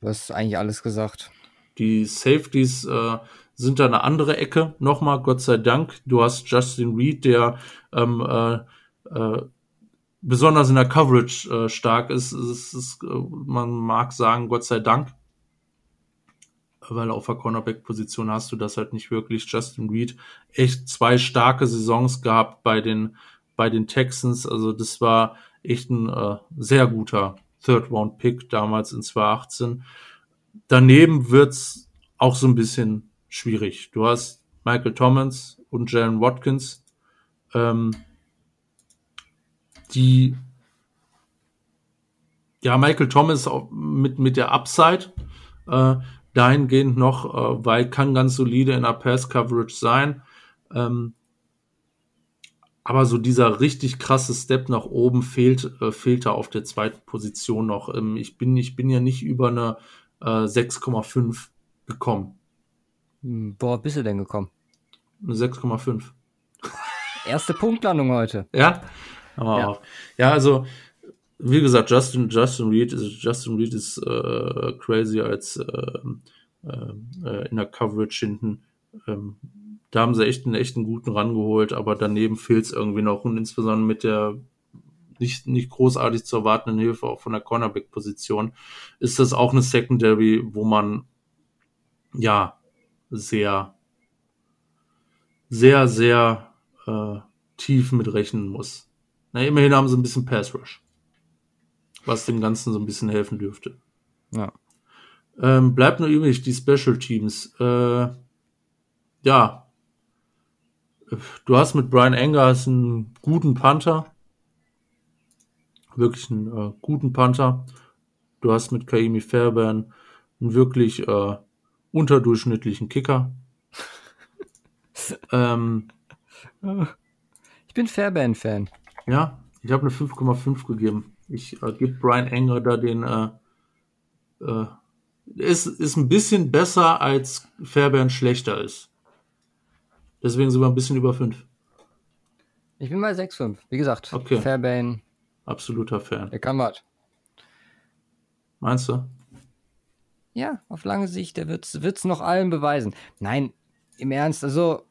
Du hast eigentlich alles gesagt. Die Safeties äh, sind da eine andere Ecke. Nochmal, Gott sei Dank. Du hast Justin Reed, der ähm, äh, äh, besonders in der Coverage äh, stark ist. Es ist, äh, man mag sagen, Gott sei Dank weil auf der Cornerback-Position hast du das halt nicht wirklich. Justin Reed echt zwei starke Saisons gehabt bei den, bei den Texans. Also das war echt ein äh, sehr guter Third-Round-Pick damals in 2018. Daneben wird's auch so ein bisschen schwierig. Du hast Michael Thomas und Jalen Watkins, ähm, die ja, Michael Thomas mit, mit der Upside, äh, dahingehend noch, äh, weil kann ganz solide in der Pass-Coverage sein. Ähm, aber so dieser richtig krasse Step nach oben fehlt, äh, fehlt da auf der zweiten Position noch. Ähm, ich, bin, ich bin ja nicht über eine äh, 6,5 gekommen. Hm, boah, bist du denn gekommen? Eine 6,5. Erste Punktlandung heute. Ja? Aber ja. ja, also wie gesagt, Justin, Justin Reed ist, Justin Reed ist äh, crazy als äh, äh, in der Coverage hinten. Ähm, da haben sie echt einen echten guten rangeholt, aber daneben fehlt es irgendwie noch und insbesondere mit der nicht, nicht großartig zu erwartenden Hilfe auch von der Cornerback-Position ist das auch eine Secondary, wo man ja sehr, sehr, sehr äh, tief mit rechnen muss. Na, immerhin haben sie ein bisschen Pass Rush was dem Ganzen so ein bisschen helfen dürfte. Ja. Ähm, bleibt nur übrig die Special Teams. Äh, ja. Du hast mit Brian Engers einen guten Panther. Wirklich einen äh, guten Panther. Du hast mit Kaimi Fairbairn einen wirklich äh, unterdurchschnittlichen Kicker. ähm, ich bin Fairbairn-Fan. Ja, ich habe eine 5,5 gegeben. Ich äh, gebe Brian Enger da den, äh, äh, ist, ist ein bisschen besser als Fairbairn schlechter ist. Deswegen sind wir ein bisschen über 5. Ich bin bei 6,5. Wie gesagt, okay. Fairbairn. Absoluter Fan. Der kann was. Meinst du? Ja, auf lange Sicht, der wird es noch allen beweisen. Nein, im Ernst, also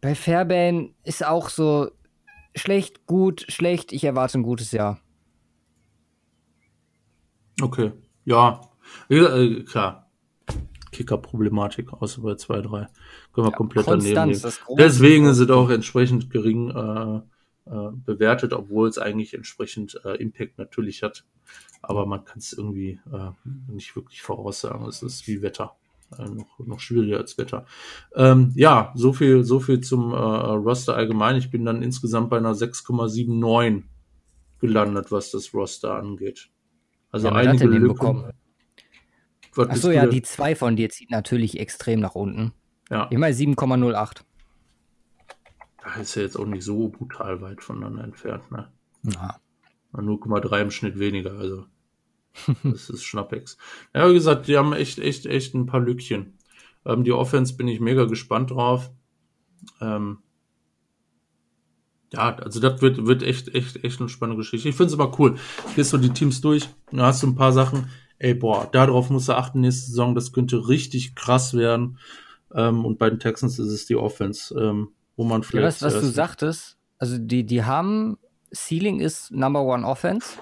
bei Fairbairn ist auch so, schlecht, gut, schlecht. Ich erwarte ein gutes Jahr. Okay. Ja. Äh, klar. Kicker-Problematik, außer bei 2, 3. Können wir Ja, komplett Konstanz, daneben nehmen. Deswegen es auch entsprechend gering äh, äh, bewertet, obwohl es eigentlich entsprechend äh, Impact natürlich hat. Aber man kann es irgendwie äh, nicht wirklich voraussagen. Es ist wie Wetter. Äh, noch, noch schwieriger als Wetter. Ähm, ja, so viel, so viel zum äh, Roster allgemein. Ich bin dann insgesamt bei einer 6,79 gelandet, was das Roster angeht. Also Ja, einige Lücken. Achso, ja, die 2 von dir zieht natürlich extrem nach unten. ja. Ich meine 7,08. Ist ja jetzt auch nicht so brutal weit voneinander entfernt, ne? Ja. 0,3 im Schnitt weniger, also. Das ist Schnappex. Ja, wie gesagt, die haben echt, echt, echt ein paar Lückchen. Ähm, die Offense bin ich mega gespannt drauf. Ähm, ja, also das wird, wird echt, echt, echt eine spannende Geschichte. Ich finde es immer cool. Gehst du die Teams durch, da hast du ein paar Sachen, ey, boah, darauf musst du achten nächste Saison, das könnte richtig krass werden. Ähm, und bei den Texans ist es die Offense, ähm, wo man Ja, vielleicht. was, was du sagtest, also die, die haben, Ceiling ist Number One Offense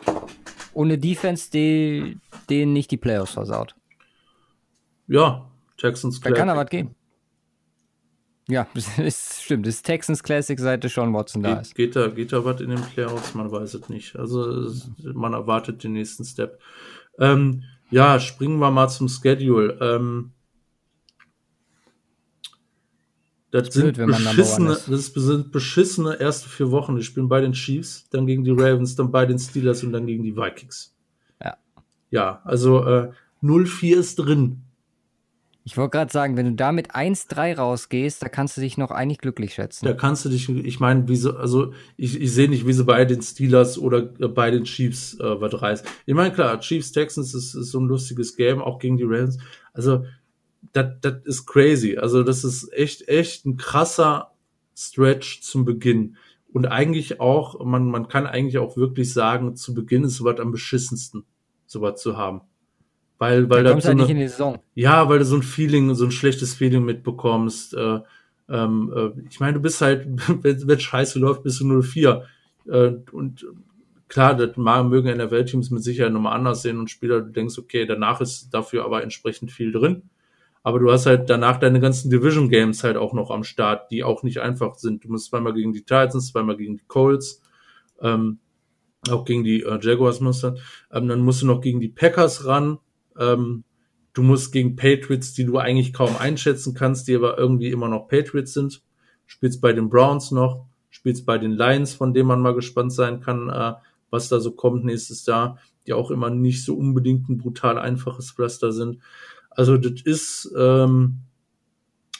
und eine Defense, die denen nicht die Playoffs versaut. Ja, Texans Da kann da was gehen. Ja, das ist, stimmt. Das ist Texans Classic, seit Sean Watson da Geht, ist. geht, da, geht da was in den Playoffs? Man weiß es nicht. Also man erwartet den nächsten Step. Ähm, ja, springen wir mal zum Schedule. Ähm, das, sind blöd, One beschissene, das sind beschissene erste vier Wochen. Die spielen bei den Chiefs, dann gegen die Ravens, dann bei den Steelers und dann gegen die Vikings. Ja. Ja, also äh, 0-4 ist drin. Ich wollte gerade sagen, wenn du da mit 1-3 rausgehst, da kannst du dich noch eigentlich glücklich schätzen. Da kannst du dich, ich meine, wie so, also ich, ich sehe nicht, wie sie bei den Steelers oder äh, bei den Chiefs äh, was reißt. Ich meine, klar, Chiefs Texans ist, ist so ein lustiges Game, auch gegen die Ravens. Also, das das ist crazy. Also, das ist echt, echt ein krasser Stretch zum Beginn. Und eigentlich auch, man, man kann eigentlich auch wirklich sagen, zu Beginn ist sowas am beschissensten, sowas zu haben. Weil, weil da kommst so halt eine, in die Saison. ja, weil du so ein Feeling, so ein schlechtes Feeling mitbekommst. Äh, ähm, äh, ich meine, du bist halt, wenn wenn scheiße läuft, bist du 04. Äh, und klar, das mögen NFL-Teams mit Sicherheit nochmal anders sehen und Spieler, du denkst, okay, danach ist dafür aber entsprechend viel drin. Aber du hast halt danach deine ganzen Division Games halt auch noch am Start, die auch nicht einfach sind. Du musst zweimal gegen die Titans, zweimal gegen die Colts, ähm, auch gegen die äh, Jaguars musst du. Ähm, dann musst du noch gegen die Packers ran. Ähm, du musst gegen Patriots, die du eigentlich kaum einschätzen kannst, die aber irgendwie immer noch Patriots sind. Spielst bei den Browns noch, spielst bei den Lions, von denen man mal gespannt sein kann, äh, was da so kommt nächstes Jahr, die auch immer nicht so unbedingt ein brutal einfaches Pflaster sind. Also das ist, ähm,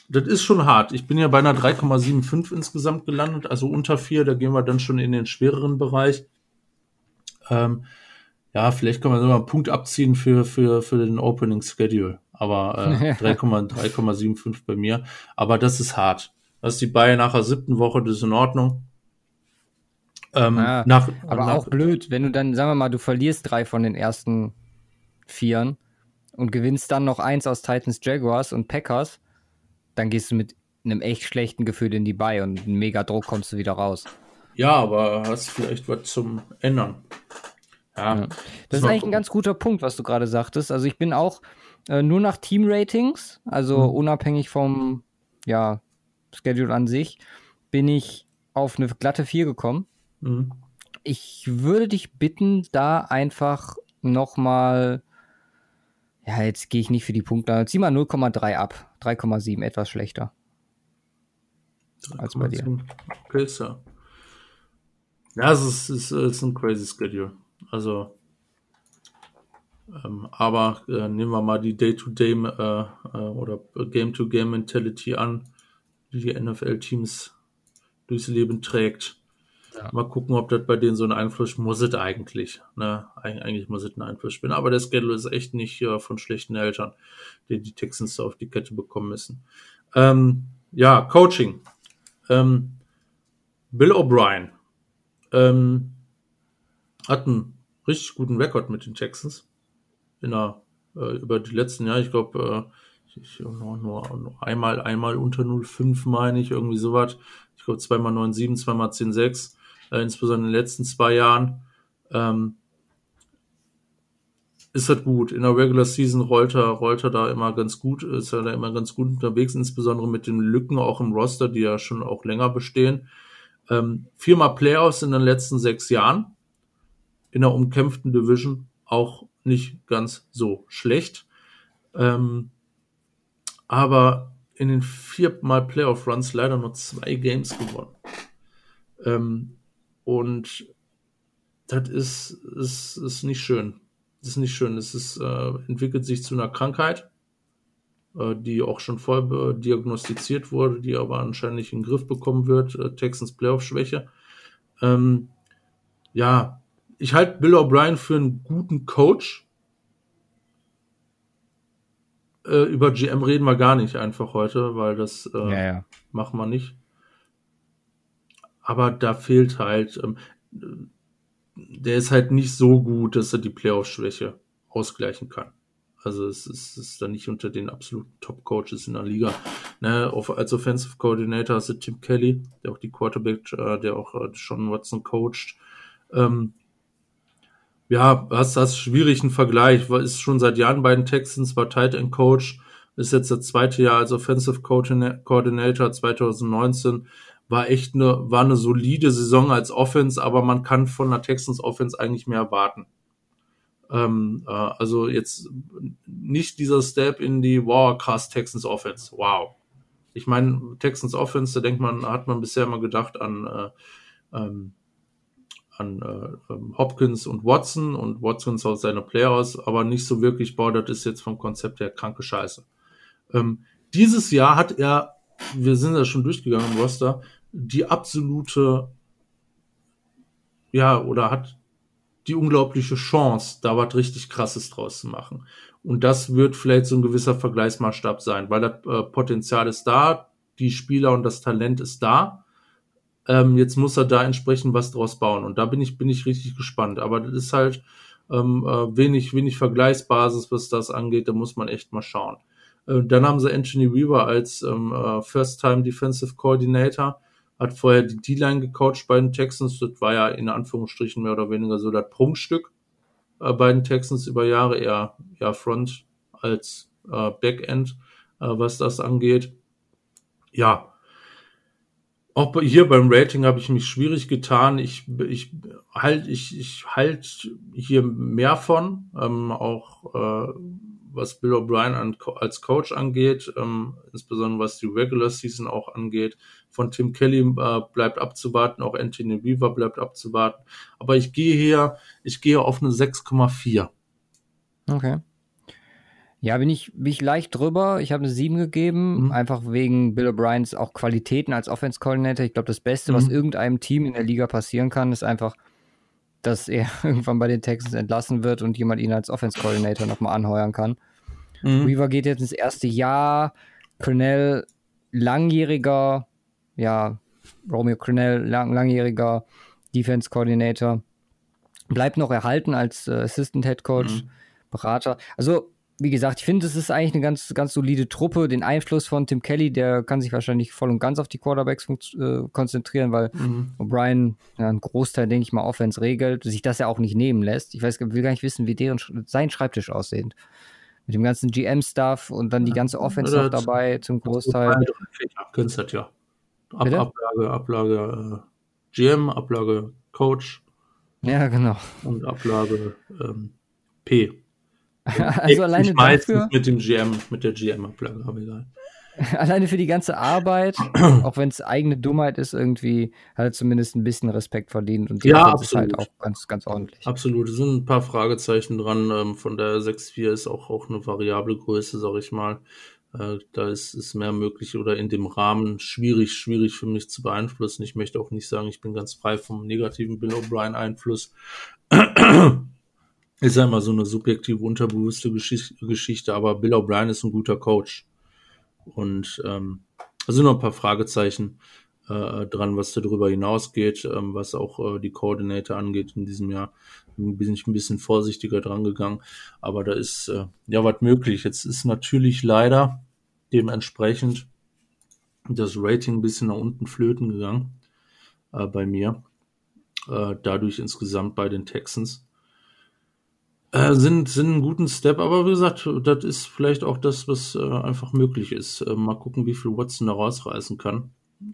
das ist schon hart. Ich bin ja bei einer 3,75 insgesamt gelandet, also unter 4, da gehen wir dann schon in den schwereren Bereich. Ähm, ja, vielleicht kann man sogar einen Punkt abziehen für, für, für den Opening Schedule. Aber äh, 3,- 3,75 bei mir. Aber das ist hart. Das ist die Bayern nach der siebten Woche, das ist in Ordnung. Ähm, Ja, nach, Aber nach, auch blöd, wenn du dann, sagen wir mal, du verlierst drei von den ersten Vieren und gewinnst dann noch eins aus Titans, Jaguars und Packers, dann gehst du mit einem echt schlechten Gefühl in die Bay und mit mega Druck kommst du wieder raus. Ja, aber hast vielleicht was zum Ändern. Ja, Ja. Das ist eigentlich ein ganz guter Punkt, was du gerade sagtest. Also ich bin auch äh, nur nach Team-Ratings, also Mhm. unabhängig vom ja, Schedule an sich, bin ich auf eine glatte 4 gekommen. Mhm. Ich würde dich bitten, da einfach nochmal, ja, jetzt gehe ich nicht für die Punkte, zieh mal 0,3 ab, 3,7, etwas schlechter. Als bei dir. So. Ja, es ist, es ist ein crazy Schedule. Also, ähm, aber äh, nehmen wir mal die Day-to-Day äh, äh, oder Game-to-Game-Mentality an, die die NFL-Teams durchs Leben trägt. Ja. Mal gucken, ob das bei denen so einen Einfluss muss es eigentlich. Ne? Eig eigentlich muss es einen Einfluss spielen. Aber der Schedule ist echt nicht äh, von schlechten Eltern, die die Texans da auf die Kette bekommen müssen. Ähm, ja, Coaching. Ähm, Bill O'Brien ähm, hat einen richtig guten Rekord mit den Texans. In der, äh, über die letzten Jahre, ich glaube, äh, ich, nur, nur, nur einmal, einmal unter 0,5 meine ich, irgendwie sowas. Ich glaube, zweimal 9,7, zweimal 10,6, äh, insbesondere in den letzten zwei Jahren. Ähm, ist halt gut. In der Regular Season rollt er, rollt er da immer ganz gut, ist er da immer ganz gut unterwegs, insbesondere mit den Lücken auch im Roster, die ja schon auch länger bestehen. Ähm, viermal Playoffs in den letzten sechs Jahren. In der umkämpften Division auch nicht ganz so schlecht. Ähm, aber in den viermal Playoff-Runs leider nur zwei Games gewonnen. Ähm, und das ist, ist, ist nicht schön. Das ist nicht schön. Es ist, äh, entwickelt sich zu einer Krankheit, äh, die auch schon voll diagnostiziert wurde, die aber anscheinend nicht in den Griff bekommen wird. Äh, Texans Playoff-Schwäche. Ähm, ja, ich halte Bill O'Brien für einen guten Coach. Äh, über GM reden wir gar nicht einfach heute, weil das äh, ja, ja. machen wir nicht. Aber da fehlt halt, ähm, der ist halt nicht so gut, dass er die Playoff-Schwäche ausgleichen kann. Also es ist, es ist dann nicht unter den absoluten Top-Coaches in der Liga. Ne, als Offensive Coordinator hast du Tim Kelly, der auch die Quarterback, äh, der auch äh, Sean Watson coacht. Ähm, ja, hast das schwierigen Vergleich, ist schon seit Jahren bei den Texans, war Tight End Coach, ist jetzt das zweite Jahr als Offensive Coordinator 2019 war echt eine, war eine solide Saison als Offense, aber man kann von der Texans Offense eigentlich mehr erwarten. Ähm, äh, also jetzt nicht dieser Step in die wow, krass Texans Offense. Wow. Ich meine, Texans Offense, da denkt man, hat man bisher immer gedacht an, äh, ähm, an äh, ähm, Hopkins und Watson und Watson aus seine Players, aber nicht so wirklich, boah, das ist jetzt vom Konzept her kranke Scheiße. Ähm, dieses Jahr hat er, wir sind ja schon durchgegangen im Roster, die absolute, ja, oder hat die unglaubliche Chance, da was richtig krasses draus zu machen. Und das wird vielleicht so ein gewisser Vergleichsmaßstab sein, weil das äh, Potenzial ist da, die Spieler und das Talent ist da. Ähm, jetzt muss er da entsprechend was draus bauen. Und da bin ich, bin ich richtig gespannt. Aber das ist halt ähm, äh, wenig, wenig Vergleichsbasis, was das angeht. Da muss man echt mal schauen. Äh, dann haben sie Anthony Weaver als ähm, äh, First-Time Defensive Coordinator hat vorher die D-Line gecoacht bei den Texans. Das war ja in Anführungsstrichen mehr oder weniger so das Prunkstück äh, bei den Texans über Jahre, eher, eher Front als äh, Backend, äh, was das angeht. Ja, auch hier beim Rating habe ich mich schwierig getan. Ich, ich halt, ich, ich halt hier mehr von, ähm, auch äh, was Bill O'Brien als Coach angeht, ähm, insbesondere was die Regular Season auch angeht. Von Tim Kelly äh, bleibt abzuwarten, auch Anthony Weaver bleibt abzuwarten. Aber ich gehe hier, ich gehe auf eine 6,4. Okay. Ja, bin ich, bin ich leicht drüber. Ich habe eine 7 gegeben, mhm. einfach wegen Bill O'Briens auch Qualitäten als Offense Coordinator. Ich glaube, das Beste, mhm. was irgendeinem Team in der Liga passieren kann, ist einfach, dass er irgendwann bei den Texans entlassen wird und jemand ihn als Offense Coordinator nochmal anheuern kann. Mhm. Weaver geht jetzt ins erste Jahr. Cornell, langjähriger ja, Romeo Crennel, lang, langjähriger Defense Coordinator, bleibt noch erhalten als äh, Assistant Head Coach, mhm. Berater. Also, wie gesagt, ich finde, es ist eigentlich eine ganz, ganz solide Truppe. Den Einfluss von Tim Kelly, der kann sich wahrscheinlich voll und ganz auf die Quarterbacks äh, konzentrieren, weil mhm. O'Brien ja, einen Großteil, denke ich mal, Offense regelt, sich das ja auch nicht nehmen lässt. Ich weiß, will gar nicht wissen, wie deren, sein Schreibtisch aussieht. Mit dem ganzen GM-Stuff und dann die ganze Offense noch dabei zum Großteil. Künstler, ja. Ab, Ablage, Ablage äh, GM, Ablage Coach. Ja, genau. Und Ablage ähm, P. also alleine dafür, mit dem GM, mit der GM-Ablage, aber egal. Alleine für die ganze Arbeit, auch wenn es eigene Dummheit ist, irgendwie hat er zumindest ein bisschen Respekt verdient und die ja, ist halt auch ganz, ganz ordentlich. Absolut, es sind ein paar Fragezeichen dran. Ähm, von der 6.4 ist auch, auch eine variable Größe, sag ich mal. Äh, da ist es mehr möglich oder in dem Rahmen schwierig, schwierig für mich zu beeinflussen. Ich möchte auch nicht sagen, ich bin ganz frei vom negativen Bill O'Brien Einfluss. ist ja immer so eine subjektive, unterbewusste Geschichte, aber Bill O'Brien ist ein guter Coach. Und ähm, da sind noch ein paar Fragezeichen äh, dran, was darüber hinausgeht, ähm, was auch äh, die Coordinator angeht in diesem Jahr. Bin ich ein bisschen vorsichtiger dran gegangen, aber da ist äh, ja was möglich. Jetzt ist natürlich leider dementsprechend das Rating ein bisschen nach unten flöten gegangen äh, bei mir. Äh, dadurch insgesamt bei den Texans. Äh, sind, sind einen guten Step, aber wie gesagt, das ist vielleicht auch das, was äh, einfach möglich ist. Äh, mal gucken, wie viel Watson da rausreißen kann.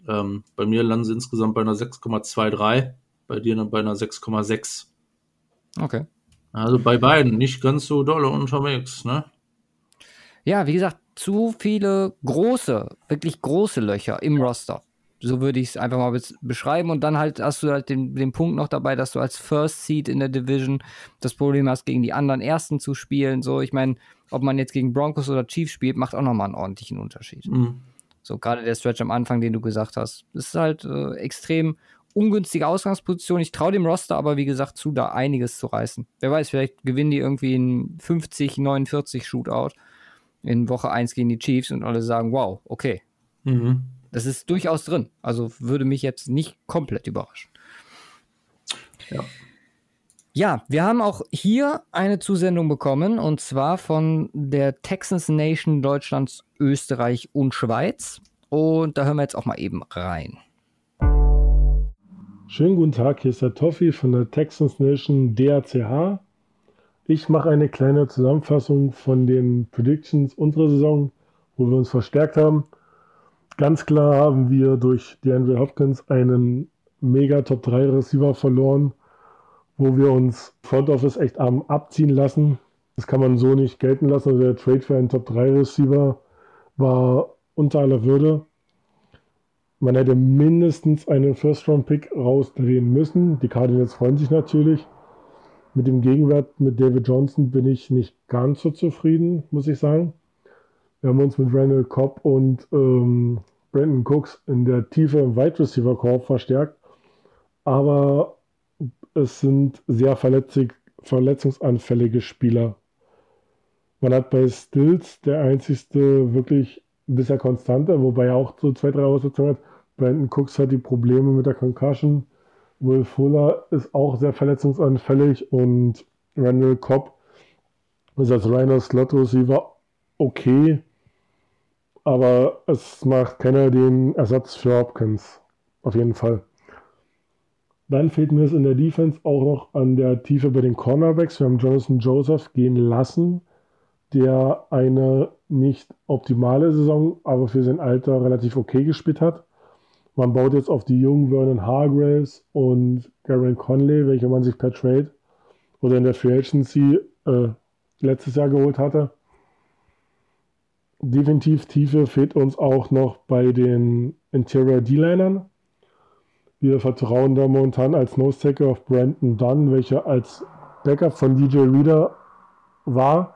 Ähm, bei mir landen sie insgesamt bei einer 6,23, bei dir dann bei einer 6,6. Okay. Also bei beiden nicht ganz so dolle unterwegs, ne? Ja, wie gesagt, zu viele große, wirklich große Löcher im Roster. So würde ich es einfach mal beschreiben. Und dann halt hast du halt den, den Punkt noch dabei, dass du als First Seed in der Division das Problem hast, gegen die anderen Ersten zu spielen. So, ich meine, ob man jetzt gegen Broncos oder Chiefs spielt, macht auch nochmal einen ordentlichen Unterschied. Mhm. So, gerade der Stretch am Anfang, den du gesagt hast, ist halt äh, extrem ungünstige Ausgangsposition. Ich traue dem Roster aber, wie gesagt, zu, da einiges zu reißen. Wer weiß, vielleicht gewinnen die irgendwie in 50, 49 Shootout in Woche 1 gegen die Chiefs und alle sagen, wow, okay. Mhm. Das ist durchaus drin. Also würde mich jetzt nicht komplett überraschen. Ja. Ja, wir haben auch hier eine Zusendung bekommen und zwar von der Texans Nation Deutschlands, Österreich und Schweiz. Und da hören wir jetzt auch mal eben rein. Schönen guten Tag, hier ist der Toffi von der Texans Nation DACH. Ich mache eine kleine Zusammenfassung von den Predictions unserer Saison, wo wir uns verstärkt haben. Ganz klar haben wir durch DeAndre Hopkins einen mega Top 3 Receiver verloren, wo wir uns Front Office echt am abziehen lassen. Das kann man so nicht gelten lassen. Also der Trade für einen Top 3 Receiver war unter aller Würde. Man hätte mindestens einen First-Round-Pick rausdrehen müssen. Die Cardinals freuen sich natürlich. Mit dem Gegenwert mit David Johnson bin ich nicht ganz so zufrieden, muss ich sagen. Wir haben uns mit Randall Cobb und ähm, Brandon Cooks in der Tiefe im Wide Receiver Korb verstärkt. Aber es sind sehr verletzungsanfällige Spieler. Man hat bei Stills der einzigste wirklich bisher konstante, wobei er auch so zwei, drei Aussetzungen hat. Brandon Cooks hat die Probleme mit der Concussion. Will Fuller ist auch sehr verletzungsanfällig und Randall Cobb ist als reiner Slot Receiver okay aber es macht keiner den Ersatz für Hopkins. Auf jeden Fall. Dann fehlt mir es in der Defense auch noch an der Tiefe bei den Cornerbacks. Wir haben Jonathan Joseph gehen lassen, der eine nicht optimale Saison, aber für sein Alter relativ okay gespielt hat. Man baut jetzt auf die jungen Vernon Hargraves und Garen Conley, welche man sich per Trade oder in der Free Agency äh, letztes Jahr geholt hatte. Definitiv Tiefe fehlt uns auch noch bei den Interior D-Linern. Wir vertrauen da momentan als Nose Tackle auf Brandon Dunn, welcher als Backup von DJ Reader war.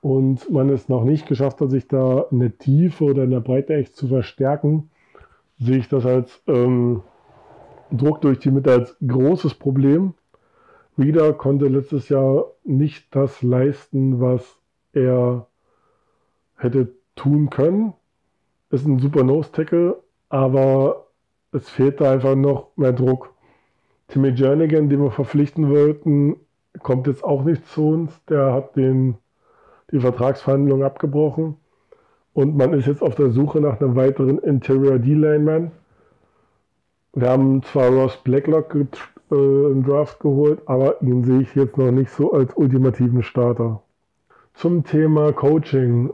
Und man es noch nicht geschafft hat, sich da in der Tiefe oder in der Breite echt zu verstärken, sehe ich das als ähm, Druck durch die Mitte als großes Problem. Reader konnte letztes Jahr nicht das leisten, was er hätte tun können. Ist ein super Nose-Tackle, aber es fehlt da einfach noch mehr Druck. Timmy Jernigan, den wir verpflichten wollten, kommt jetzt auch nicht zu uns. Der hat den, die Vertragsverhandlungen abgebrochen. Und man ist jetzt auf der Suche nach einem weiteren Interior D-Lineman. Wir haben zwar Ross Blacklock äh, im Draft geholt, aber ihn sehe ich jetzt noch nicht so als ultimativen Starter. Zum Thema Coaching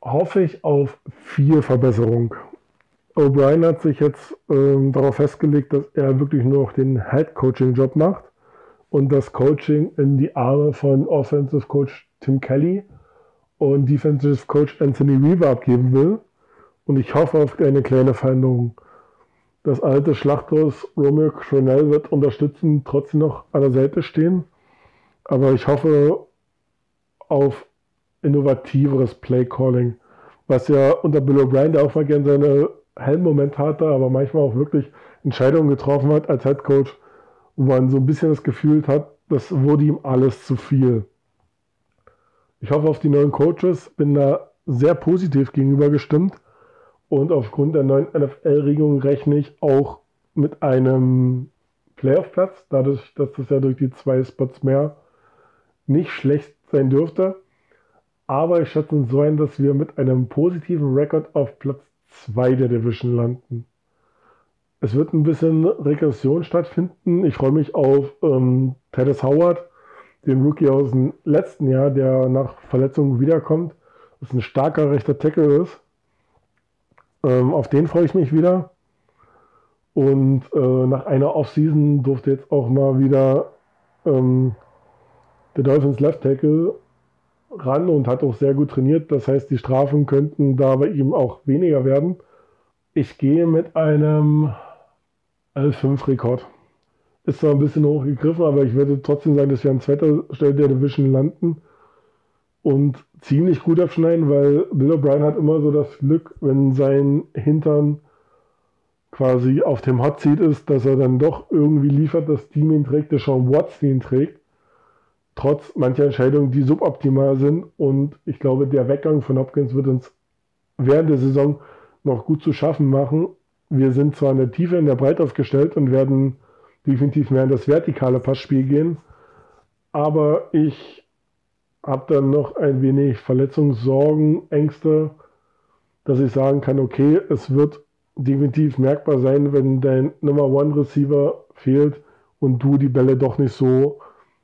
hoffe ich auf viel Verbesserung. O'Brien hat sich jetzt ähm, darauf festgelegt, dass er wirklich nur noch den Head-Coaching-Job macht und das Coaching in die Arme von Offensive Coach Tim Kelly und Defensive Coach Anthony Weaver abgeben will. Und ich hoffe auf eine kleine Veränderung. Das alte Schlachthaus Romeo Cronell wird unterstützen, trotzdem noch an der Seite stehen. Aber ich hoffe auf innovativeres Play-Calling, was ja unter Bill O'Brien, der auch mal gerne seine Helmmoment hatte, aber manchmal auch wirklich Entscheidungen getroffen hat als Head Coach, wo man so ein bisschen das Gefühl hat, das wurde ihm alles zu viel. Ich hoffe auf die neuen Coaches, bin da sehr positiv gegenüber gestimmt und aufgrund der neuen NFL-Regelung rechne ich auch mit einem Playoff-Platz, dadurch, dass das ja durch die zwei Spots mehr nicht schlecht sein dürfte aber ich schätze so ein, dass wir mit einem positiven Rekord auf Platz 2 der Division landen. Es wird ein bisschen Regression stattfinden. Ich freue mich auf ähm, Titus Howard, den Rookie aus dem letzten Jahr, der nach Verletzungen wiederkommt, was ein starker rechter Tackle ist. Ähm, auf den freue ich mich wieder. Und äh, nach einer Offseason durfte jetzt auch mal wieder ähm, der Dolphins Left Tackle ran und hat auch sehr gut trainiert. Das heißt, die Strafen könnten da bei ihm auch weniger werden. Ich gehe mit einem L5-Rekord. Ist zwar ein bisschen hochgegriffen, aber ich würde trotzdem sagen, dass wir an zweiter Stelle der Division landen und ziemlich gut abschneiden, weil Bill O'Brien hat immer so das Glück, wenn sein Hintern quasi auf dem Hot Seat ist, dass er dann doch irgendwie liefert, das Team ihn trägt, der Sean Watts ihn trägt trotz mancher Entscheidungen, die suboptimal sind. Und ich glaube, der Weggang von Hopkins wird uns während der Saison noch gut zu schaffen machen. Wir sind zwar in der Tiefe, in der Breite aufgestellt und werden definitiv mehr in das vertikale Passspiel gehen, aber ich habe dann noch ein wenig Verletzungssorgen, Ängste, dass ich sagen kann, okay, es wird definitiv merkbar sein, wenn dein Nummer One Receiver fehlt und du die Bälle doch nicht so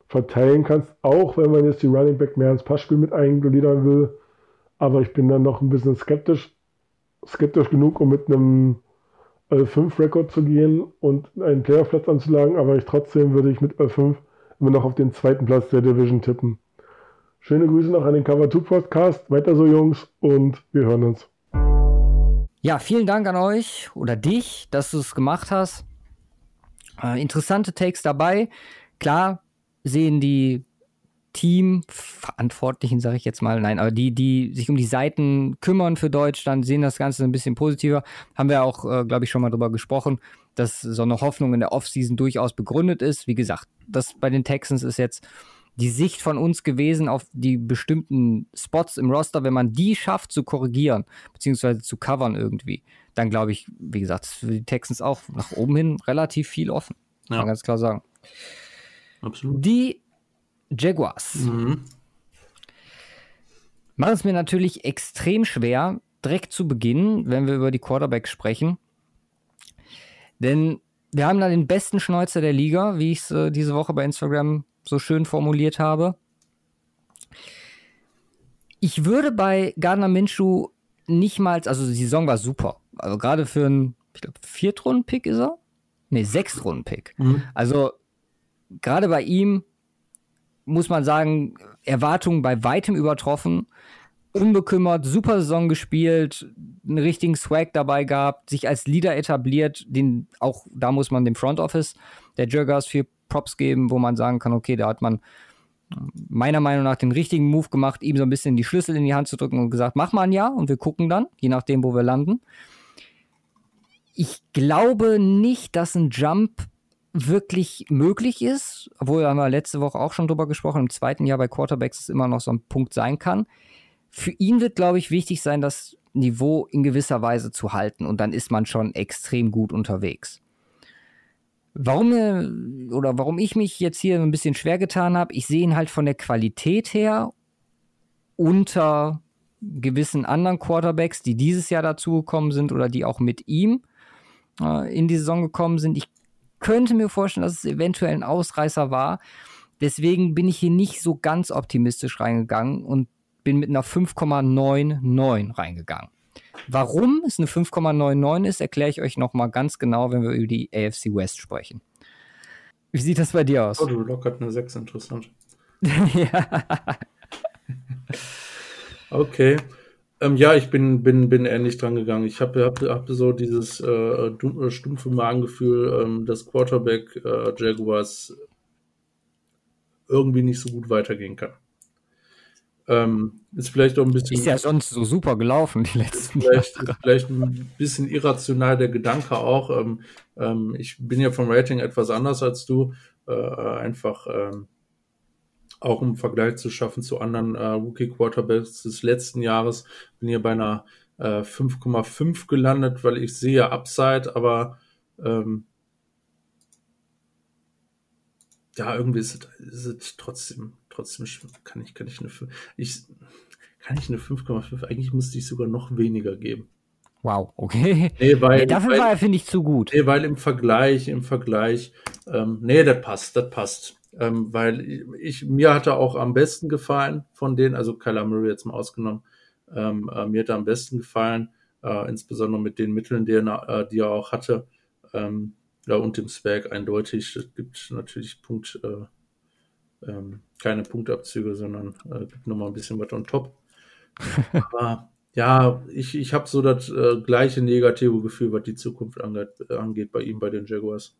verteilen kannst, auch wenn man jetzt die Running Back mehr ins Passspiel mit eingliedern will. Aber ich bin dann noch ein bisschen skeptisch, skeptisch genug, um mit einem L5-Rekord zu gehen und einen Playoff-Platz anzulagen, aber ich trotzdem würde ich mit L5 immer noch auf den zweiten Platz der Division tippen. Schöne Grüße noch an den Cover 2 Podcast. Weiter so, Jungs, und wir hören uns. Ja, vielen Dank an euch oder dich, dass du es gemacht hast. Äh, interessante Takes dabei. Klar, sehen die Teamverantwortlichen, sage ich jetzt mal, nein, aber die, die sich um die Seiten kümmern für Deutschland, sehen das Ganze ein bisschen positiver. Haben wir auch, äh, glaube ich, schon mal drüber gesprochen, dass so eine Hoffnung in der Offseason durchaus begründet ist. Wie gesagt, das bei den Texans ist jetzt die Sicht von uns gewesen auf die bestimmten Spots im Roster. Wenn man die schafft zu korrigieren, beziehungsweise zu covern irgendwie, dann glaube ich, wie gesagt, ist für die Texans auch nach oben hin relativ viel offen. Ja. Kann man ganz klar sagen. Absolut. Die Jaguars mhm. machen es mir natürlich extrem schwer, direkt zu Beginn, wenn wir über die Quarterbacks sprechen. Denn wir haben da den besten Schnäuzer der Liga, wie ich es äh, diese Woche bei Instagram so schön formuliert habe. Ich würde bei Gardner Minshew nicht mal, also die Saison war super. Also gerade für einen, ich glaube, Viertrunden-Pick ist er? Ne, Sechstrunden-Pick. Mhm. Also gerade bei ihm muss man sagen, Erwartungen bei weitem übertroffen. Unbekümmert, super Saison gespielt, einen richtigen Swag dabei gehabt, sich als Leader etabliert, den auch da muss man dem Front Office der Jaguars viel Props geben, wo man sagen kann, okay, da hat man meiner Meinung nach den richtigen Move gemacht, ihm so ein bisschen die Schlüssel in die Hand zu drücken und gesagt, mach mal ein Jahr und wir gucken dann, je nachdem, wo wir landen. Ich glaube nicht, dass ein Jump wirklich möglich ist, obwohl wir haben ja letzte Woche auch schon drüber gesprochen, im zweiten Jahr bei Quarterbacks es immer noch so ein Punkt sein kann. Für ihn wird, glaube ich, wichtig sein, das Niveau in gewisser Weise zu halten und dann ist man schon extrem gut unterwegs. Warum äh, oder warum ich mich jetzt hier ein bisschen schwer getan habe, ich sehe ihn halt von der Qualität her unter gewissen anderen Quarterbacks, die dieses Jahr dazugekommen sind oder die auch mit ihm äh, in die Saison gekommen sind. Ich könnte mir vorstellen, dass es eventuell ein Ausreißer war. Deswegen bin ich hier nicht so ganz optimistisch reingegangen und bin mit einer 5,99 reingegangen. Warum es eine 5,99 ist, erkläre ich euch nochmal ganz genau, wenn wir über die AFC West sprechen. Wie sieht das bei dir aus? Oh, du lockert eine 6, interessant. ja. okay. Ähm, ja, ich bin, bin, bin ähnlich dran gegangen. Ich habe hab, hab so dieses äh, äh, stumpfe Magengefühl, ähm, dass Quarterback äh, Jaguars irgendwie nicht so gut weitergehen kann. Ähm, ist vielleicht auch ein bisschen. Ist ja sonst so super gelaufen, die letzten vielleicht, Jahre. Vielleicht ein bisschen irrational der Gedanke auch. Ähm, ähm, ich bin ja vom Rating etwas anders als du. Äh, einfach ähm, auch im Vergleich zu schaffen zu anderen äh, Rookie Quarterbacks des letzten Jahres. Bin hier bei einer äh, 5,5 gelandet, weil ich sehe Upside, aber ähm, ja, irgendwie ist es, ist es trotzdem, trotzdem kann ich, kann ich eine, ich, kann ich eine 5,5, eigentlich müsste ich sogar noch weniger geben. Wow, okay. Nee, weil, nee, dafür weil, war er, finde ich, zu gut. Nee, weil im Vergleich, im Vergleich, ähm, nee, das passt, das passt. Ähm, weil ich, mir hatte auch am besten gefallen von denen, also Kyler Murray jetzt mal ausgenommen, ähm, äh, mir hat er am besten gefallen, äh, insbesondere mit den Mitteln, die er, äh, die er auch hatte. Ähm, ja, und dem Swag eindeutig. Es gibt natürlich Punkt, äh, ähm, keine Punktabzüge, sondern äh, gibt nochmal ein bisschen was on top. Aber ja, ich, ich habe so das äh, gleiche negative Gefühl, was die Zukunft angeht, angeht bei ihm, bei den Jaguars.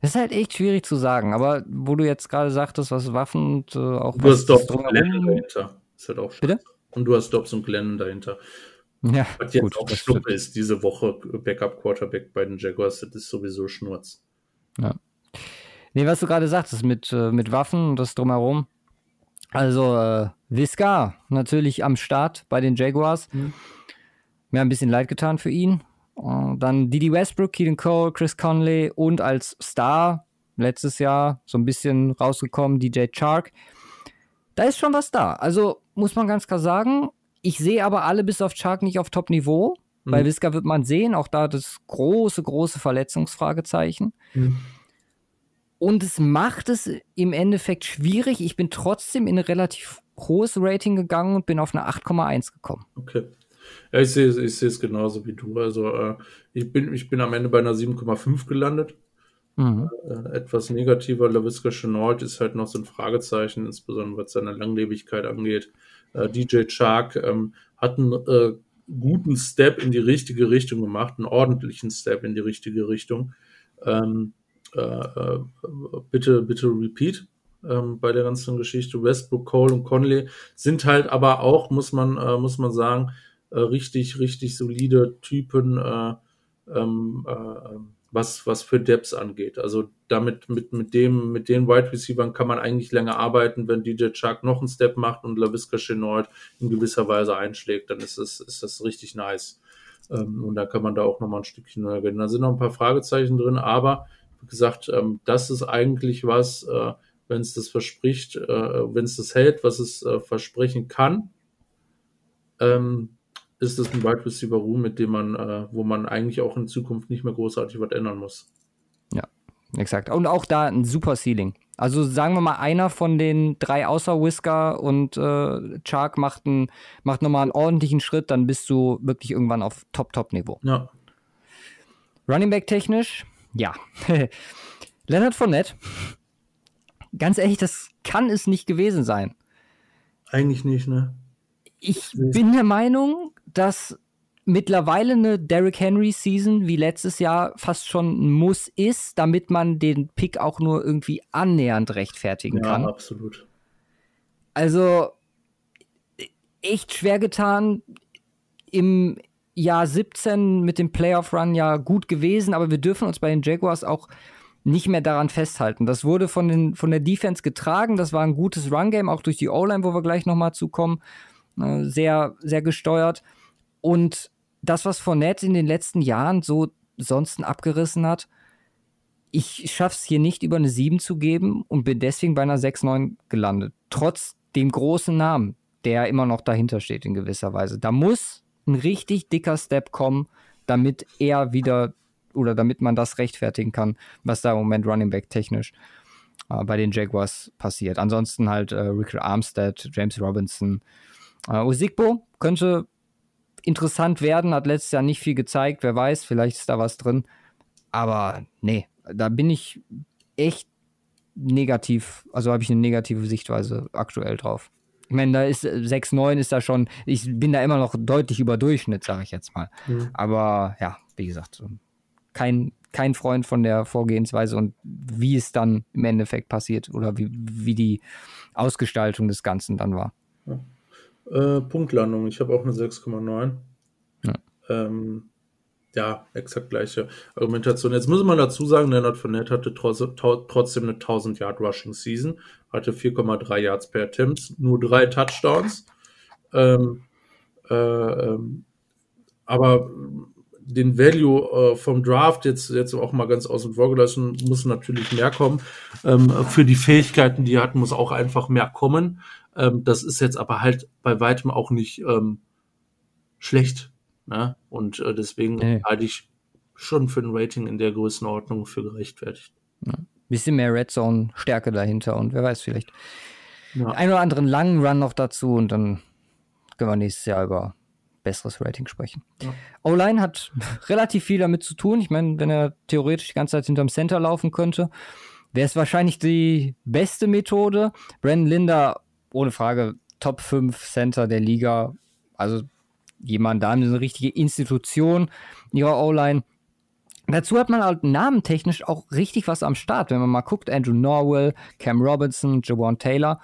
Das ist halt echt schwierig zu sagen, aber wo du jetzt gerade sagtest, was Waffen und äh, auch du was hast Dobbs und Glenn dahinter. Ist halt auch Bitte? Und du hast Dobbs und Glenn dahinter. Ja, was jetzt gut, auch Schnupp ist, diese Woche Backup-Quarterback bei den Jaguars, das ist sowieso Schnurz. Ja. Nee, was du gerade sagtest mit, äh, mit Waffen und das drumherum. Also, äh, Visca natürlich am Start bei den Jaguars. Mhm. Mir ein bisschen leid getan für ihn. Uh, dann Didi Westbrook, Keaton Cole, Chris Conley und als Star letztes Jahr so ein bisschen rausgekommen, DJ Chark. Da ist schon was da. Also muss man ganz klar sagen, ich sehe aber alle bis auf Chark nicht auf Top-Niveau. Mhm. Bei Visca wird man sehen, auch da das große, große Verletzungsfragezeichen. Mhm. Und es macht es im Endeffekt schwierig. Ich bin trotzdem in ein relativ hohes Rating gegangen und bin auf eine 8,1 gekommen. Okay. Ja, ich sehe, ich sehe es genauso wie du. Also äh, ich, bin, ich bin am Ende bei einer 7,5 gelandet. Mhm. Äh, etwas negativer. LaVisca Chenault ist halt noch so ein Fragezeichen, insbesondere was seine Langlebigkeit angeht. Äh, DJ Chark ähm, hat einen äh, guten Step in die richtige Richtung gemacht, einen ordentlichen Step in die richtige Richtung. Ähm, äh, äh, bitte, bitte repeat ähm, bei der ganzen Geschichte. Westbrook, Cole und Conley sind halt aber auch, muss man, äh, muss man sagen, äh, richtig, richtig solide Typen, äh, ähm, äh, was, was für Depths angeht. Also damit, mit, mit dem, mit den Wide Receivers kann man eigentlich länger arbeiten, wenn DJ Chuck noch einen Step macht und LaVisca Chenault in gewisser Weise einschlägt, dann ist das, ist das richtig nice. Ähm, und da kann man da auch nochmal ein Stückchen höher gehen. Da sind noch ein paar Fragezeichen drin, aber wie gesagt, ähm, das ist eigentlich was, äh, wenn es das verspricht, äh, wenn es das hält, was es äh, versprechen kann, ähm, ist das ein Wide Receiver Room, mit dem man, äh, wo man eigentlich auch in Zukunft nicht mehr großartig was ändern muss. Ja, exakt. Und auch da ein super Ceiling. Also sagen wir mal, einer von den drei außer Whisker und äh, Chark macht, ein, macht nochmal einen ordentlichen Schritt, dann bist du wirklich irgendwann auf Top-Top-Niveau. Ja. Running Back technisch, ja. Leonard Fournette, ganz ehrlich, das kann es nicht gewesen sein. Eigentlich nicht, ne? Ich bin der Meinung, dass mittlerweile eine Derrick Henry Season wie letztes Jahr fast schon ein Muss ist, damit man den Pick auch nur irgendwie annähernd rechtfertigen ja, kann. Ja, absolut. Also echt schwer getan. Im Jahr 17 mit dem Playoff Run ja gut gewesen, aber wir dürfen uns bei den Jaguars auch nicht mehr daran festhalten. Das wurde von, den, von der Defense getragen. Das war ein gutes Run-Game, auch durch die O-Line, wo wir gleich nochmal zukommen. Äh, sehr, sehr gesteuert. Und das, was Fournette in den letzten Jahren so sonst abgerissen hat, ich schaffe es hier nicht über eine 7 zu geben und bin deswegen bei einer 6-9 gelandet. Trotz dem großen Namen, der immer noch dahinter steht in gewisser Weise. Da muss ein richtig dicker Step kommen, damit er wieder oder damit man das rechtfertigen kann, was da im Moment Running Back technisch äh, bei den Jaguars passiert. Ansonsten halt äh, Rick Armstead, James Robinson, äh, Osigbo könnte interessant werden, hat letztes Jahr nicht viel gezeigt, wer weiß, vielleicht ist da was drin. Aber nee, da bin ich echt negativ, also habe ich eine negative Sichtweise aktuell drauf. Ich meine, da ist 6-9 ist da schon, ich bin da immer noch deutlich über Durchschnitt, sage ich jetzt mal. Mhm. Aber ja, wie gesagt, kein, kein Freund von der Vorgehensweise und wie es dann im Endeffekt passiert oder wie, wie die Ausgestaltung des Ganzen dann war. Ja. Äh, Punktlandung, ich habe auch eine 6,9. Ja. Ähm, ja, exakt gleiche Argumentation. Jetzt muss man dazu sagen, Leonard Fournette hatte trotzdem eine 1000 Yard Rushing Season, hatte 4,3 Yards per Attempt, nur drei Touchdowns. Ähm, äh, ähm, aber den Value äh, vom Draft jetzt, jetzt auch mal ganz außen vor gelassen, muss natürlich mehr kommen. Ähm, für die Fähigkeiten, die er hat, muss auch einfach mehr kommen. Ähm, das ist jetzt aber halt bei weitem auch nicht ähm, schlecht. Ne? Und äh, deswegen nee. halte ich schon für ein Rating in der Größenordnung für gerechtfertigt. Ja. bisschen mehr Red Zone Stärke dahinter und wer weiß, vielleicht ja. einen oder anderen langen Run noch dazu und dann können wir nächstes Jahr über besseres Rating sprechen. Ja. O-Line hat relativ viel damit zu tun. Ich meine, wenn er theoretisch die ganze Zeit hinterm Center laufen könnte, wäre es wahrscheinlich die beste Methode. Brandon Linder, ohne Frage, Top 5 Center der Liga. Also jemand, da eine richtige Institution in ihrer O-Line. Dazu hat man halt namentechnisch auch richtig was am Start. Wenn man mal guckt, Andrew Norwell, Cam Robinson, Jawan Taylor,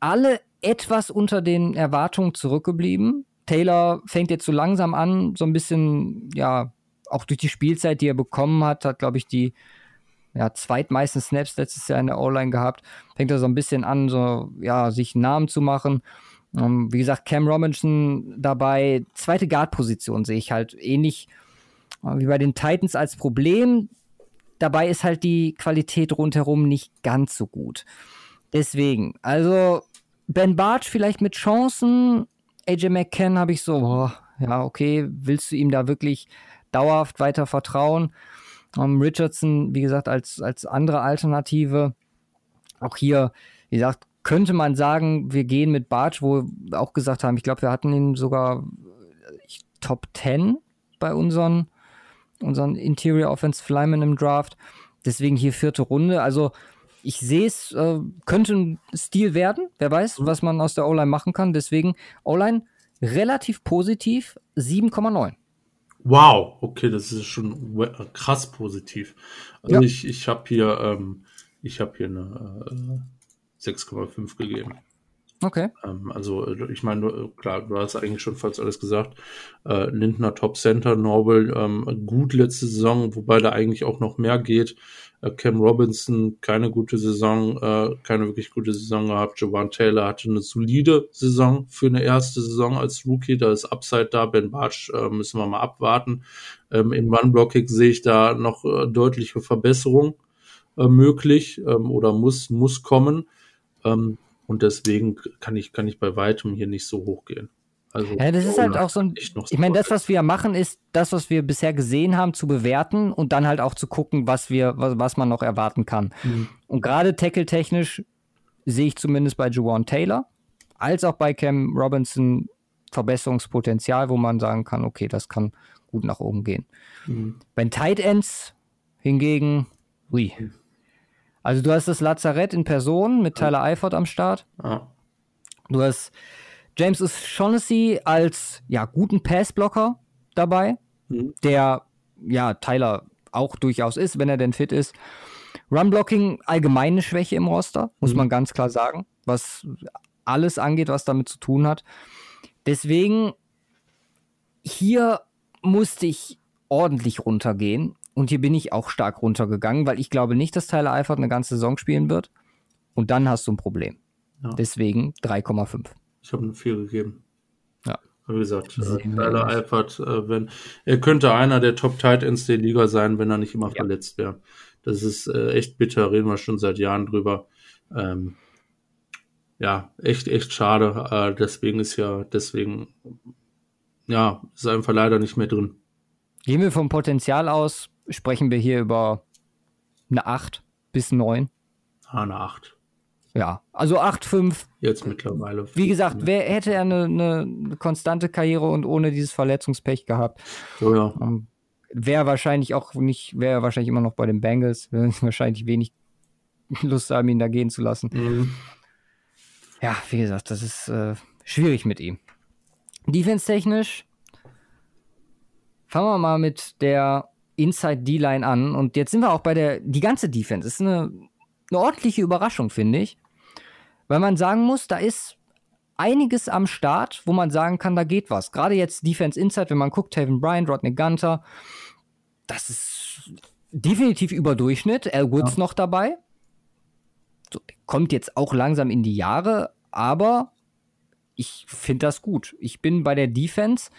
alle etwas unter den Erwartungen zurückgeblieben. Taylor fängt jetzt so langsam an, so ein bisschen, ja, auch durch die Spielzeit, die er bekommen hat, hat, glaube ich, die ja, zweitmeisten Snaps letztes Jahr in der O-Line gehabt. Fängt er so ein bisschen an, so, ja, sich einen Namen zu machen. Um, ähm, wie gesagt, Cam Robinson dabei. Zweite Guard-Position sehe ich halt ähnlich äh, wie bei den Titans als Problem. Dabei ist halt die Qualität rundherum nicht ganz so gut. Deswegen, also Ben Bartsch vielleicht mit Chancen. AJ McCann habe ich so, boah, ja, okay, willst du ihm da wirklich dauerhaft weiter vertrauen? Um, ähm, Richardson, wie gesagt, als, als andere Alternative. Auch hier, wie gesagt, könnte man sagen, wir gehen mit Bartsch, wo wir auch gesagt haben, ich glaube, wir hatten ihn sogar ich, Top 10 bei unseren, unseren Interior Offensive Linemen im Draft. Deswegen hier vierte Runde. Also ich sehe es, äh, könnte ein Stil werden. Wer weiß, was man aus der O-Line machen kann. Deswegen O-Line relativ positiv, 7,9. Wow, okay, das ist schon krass positiv. Also ja. ich, ich habe hier, ähm, ich habe hier eine äh, 6,5 gegeben. Okay. Ähm, also ich meine, klar, du hast eigentlich schon fast alles gesagt. Äh, Lindner Top Center, Norbel ähm, gut letzte Saison, wobei da eigentlich auch noch mehr geht. Äh, Cam Robinson keine gute Saison, äh, keine wirklich gute Saison gehabt. Jawan Taylor hatte eine solide Saison für eine erste Saison als Rookie. Da ist Upside da. Ben Bartsch äh, müssen wir mal abwarten. Ähm, Im Run-Blocking sehe ich da noch deutliche Verbesserung möglich ähm, oder muss, muss kommen. Ähm, und deswegen kann ich, kann ich bei weitem hier nicht so hoch gehen. Also, ja, das ist halt auch so ein. Ich meine, das, was wir machen, ist das, was wir bisher gesehen haben, zu bewerten und dann halt auch zu gucken, was wir, was, was man noch erwarten kann. Mhm. Und gerade tackle-technisch sehe ich zumindest bei Juwan Taylor als auch bei Cam Robinson Verbesserungspotenzial, wo man sagen kann, okay, das kann gut nach oben gehen. Mhm. Bei Tight Ends hingegen, ui. Also du hast das Lazarett in Person mit Tyler Eifert am Start. Ah. Du hast James O'Shaughnessy als ja, guten Passblocker dabei, mhm. der ja Tyler auch durchaus ist, wenn er denn fit ist. Runblocking allgemeine Schwäche im Roster, muss mhm. man ganz klar sagen, was alles angeht, was damit zu tun hat. Deswegen hier musste ich ordentlich runtergehen und hier bin ich auch stark runtergegangen, weil ich glaube nicht, dass Tyler Eifert eine ganze Saison spielen wird. Und dann hast du ein Problem. Ja. Deswegen 3,5. Ich habe eine 4 gegeben. Ja. Wie gesagt, äh, Tyler Eifert, äh, wenn, er könnte einer der Top Tight Ends der Liga sein, wenn er nicht immer ja. verletzt wäre. Das ist äh, echt bitter, reden wir schon seit Jahren drüber. Ähm, ja, echt, echt schade. Äh, deswegen ist ja, deswegen, ja, ist einfach leider nicht mehr drin. Gehen wir vom Potenzial aus, sprechen wir hier über eine 8 bis 9. Ah, eine 8. Ja, also 8-5. Jetzt mittlerweile. Wie gesagt, wer hätte er eine, eine, konstante Karriere und ohne dieses Verletzungspech gehabt? So, ja. Ähm, wäre wahrscheinlich auch nicht, wäre wahrscheinlich immer noch bei den Bengals. wahrscheinlich wenig Lust haben, ihn da gehen zu lassen. Mhm. Ja, wie gesagt, das ist äh, schwierig mit ihm. Defense-technisch fangen wir mal mit der Inside D-Line an. Und jetzt sind wir auch bei der, die ganze Defense ist eine, eine ordentliche Überraschung, finde ich weil man sagen muss, da ist einiges am Start, wo man sagen kann, da geht was. Gerade jetzt Defense Inside, wenn man guckt, Taven Bryant, Rodney Gunter, das ist definitiv über Durchschnitt. Al Woods ja. noch dabei. So, kommt jetzt auch langsam in die Jahre, aber ich finde das gut. Ich bin bei der Defense,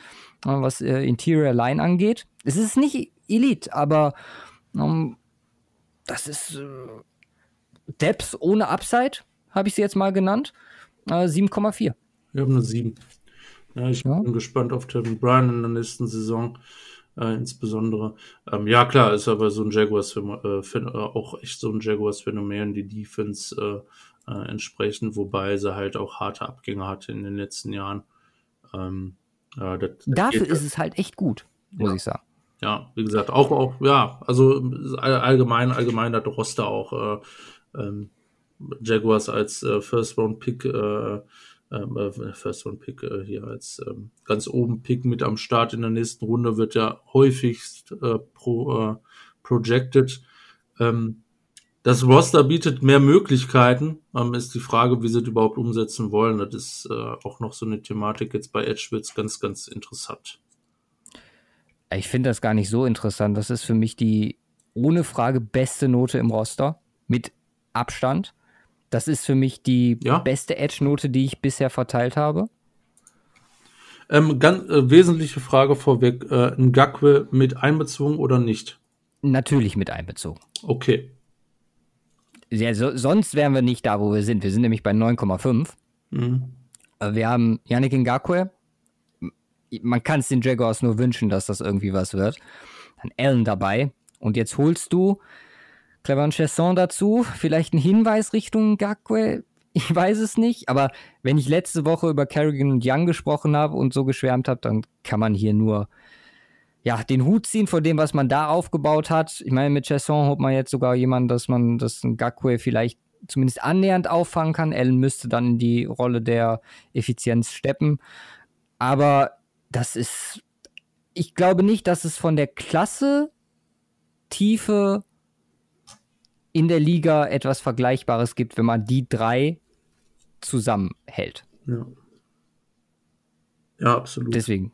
äh, was äh, Interior Line angeht. Es ist nicht Elite, aber ähm, das ist äh, Depth ohne Upside habe ich sie jetzt mal genannt. Äh, 7,4. Ich habe eine 7. Ja, ich ja. bin gespannt auf Tevin Bryan in der nächsten Saison. äh, insbesondere. Ähm, ja, klar, ist aber so ein Jaguars äh, äh, auch echt so ein Jaguars-Phänomen, die Defense äh, äh, entsprechend, wobei sie halt auch harte Abgänge hatte in den letzten Jahren. Ähm, ja, das, das Dafür ist es halt echt gut, muss ja. ich sagen. Ja, wie gesagt, auch, auch, ja, also allgemein, allgemein hat Roster auch äh, ähm, Jaguars als äh, First Round Pick äh, ähm, äh, First Round Pick äh, hier als ähm, ganz oben Pick mit am Start in der nächsten Runde wird ja häufigst äh, pro, äh, projected. Ähm, das Roster bietet mehr Möglichkeiten. Ähm, ist die Frage, wie sie das überhaupt umsetzen wollen. Das ist äh, auch noch so eine Thematik jetzt bei Edge wird's ganz, ganz interessant. Ich finde das gar nicht so interessant. Das ist für mich die ohne Frage beste Note im Roster mit Abstand. Das ist für mich die ja? beste Edge-Note, die ich bisher verteilt habe. Ähm, ganz äh, wesentliche Frage vorweg: äh, Ngakwe mit einbezogen oder nicht? Natürlich mit einbezogen. Okay. Ja, so, sonst wären wir nicht da, wo wir sind. Wir sind nämlich bei 9,5. Mhm. Äh, wir haben Yannick Ngakwe. Man kann es den Jaguars nur wünschen, dass das irgendwie was wird. Dann Allen dabei. Und jetzt holst du Clever Chesson dazu. Vielleicht ein Hinweis Richtung Gakwe. Ich weiß es nicht, aber wenn ich letzte Woche über Kerrigan und Young gesprochen habe und so geschwärmt habe, dann kann man hier nur ja, den Hut ziehen vor dem, was man da aufgebaut hat. Ich meine, mit Chesson hofft man jetzt sogar jemanden, dass man das Gakwe vielleicht zumindest annähernd auffangen kann. Allen müsste dann in die Rolle der Effizienz steppen. Aber das ist, ich glaube nicht, dass es von der Klasse, Tiefe in der Liga etwas Vergleichbares gibt, wenn man die drei zusammenhält. Ja. Ja, absolut. Deswegen.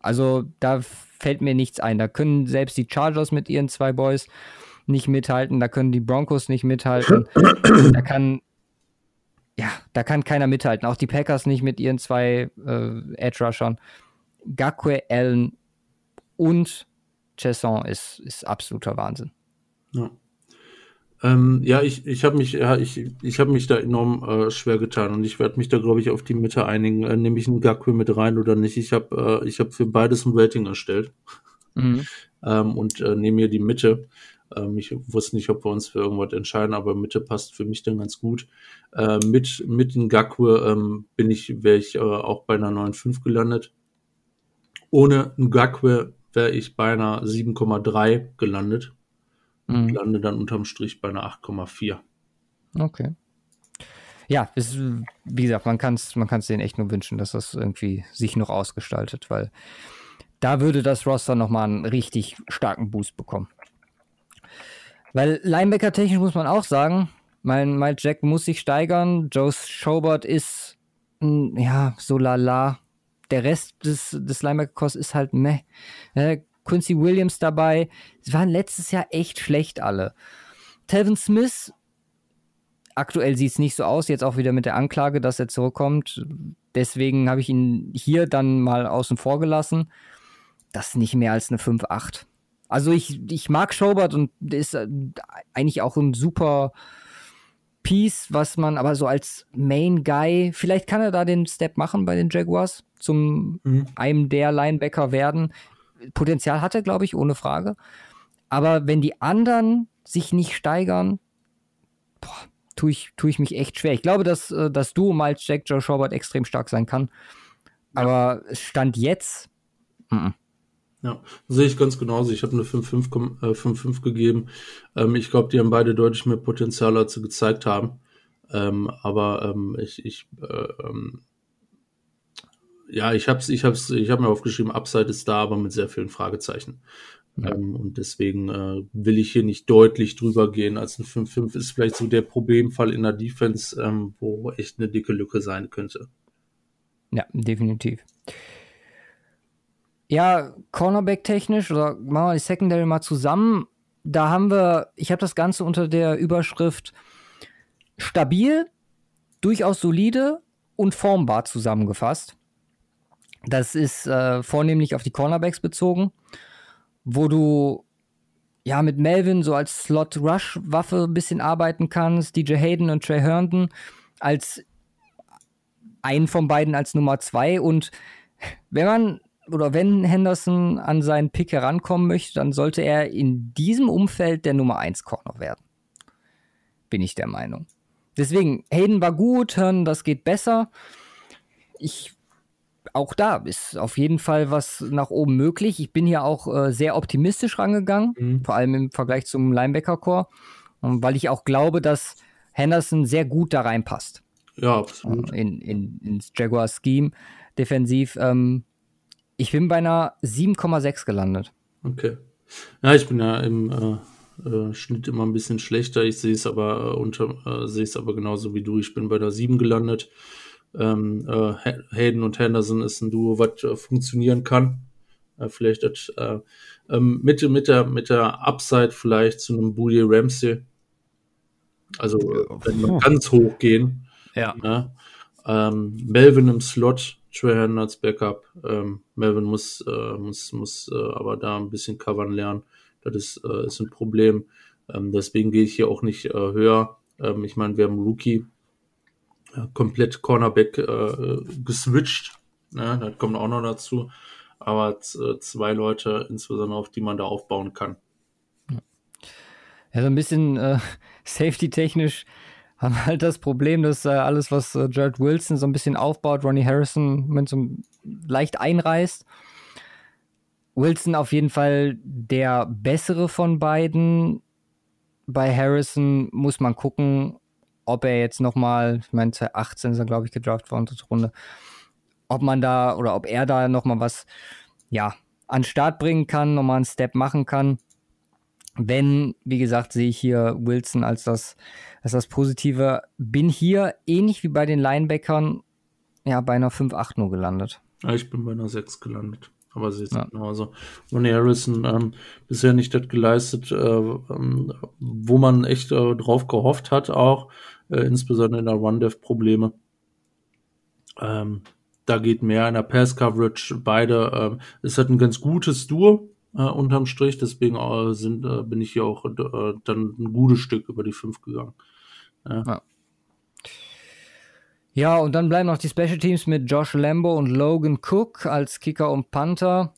Also da fällt mir nichts ein. Da können selbst die Chargers mit ihren zwei Boys nicht mithalten. Da können die Broncos nicht mithalten. da kann ja, da kann keiner mithalten. Auch die Packers nicht mit ihren zwei äh, Edge Rushern. Gakwe, Allen und Chesson ist, ist absoluter Wahnsinn. Ja. Ähm, ja, ich, ich habe mich, ja, ich, ich habe mich da enorm äh, schwer getan und ich werde mich da, glaube ich, auf die Mitte einigen. Äh, nehme ich einen Gakwe mit rein oder nicht? Ich habe, äh, ich habe für beides ein Rating erstellt mhm. ähm, und äh, nehme hier die Mitte. Ähm, ich wusste nicht, ob wir uns für irgendwas entscheiden, aber Mitte passt für mich dann ganz gut. Äh, mit mit einem Gakwe ähm, bin ich, wäre ich äh, auch bei einer 9,5 gelandet. Ohne einen Gakwe wäre ich bei einer 7,3 gelandet. Mhm. lande dann unterm Strich bei einer 8,4. Okay. Ja, ist, wie gesagt, man kann es man kann's denen echt nur wünschen, dass das irgendwie sich noch ausgestaltet, weil da würde das Roster nochmal einen richtig starken Boost bekommen. Weil Linebacker-technisch muss man auch sagen, mein, mein Jack muss sich steigern. Joe Schobert ist, ja, so lala. Der Rest des, des Linebacker-Kosts ist halt meh. Quincy Williams dabei. Sie waren letztes Jahr echt schlecht alle. Telvin Smith, aktuell sieht es nicht so aus, jetzt auch wieder mit der Anklage, dass er zurückkommt. Deswegen habe ich ihn hier dann mal außen vor gelassen. Das ist nicht mehr als eine 5-8. Also ich, ich mag Schobert und der ist äh, eigentlich auch ein super Piece, was man aber so als Main Guy, vielleicht kann er da den Step machen bei den Jaguars, zum mhm. einem der Linebacker werden. Potenzial hat er, glaube ich, ohne Frage. Aber wenn die anderen sich nicht steigern, boah, tue ich, tue ich mich echt schwer. Ich glaube, dass äh, das Duo Miles Jack, Joe Schobert extrem stark sein kann. Aber Stand jetzt. M -m. Ja, sehe ich ganz genauso. Ich habe eine 5-5 äh, gegeben. Ähm, ich glaube, die haben beide deutlich mehr Potenzial, als sie gezeigt haben. Ähm, aber ähm, ich, ich äh, ähm, ja, ich habe ich hab's, ich hab mir aufgeschrieben, Upside ist da, aber mit sehr vielen Fragezeichen. Ja. Ähm, und deswegen äh, will ich hier nicht deutlich drüber gehen. Als ein 5-5 ist vielleicht so der Problemfall in der Defense, ähm, wo echt eine dicke Lücke sein könnte. Ja, definitiv. Ja, Cornerback-technisch, oder machen wir die Secondary mal zusammen. Da haben wir, ich habe das Ganze unter der Überschrift stabil, durchaus solide und formbar zusammengefasst. Das ist äh, vornehmlich auf die Cornerbacks bezogen, wo du ja mit Melvin so als Slot-Rush-Waffe ein bisschen arbeiten kannst, DJ Hayden und Trey Herndon als einen von beiden als Nummer zwei und wenn man oder wenn Henderson an seinen Pick herankommen möchte, dann sollte er in diesem Umfeld der Nummer 1 Corner werden. Bin ich der Meinung. Deswegen, Hayden war gut, Hirn, das geht besser. Ich, auch da ist auf jeden Fall was nach oben möglich. Ich bin hier auch äh, sehr optimistisch rangegangen, mhm. vor allem im Vergleich zum Linebacker-Core, weil ich auch glaube, dass Henderson sehr gut da reinpasst. Ja, absolut. In, in, ins Jaguar-Scheme defensiv. Ähm, ich bin bei einer 7,6 gelandet. Okay. Ja, ich bin ja im äh, äh, Schnitt immer ein bisschen schlechter. Ich sehe es aber äh, unter, äh, sehe es aber genauso wie du. Ich bin bei der 7 gelandet. Ähm, äh, Hayden und Henderson ist ein Duo, was äh, funktionieren kann. vielleicht das, ähm, mit, mit, der, mit der Upside vielleicht zu einem Bully Ramsey. Also wenn wir ganz hoch gehen. Ja. ja. Ähm, Melvin im Slot Trahan als Backup. Ähm, Melvin muss, äh, muss, muss äh, aber da ein bisschen covern lernen. Das ist, äh, ist ein Problem. Ähm, deswegen gehe ich hier auch nicht äh, höher. Ähm, ich meine, wir haben Rookie äh, komplett Cornerback äh, geswitcht. Ne? Das kommt auch noch dazu. Aber äh, zwei Leute, insbesondere auf die man da aufbauen kann. Ja, so ein bisschen äh, safety-technisch haben halt das Problem, dass äh, alles, was äh, Jared Wilson so ein bisschen aufbaut, Ronnie Harrison mit so leicht einreißt. Wilson auf jeden Fall der bessere von beiden. Bei Harrison muss man gucken, ob er jetzt nochmal, ich meine, 2018 ist er, glaube ich, gedraft worden, dritte Runde, ob man da oder ob er da nochmal was, ja, an Start bringen kann, nochmal einen Step machen kann. Wenn, wie gesagt, sehe ich hier Wilson als das, als das Positive. Bin hier ähnlich wie bei den Linebackern ja bei einer 5-8 nur gelandet. Ja, ich bin bei einer 6 gelandet. Aber sie ist ja. genauso. Ronnie Harrison ähm, bisher nicht das geleistet, äh, ähm, wo man echt äh, drauf gehofft hat, auch äh, insbesondere in der Run-Dev-Probleme. Ähm, da geht mehr in der Pass-Coverage. Beide ähm, ist halt ein ganz gutes Duo äh, unterm Strich. Deswegen äh, sind, äh, bin ich hier auch dann ein gutes Stück über die 5 gegangen. Ja. ja. Ja, und dann bleiben noch die Special Teams mit Josh Lambo und Logan Cook als Kicker und Panther.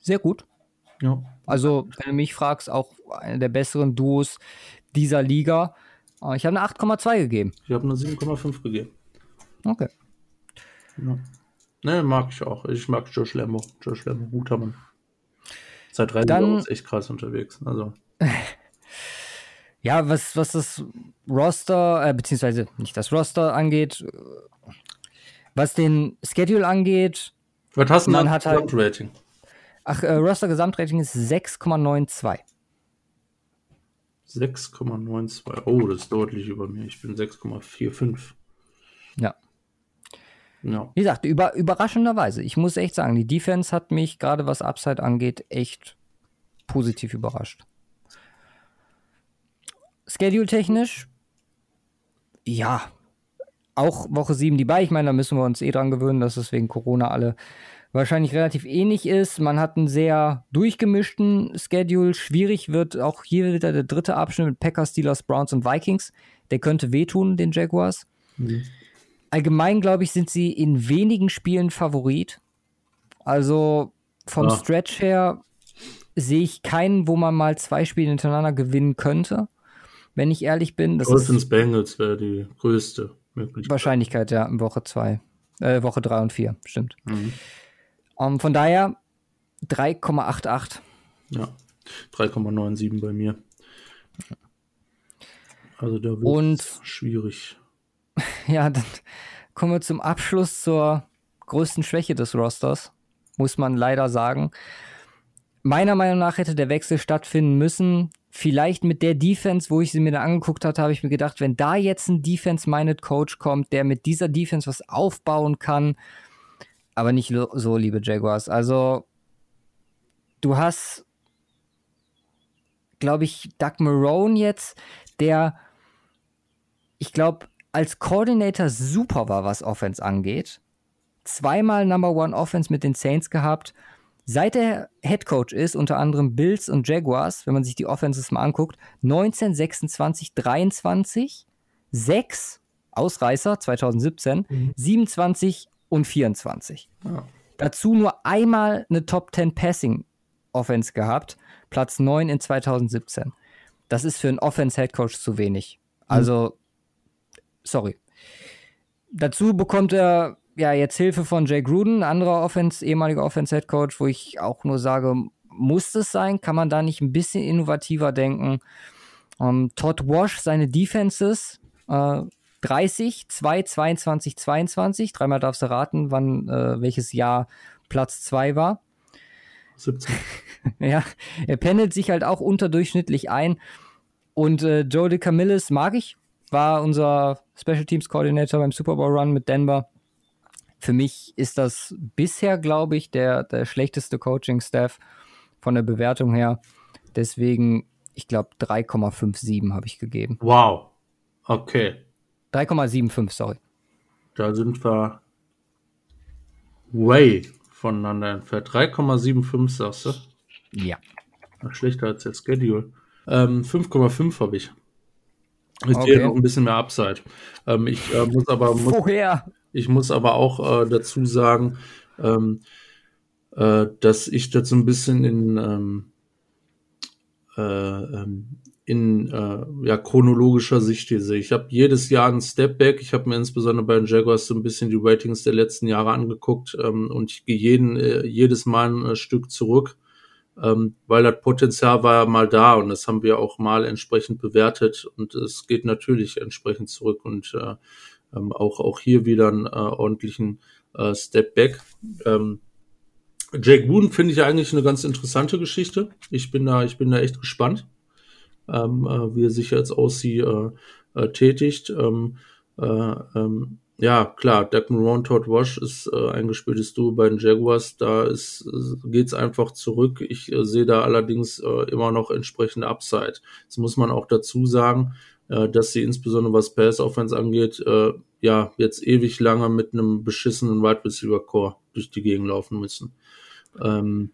Sehr gut. Ja. Also, wenn du mich fragst, auch einer der besseren Duos dieser Liga. Äh, ich habe eine 8,2 gegeben. Ich habe eine 7,5 gegeben. Okay. Ja. Ne, mag ich auch. Ich mag Josh Lambo. Josh Lambo, guter Mann. Seit drei Jahren ist echt krass unterwegs. Also. ja, was, was das Roster, äh, beziehungsweise nicht das Roster angeht, was den Schedule angeht. Was hast du denn hat halt, Gesamtrating? Ach, äh, Roster Gesamtrating ist 6,92. 6,92. Oh, das ist deutlich über mir. Ich bin 6,45. Ja. Ja. Wie gesagt, über, überraschenderweise. Ich muss echt sagen, die Defense hat mich gerade was Upside angeht echt positiv überrascht. Schedule-technisch, ja, auch Woche 7 die bei. Ich meine, da müssen wir uns eh dran gewöhnen, dass es wegen Corona alle wahrscheinlich relativ ähnlich ist. Man hat einen sehr durchgemischten Schedule. Schwierig wird auch hier wieder der dritte Abschnitt mit Packers, Steelers, Browns und Vikings. Der könnte wehtun, den Jaguars. Mhm allgemein, glaube ich, sind sie in wenigen Spielen Favorit. Also vom ja. Stretch her sehe ich keinen, wo man mal zwei Spiele hintereinander gewinnen könnte. Wenn ich ehrlich bin. Das Dolphins Bengals wäre die größte Möglichkeit. Wahrscheinlichkeit, ja, in Woche 2. Äh, Woche 3 und 4, stimmt. Mhm. Um, ähm, von daher 3,88. Ja, 3,97 bei mir. Also da wird es schwierig. ja, dann kommen wir zum Abschluss zur größten Schwäche des Rosters, muss man leider sagen. Meiner Meinung nach hätte der Wechsel stattfinden müssen. Vielleicht mit der Defense, wo ich sie mir da angeguckt habe, habe ich mir gedacht, wenn da jetzt ein Defense-Minded Coach kommt, der mit dieser Defense was aufbauen kann, aber nicht so, liebe Jaguars. Also, du hast, glaube ich, Doug Marone jetzt, der, ich glaube, als Coordinator super war, was Offense angeht. Zweimal Number One Offense mit den Saints gehabt. Seit er Head Coach ist, unter anderem Bills und Jaguars, wenn man sich die Offenses mal anguckt, 19, 26, 23, 6 Ausreißer 2017, mhm. 27 und 24. Ja. Dazu nur einmal eine Top 10 Passing Offense gehabt. Platz 9 in 2017. Das ist für einen Offense-Head Coach zu wenig. Also, sorry. Dazu bekommt er ja jetzt Hilfe von Jay Gruden, anderer Offense, ehemaliger Offense-Head Coach, wo ich auch nur sage, muss es sein? Kann man da nicht ein bisschen innovativer denken? Um, Todd Wash, seine Defenses, äh, 30, 2, 22, 22. Dreimal darfst du raten, wann, äh, welches Jahr Platz 2 war. 17. ja, er pendelt sich halt auch unterdurchschnittlich ein. Und äh, Joe DeCamillis mag ich, war unser Special Teams Coordinator beim Super Bowl Run mit Denver. Für mich ist das bisher, glaube ich, der, der schlechteste Coaching-Staff von der Bewertung her. Deswegen, ich glaube, 3,57 habe ich gegeben. Wow. Okay. 3,75, sorry. Da sind wir way voneinander entfernt. 3,75 sagst du? Ja. Schlechter als der Schedule. Ähm, 5,5 habe ich. Ich Okay. sehe noch ein bisschen mehr Upside. Ähm, ich äh, muss aber muss, Woher? Ich muss aber auch äh, dazu sagen, ähm, äh, dass ich das so ein bisschen in ähm, äh, ähm, in äh, ja, chronologischer Sicht hier sehe. Ich habe jedes Jahr einen Stepback. Ich habe mir insbesondere bei den Jaguars so ein bisschen die Ratings der letzten Jahre angeguckt ähm, und ich gehe jeden, äh, jedes Mal ein äh, Stück zurück, ähm, weil das Potenzial war ja mal da und das haben wir auch mal entsprechend bewertet und es geht natürlich entsprechend zurück und äh, ähm, auch, auch hier wieder einen äh, ordentlichen äh, Stepback. Ähm, Jake Wooden finde ich eigentlich eine ganz interessante Geschichte. Ich bin da, ich bin da echt gespannt, ähm, äh, wie er sich jetzt aussieht, äh, äh, tätigt. Ähm, äh, ähm, ja, klar, Doug Marone, Todd Wash ist äh, ein gespieltes Duo bei den Jaguars. Da ist, äh, geht's einfach zurück. Ich sehe da allerdings immer noch entsprechende Upside. Jetzt muss man auch dazu sagen, äh, dass sie insbesondere was Pass Offense angeht, äh, ja, jetzt ewig lange mit einem beschissenen Wide Receiver Core durch die Gegend laufen müssen. Ähm,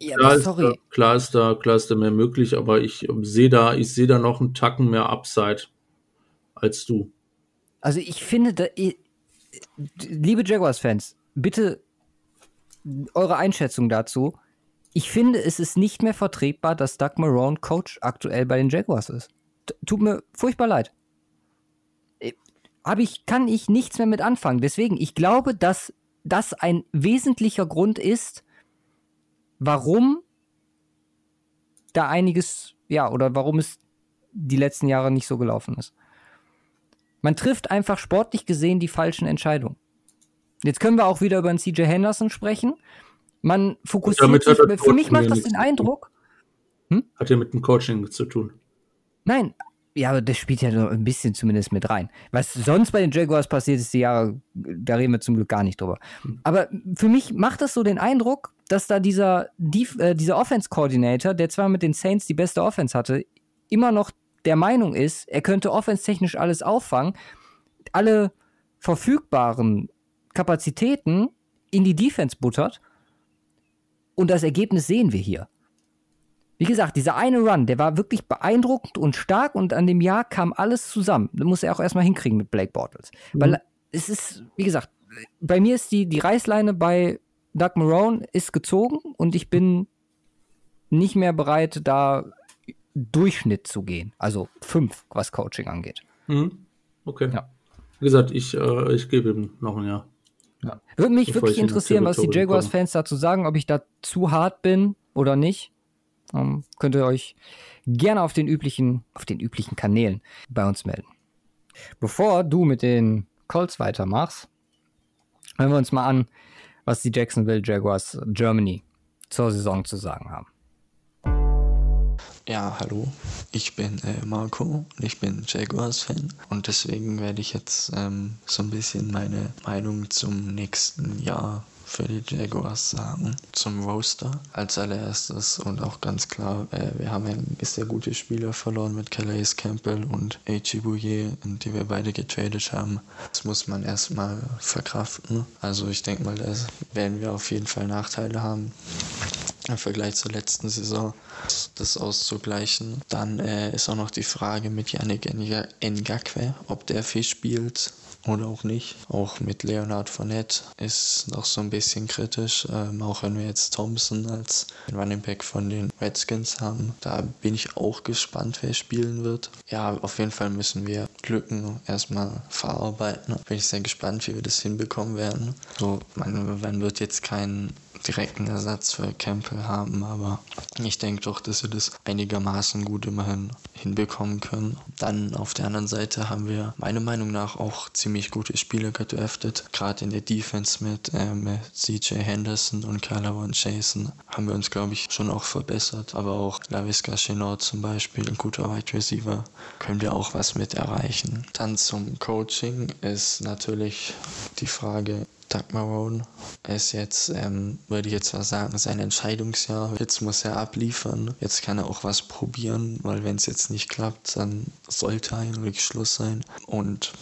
Ja, klar, ist sorry. da, klar ist da, klar ist da mehr möglich, aber ich ähm, sehe da, ich sehe da noch einen Tacken mehr Upside als du. Also ich finde, da, i- liebe Jaguars-Fans, bitte eure Einschätzung dazu. Ich finde, es ist nicht mehr vertretbar, dass Doug Marone Coach aktuell bei den Jaguars ist. Tut mir furchtbar leid. Aber ich kann ich nichts mehr mit anfangen. Deswegen, ich glaube, dass das ein wesentlicher Grund ist, warum da einiges, ja, oder warum es die letzten Jahre nicht so gelaufen ist. Man trifft einfach sportlich gesehen die falschen Entscheidungen. Jetzt können wir auch wieder über einen CJ Henderson sprechen. Man fokussiert sich, für mich macht das den. Eindruck, Hat ja mit dem Coaching zu tun. Nein, ja, aber das spielt ja nur ein bisschen zumindest mit rein. Was sonst bei den Jaguars passiert ist, die Jahre, da reden wir zum Glück gar nicht drüber. Aber für mich macht das so den Eindruck, dass da dieser, äh, dieser Offense-Coordinator, der zwar mit den Saints die beste Offense hatte, immer noch der Meinung ist, er könnte offense-technisch alles auffangen, alle verfügbaren Kapazitäten in die Defense buttert und das Ergebnis sehen wir hier. Wie gesagt, dieser eine Run, der war wirklich beeindruckend und stark und an dem Jahr kam alles zusammen. Das muss er auch erstmal hinkriegen mit Blake Bortles. Weil es ist, wie gesagt, bei mir ist die, die Reißleine bei Doug Marone ist gezogen und ich bin nicht mehr bereit, da Durchschnitt zu gehen. Also fünf, was Coaching angeht. Mhm. Okay. Ja. Wie gesagt, ich, äh, ich gebe ihm noch ein Jahr. Würde mich Bevor wirklich interessieren, was die. Jaguars-Fans dazu sagen, ob ich da zu hart bin oder nicht. Ähm, könnt ihr euch gerne auf den üblichen, auf den üblichen Kanälen bei uns melden. Bevor du mit den Colts weitermachst, hören wir uns mal an, was die Jacksonville Jaguars Germany zur Saison zu sagen haben. Ja, hallo, ich bin äh, Marco und ich bin Jaguars-Fan und deswegen werde ich jetzt ähm, so ein bisschen meine Meinung zum nächsten Jahr für die Jaguars sagen. Zum Roster als allererstes und auch ganz klar, äh, wir haben ja sehr gute Spieler verloren mit Calais Campbell und H.E. Bouye, die wir beide getradet haben. Das muss man erstmal verkraften. Also ich denke mal, da werden wir auf jeden Fall Nachteile haben. im Vergleich zur letzten Saison das auszugleichen. Dann äh, ist auch noch die Frage mit Yannick Ngakwe, ob der viel spielt oder auch nicht. Auch mit Leonard Fournette ist noch so ein bisschen kritisch, ähm, auch wenn wir jetzt Thompson als Running Back von den Redskins haben. Da bin ich auch gespannt, wer spielen wird. Ja, auf jeden Fall müssen wir Lücken erstmal verarbeiten. Bin ich sehr gespannt, wie wir das hinbekommen werden. So, man, man wird jetzt keinen direkten Ersatz für Campbell haben, aber ich denke doch, dass wir das einigermaßen gut immerhin hinbekommen können. Dann auf der anderen Seite haben wir meiner Meinung nach auch ziemlich gute Spieler gedraftet. Gerade in der Defense mit, äh, mit CJ Henderson und Von Jason haben wir uns, glaube ich, schon auch verbessert. Aber auch Lavisca Chenot zum Beispiel, ein guter Wide Receiver, können wir auch was mit erreichen. Dann zum Coaching ist natürlich die Frage, Doug Marone ist jetzt, ähm, würde ich jetzt mal sagen, sein Entscheidungsjahr. Jetzt muss er abliefern. Jetzt kann er auch was probieren, weil wenn es jetzt nicht klappt, dann sollte eigentlich Schluss sein. Und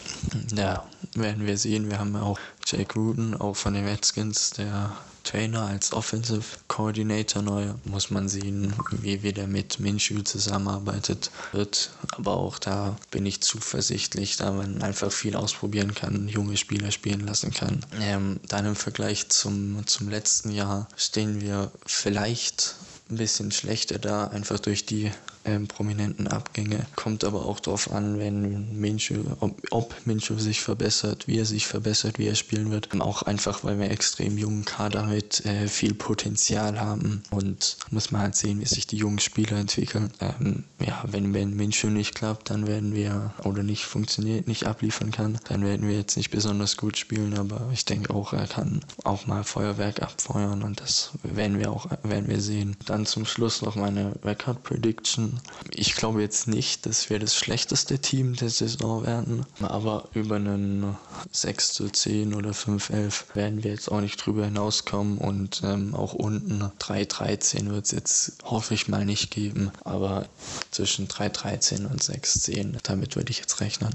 ja, werden wir sehen. Wir haben ja auch Jake Ruden, auch von den Redskins, der Trainer als Offensive Coordinator neu. Muss man sehen, wie wieder mit Minshew zusammenarbeitet wird. Aber auch da bin ich zuversichtlich, da man einfach viel ausprobieren kann, junge Spieler spielen lassen kann. Ähm, dann im Vergleich zum, zum letzten Jahr stehen wir vielleicht ein bisschen schlechter da, einfach durch die ähm, prominenten Abgänge. Kommt aber auch darauf an, wenn Minshew, ob, ob Minshew sich verbessert, wie er sich verbessert, wie er spielen wird. Auch einfach, weil wir extrem jungen Kader mit äh, viel Potenzial haben und muss man halt sehen, wie sich die jungen Spieler entwickeln. Ähm, ja, wenn, wenn Minshew nicht klappt, dann werden wir, oder nicht funktioniert, nicht abliefern kann, dann werden wir jetzt nicht besonders gut spielen, aber ich denke auch, er kann auch mal Feuerwerk abfeuern und das werden wir auch, werden wir sehen. Dann zum Schluss noch meine Record Prediction ich glaube jetzt nicht, dass wir das schlechteste Team der Saison werden, aber über einen 6 zu 10 oder 5 11 werden wir jetzt auch nicht drüber hinauskommen und ähm, auch unten 3 13 wird es jetzt hoffe ich mal nicht geben, aber zwischen 3 13 und 6 10, damit würde ich jetzt rechnen.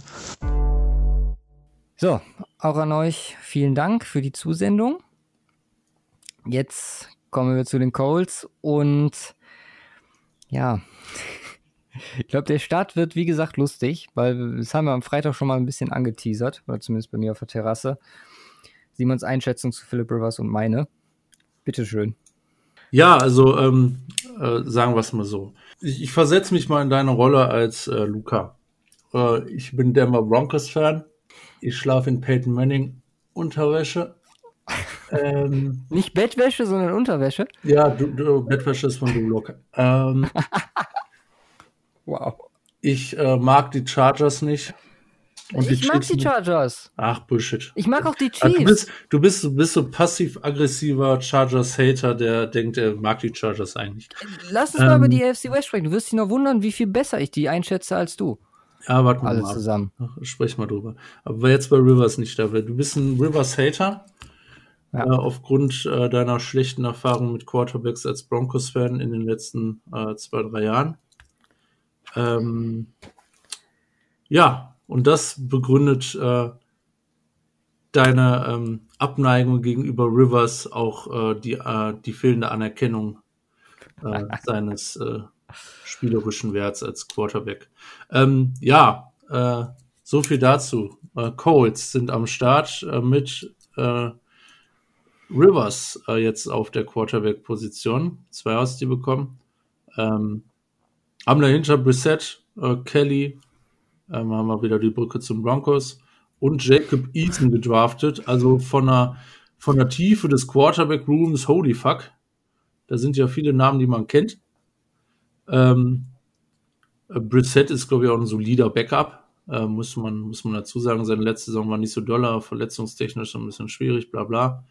So, auch an euch vielen Dank für die Zusendung. Jetzt kommen wir zu den Coles und ja, ich glaube, der Start wird, wie gesagt, lustig, weil das haben wir am Freitag schon mal ein bisschen angeteasert, oder zumindest bei mir auf der Terrasse. Simons Einschätzung zu Philip Rivers und meine. Bitteschön. Ja, also ähm, äh, sagen wir es mal so. Ich, ich versetze mich mal in deine Rolle als äh, Luca. Äh, ich bin Denver Broncos-Fan. Ich schlafe in Peyton Manning Unterwäsche. ähm, Nicht Bettwäsche, sondern Unterwäsche? Ja, du, du, Bettwäsche ist von du Luca. Ähm, Wow. Ich äh, mag die Chargers nicht. Und ich mag die Chargers. Ach, Bullshit. Ich mag auch die Also Chiefs. du, bist, du, bist, du bist so passiv-aggressiver Chargers-Hater, der denkt, er mag die Chargers eigentlich. Lass uns mal Ähm, über die AFC West sprechen. Du wirst dich noch wundern, wie viel besser ich die einschätze als du. Ja, warte mal. Alle ab. zusammen. Ach, Sprech mal drüber. Aber jetzt bei Rivers nicht dabei. Du bist ein Rivers-Hater. Ja. Äh, aufgrund äh, deiner schlechten Erfahrung mit Quarterbacks als Broncos-Fan in den letzten äh, zwei, drei Jahren. Ähm, ja, und das begründet äh, deine ähm, Abneigung gegenüber Rivers auch äh, die, äh, die fehlende Anerkennung äh, seines äh, spielerischen Werts als Quarterback. Ähm, ja, äh, so viel dazu. Äh, Colts sind am Start äh, mit äh, Rivers äh, jetzt auf der Quarterback-Position. Zwei aus die bekommen. Ähm, haben dahinter Brissett, äh, Kelly, ähm, haben wir wieder die Brücke zum Broncos und Jacob Eason gedraftet. Also von der, von der Tiefe des Quarterback-Rooms, holy fuck. Da sind ja viele Namen, die man kennt. Ähm, äh, Brissett ist, glaube ich, auch ein solider Backup. Äh, muss, man, muss man dazu sagen. Seine letzte Saison war nicht so doller, verletzungstechnisch ein bisschen schwierig, bla bla.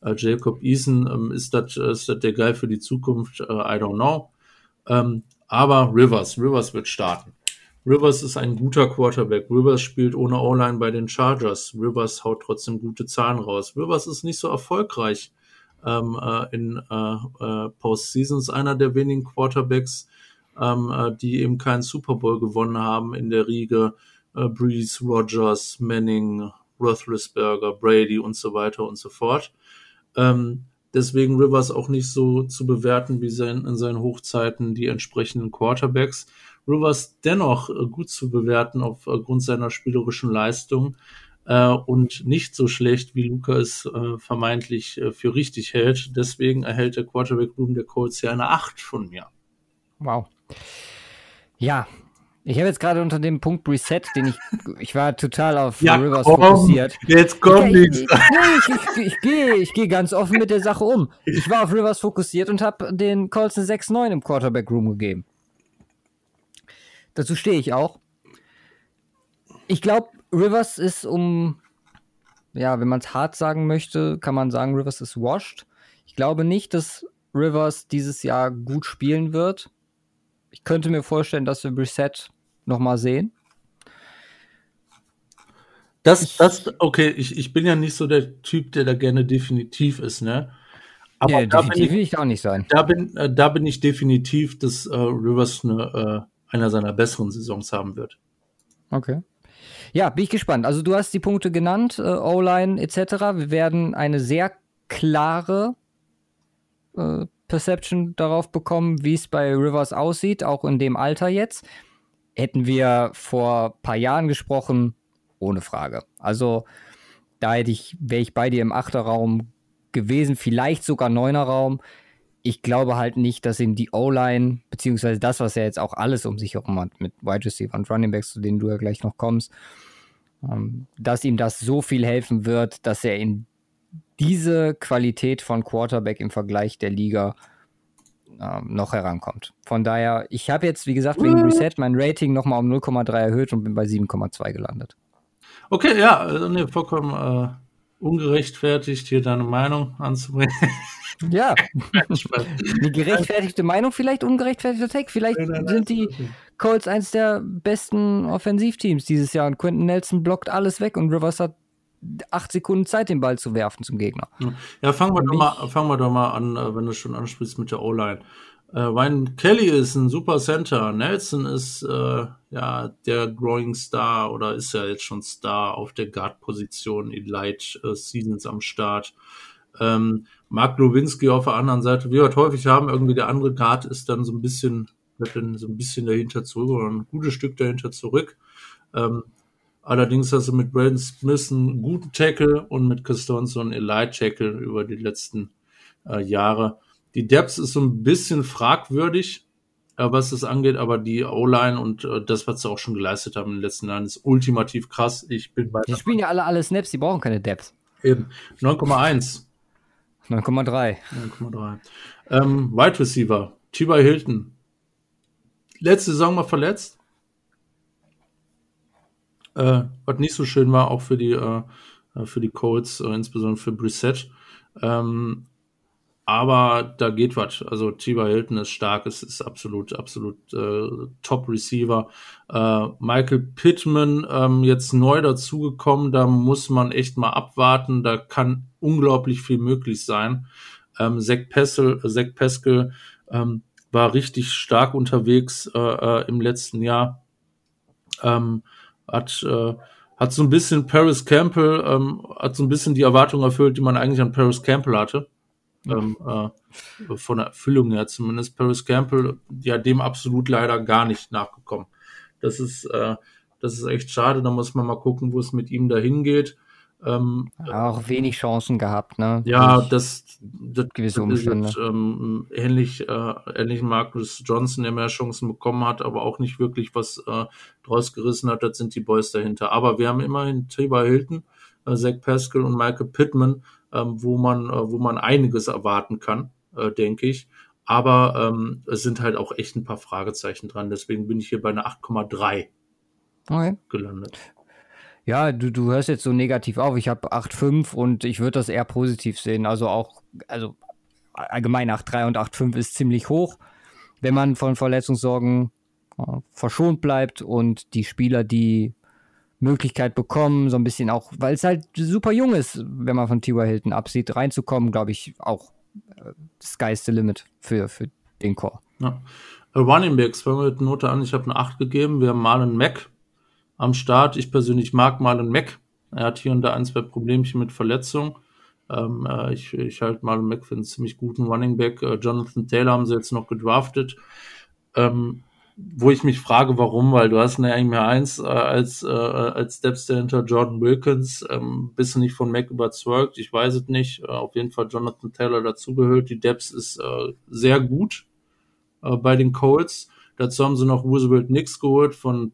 Äh, Jacob Eason, ähm, ist das ist das der Guy für die Zukunft? Äh, I don't know. Ähm, aber Rivers, Rivers wird starten. Rivers ist ein guter Quarterback. Rivers spielt ohne O-Line bei den Chargers. Rivers haut trotzdem gute Zahlen raus. Rivers ist nicht so erfolgreich ähm, äh, in äh, äh, Postseasons. Einer der wenigen Quarterbacks, ähm, äh, die eben keinen Super Bowl gewonnen haben in der Riege. Äh, Breeze, Rogers, Manning, Roethlisberger, Brady und so weiter und so fort. Ähm, deswegen Rivers auch nicht so zu bewerten wie sein, in seinen Hochzeiten die entsprechenden Quarterbacks. Rivers dennoch äh, gut zu bewerten aufgrund seiner spielerischen Leistung äh, und nicht so schlecht, wie Luca es äh, vermeintlich äh, für richtig hält. Deswegen erhält der Quarterback Room der Colts hier eine 8 von mir. Wow. Ja, ich habe jetzt gerade unter dem Punkt Reset, den ich, ich war total auf Ja, Rivers komm, fokussiert. Jetzt kommt nichts. ich, ich, ich, ich, gehe ich gehe ganz offen mit der Sache um. Ich war auf Rivers fokussiert und habe den Colts eine 6-9 im Quarterback Room gegeben. Dazu stehe ich auch. Ich glaube, Rivers ist um, ja, wenn man es hart sagen möchte, kann man sagen, Rivers ist washed. Ich glaube nicht, dass Rivers dieses Jahr gut spielen wird. Ich könnte mir vorstellen, dass wir Reset nochmal sehen. Das, das, okay, ich, ich bin ja nicht so der Typ, der da gerne definitiv ist, ne? Aber ja, da, bin definitiv ich, will ich auch nicht sein. da, bin, äh, da bin ich definitiv, dass äh, Rivers eine, äh, einer seiner besseren Saisons haben wird. Okay. Ja, bin ich gespannt. Also du hast die Punkte genannt, äh, O-Line etc. Wir werden eine sehr klare äh, Perception darauf bekommen, wie es bei Rivers aussieht, auch in dem Alter jetzt. Hätten wir vor ein paar Jahren gesprochen, ohne Frage. Also da hätte ich, wäre ich bei dir im Achterraum gewesen, vielleicht sogar Neunerraum. Ich glaube halt nicht, dass ihm die O-Line, beziehungsweise das, was er jetzt auch alles um sich herum hat, mit Wide Receiver und Running Backs, zu denen du ja gleich noch kommst, ähm, dass ihm das so viel helfen wird, dass er in diese Qualität von Quarterback im Vergleich der Liga ähm, noch herankommt. Von daher, ich habe jetzt, wie gesagt, wegen Reset mein Rating nochmal um 0,3 erhöht und bin bei 7,2 gelandet. Okay, ja, also, nee, vollkommen äh, ungerechtfertigt, hier deine Meinung anzubringen. Ja, eine gerechtfertigte Meinung, vielleicht ungerechtfertigter Take. Vielleicht sind die Colts eins der besten Offensivteams dieses Jahr und Quentin Nelson blockt alles weg und Rivers hat acht Sekunden Zeit, den Ball zu werfen zum Gegner. Ja, fangen wir, doch mal, fangen wir doch mal an, äh, wenn du schon ansprichst mit der O-Line. Äh, Ryan Kelly ist ein super Center. Nelson ist äh, ja der Growing Star oder ist ja jetzt schon Star auf der Guard-Position, Elite äh, Seasons am Start. Ähm, Mark Lewinsky auf der anderen Seite, wie wir halt häufig haben, irgendwie der andere Guard ist dann so ein bisschen, wird dann so ein bisschen dahinter zurück oder ein gutes Stück dahinter zurück. Ähm, allerdings hast du mit Braden Smith einen guten Tackle und mit Costanzo einen Elite-Tackle über die letzten äh, Jahre. Die Depth ist so ein bisschen fragwürdig, äh, was das angeht, aber die O-Line und äh, das, was sie auch schon geleistet haben in den letzten Jahren, ist ultimativ krass. Ich bin bei Die spielen ja alle alle Snaps, die brauchen keine Depth. eben 9,1. 9,3. 9,3. Ähm, Wide Receiver, T.Y. Hilton. Letzte Saison mal verletzt. Äh, was nicht so schön war, auch für die, äh, für die Colts, äh, insbesondere für Brissett. Ähm, aber da geht was. Also T.Y. Hilton ist stark, es ist absolut, absolut äh, Top-Receiver. Äh, Michael Pittman ähm, jetzt neu dazugekommen, da muss man echt mal abwarten. Da kann unglaublich viel möglich sein. Ähm, Zach Peskel, Zach Peskel ähm, war richtig stark unterwegs äh, äh, im letzten Jahr. Ähm, hat, äh, hat so ein bisschen Paris Campbell, ähm, hat so ein bisschen die Erwartung erfüllt, die man eigentlich an Paris Campbell hatte. Ähm, äh, von der Erfüllung her zumindest. Paris Campbell, ja, dem absolut leider gar nicht nachgekommen. Das ist, äh, das ist echt schade. Da muss man mal gucken, wo es mit ihm dahin geht. Ähm, Auch wenig Chancen gehabt, ne? ja, das, das, gewisse ist Umstände. jetzt, ähm, ähnlich, äh, ähnlich Marcus Johnson, der mehr Chancen bekommen hat, aber auch nicht wirklich was äh, draus gerissen hat. Das sind die Boys dahinter. Aber wir haben immerhin T.Y. Hilton, äh, Zach Pascal und Michael Pittman, ähm, wo man, äh, wo man einiges erwarten kann, äh, denke ich. Aber ähm, es sind halt auch echt ein paar Fragezeichen dran. Deswegen bin ich hier bei einer 8,3 Okay. gelandet. Ja, du, du hörst jetzt so negativ auf. Ich habe 8,5 und ich würde das eher positiv sehen. Also auch, also allgemein 8,3 und 8,5 ist ziemlich hoch, wenn man von Verletzungssorgen äh, verschont bleibt und die Spieler die Möglichkeit bekommen, so ein bisschen auch, weil es halt super jung ist, wenn man von T.Y. Hilton absieht, reinzukommen, glaube ich, auch äh, sky's the limit für, für den Core. Ja. Äh, Running Backs, fangen wir mit Note an. Ich habe eine 8 gegeben. Wir haben Marlon Mack am Start. Ich persönlich mag Marlon Mack. Er hat hier und da ein, zwei Problemchen mit Verletzungen. Ähm, äh, ich, ich halte Marlon Mack für einen ziemlich guten Running Back. Äh, Jonathan Taylor haben sie jetzt noch gedraftet. Ähm, wo ich mich frage, warum, weil du hast mehr eins äh, als, äh, als Stepster hinter Jordan Wilkins. Ähm, bist du nicht von Mac überzeugt? Ich weiß es nicht. Äh, auf jeden Fall Jonathan Taylor dazugehört. Die Depth ist äh, sehr gut äh, bei den Colts. Dazu haben sie noch Roosevelt Nix geholt von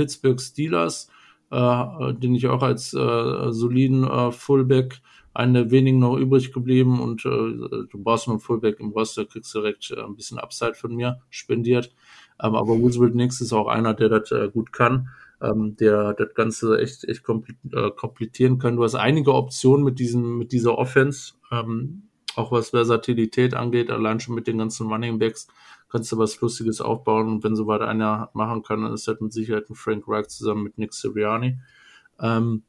Pittsburgh Steelers, äh, den ich auch als äh, soliden äh, Fullback einen der noch übrig geblieben und äh, du brauchst nur einen Fullback im Roster, kriegst direkt äh, ein bisschen Upside von mir spendiert. Ähm, aber Roosevelt Nix ist auch einer, der das äh, gut kann, ähm, der das Ganze echt, echt kompl äh, komplettieren kann. Du hast einige Optionen mit diesem, mit dieser Offense, ähm, auch was Versatilität angeht, allein schon mit den ganzen Running Backs kannst du was Lustiges aufbauen und wenn soweit einer machen kann, dann ist das mit Sicherheit ein Frank Reich zusammen mit Nick Sirianni. Ähm,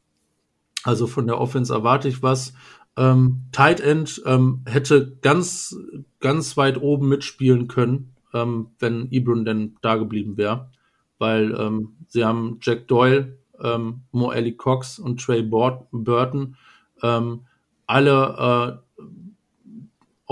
also von der Offense erwarte ich was. Ähm, Tight End ähm, hätte ganz, ganz weit oben mitspielen können, ähm, wenn Ibrun denn da geblieben wäre. Weil ähm, sie haben Jack Doyle, ähm, Mo Ellie Cox und Trey Burton ähm, alle äh,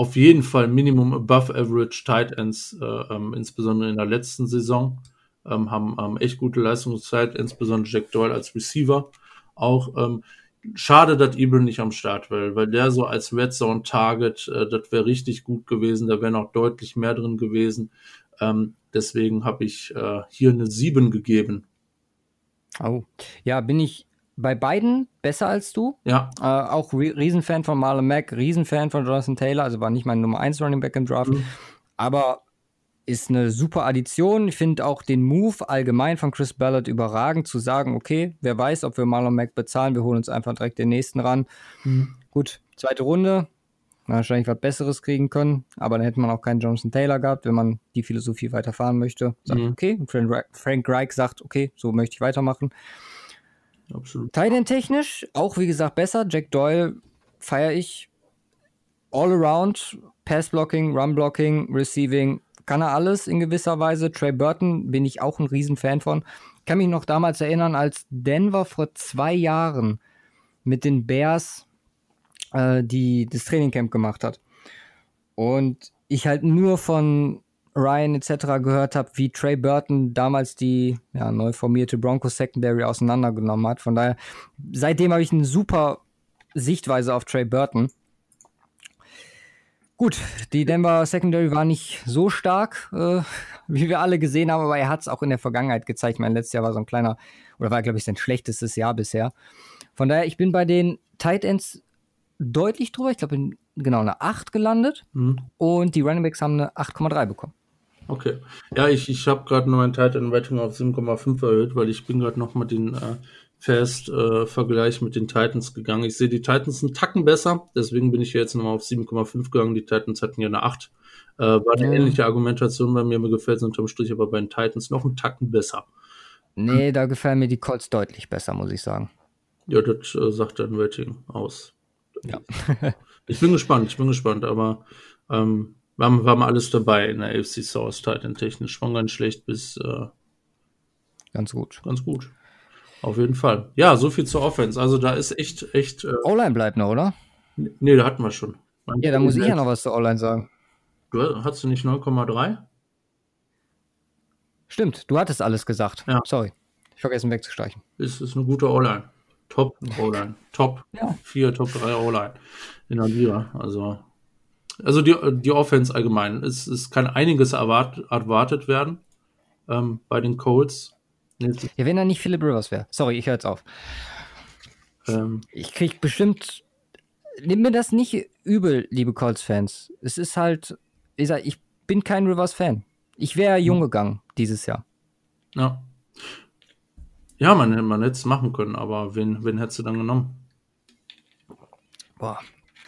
auf jeden Fall Minimum Above Average Tight Ends, äh, ähm, insbesondere in der letzten Saison, ähm, haben, haben echt gute Leistungszeit, insbesondere Jack Doyle als Receiver. Auch ähm, schade, dass Ibel nicht am Start will, weil der so als Red Zone Target, äh, das wäre richtig gut gewesen, da wäre noch deutlich mehr drin gewesen. Ähm, deswegen habe ich äh, hier eine 7 gegeben. Oh, ja, bin ich bei beiden besser als du. Ja. Äh, auch Riesenfan von Marlon Mack, Riesenfan von Jonathan Taylor, also war nicht mein Nummer 1 Running Back im Draft. Mhm. Aber ist eine super Addition. Ich finde auch den Move allgemein von Chris Ballard überragend, zu sagen, okay, wer weiß, ob wir Marlon Mack bezahlen, wir holen uns einfach direkt den nächsten ran. Mhm. Gut, zweite Runde, wahrscheinlich was Besseres kriegen können, aber dann hätte man auch keinen Jonathan Taylor gehabt, wenn man die Philosophie weiterfahren möchte. Sagt, mhm. okay, Frank Reich sagt, okay, so möchte ich weitermachen. Absolut. Titan technisch auch wie gesagt besser. Jack Doyle feiere ich all around. Pass Blocking, Run Blocking, Receiving, kann er alles in gewisser Weise. Trey Burton bin ich auch ein Riesenfan von. Kann mich noch damals erinnern, als Denver vor zwei Jahren mit den Bears äh, die, das Trainingcamp gemacht hat. Und ich halt nur von Ryan etc. gehört habe, wie Trey Burton damals die ja, neu formierte Broncos Secondary auseinandergenommen hat. Von daher, seitdem habe ich eine super Sichtweise auf Trey Burton. Gut, die Denver Secondary war nicht so stark, äh, wie wir alle gesehen haben, aber er hat es auch in der Vergangenheit gezeigt. Mein letztes Jahr war so ein kleiner, oder war, glaube ich, sein schlechtestes Jahr bisher. Von daher, ich bin bei den Tight Ends deutlich drüber. Ich glaube, genau eine 8 gelandet. Mhm. Und die Running Backs haben eine 8,3 bekommen. Okay. Ja, ich, ich habe gerade nur mein Tight End Rating auf 7,5 erhöht, weil ich bin gerade noch mit den äh, Fast äh, mit den Titans gegangen. Ich sehe die Titans einen Tacken besser, deswegen bin ich jetzt nochmal auf 7,5 gegangen. Die Titans hatten ja eine 8. Äh, war eine ja. ähnliche Argumentation bei mir. Mir gefällt es unterm Strich aber bei den Titans noch einen Tacken besser. Nee, hm. da gefallen mir die Colts deutlich besser, muss ich sagen. Ja, das äh, sagt dein Rating aus. Ja. ich bin gespannt, ich bin gespannt, aber ähm, wir haben, wir haben alles dabei in der AFC South Titan technisch von ganz schlecht bis äh, ganz gut. Ganz gut. Auf jeden Fall. Ja, so viel zur Offense. Also da ist echt, echt. Äh, O-Line bleibt noch, oder? Nee, da hatten wir schon. Mein ja, da muss ich ja noch was zur O-Line sagen. Du, hast du nicht 9,3? Stimmt, du hattest alles gesagt. Ja. Sorry. Ich vergessen wegzustreichen. Ist, ist eine gute O-Line. Top O-Line. Top ja. 4, Top 3 O-Line in der Liga. Also also die, die Offense allgemein. Es, es kann einiges erwart, erwartet werden ähm, bei den Colts. Ja, wenn da nicht Philip Rivers wäre. Sorry, ich höre jetzt auf. Ähm, ich krieg bestimmt. Nimm mir das nicht übel, liebe Colts-Fans. Es ist halt. Ich, sag, ich bin kein Rivers-Fan. Ich wäre jung hm. gegangen dieses Jahr. Ja. Ja, man, man hätte es machen können, aber wen, wen hättest du dann genommen? Boah,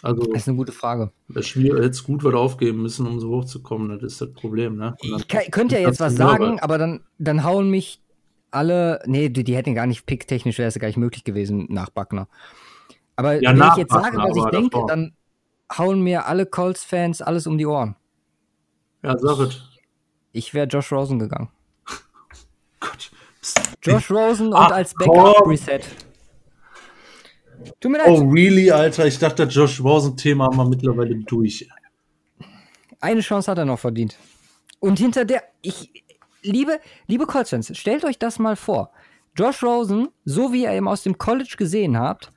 also, das ist eine gute Frage. Schwierig, jetzt gut was aufgeben müssen, um so hochzukommen. Das ist das Problem, ne? Ich kann, könnte ja jetzt was sagen, aber dann, dann hauen mich alle. Nee, die, die hätten gar nicht picktechnisch, wäre es gar nicht möglich gewesen nach Buckner. Aber ja, wenn ich jetzt sage, was ich denke, davor. dann hauen mir alle Colts-Fans alles um die Ohren. Ja, sag es. Ich wäre Josh Rosen gegangen. Gott. Josh Rosen und Ach, als Backup. Reset. Tut mir leid. Oh, really, Alter? Ich dachte, das Josh Rosen-Thema haben wir mittlerweile durch. Eine Chance hat er noch verdient. Und hinter der, ich, liebe, liebe Colts-Fans, stellt euch das mal vor. Josh Rosen, so wie ihr ihn aus dem College gesehen habt,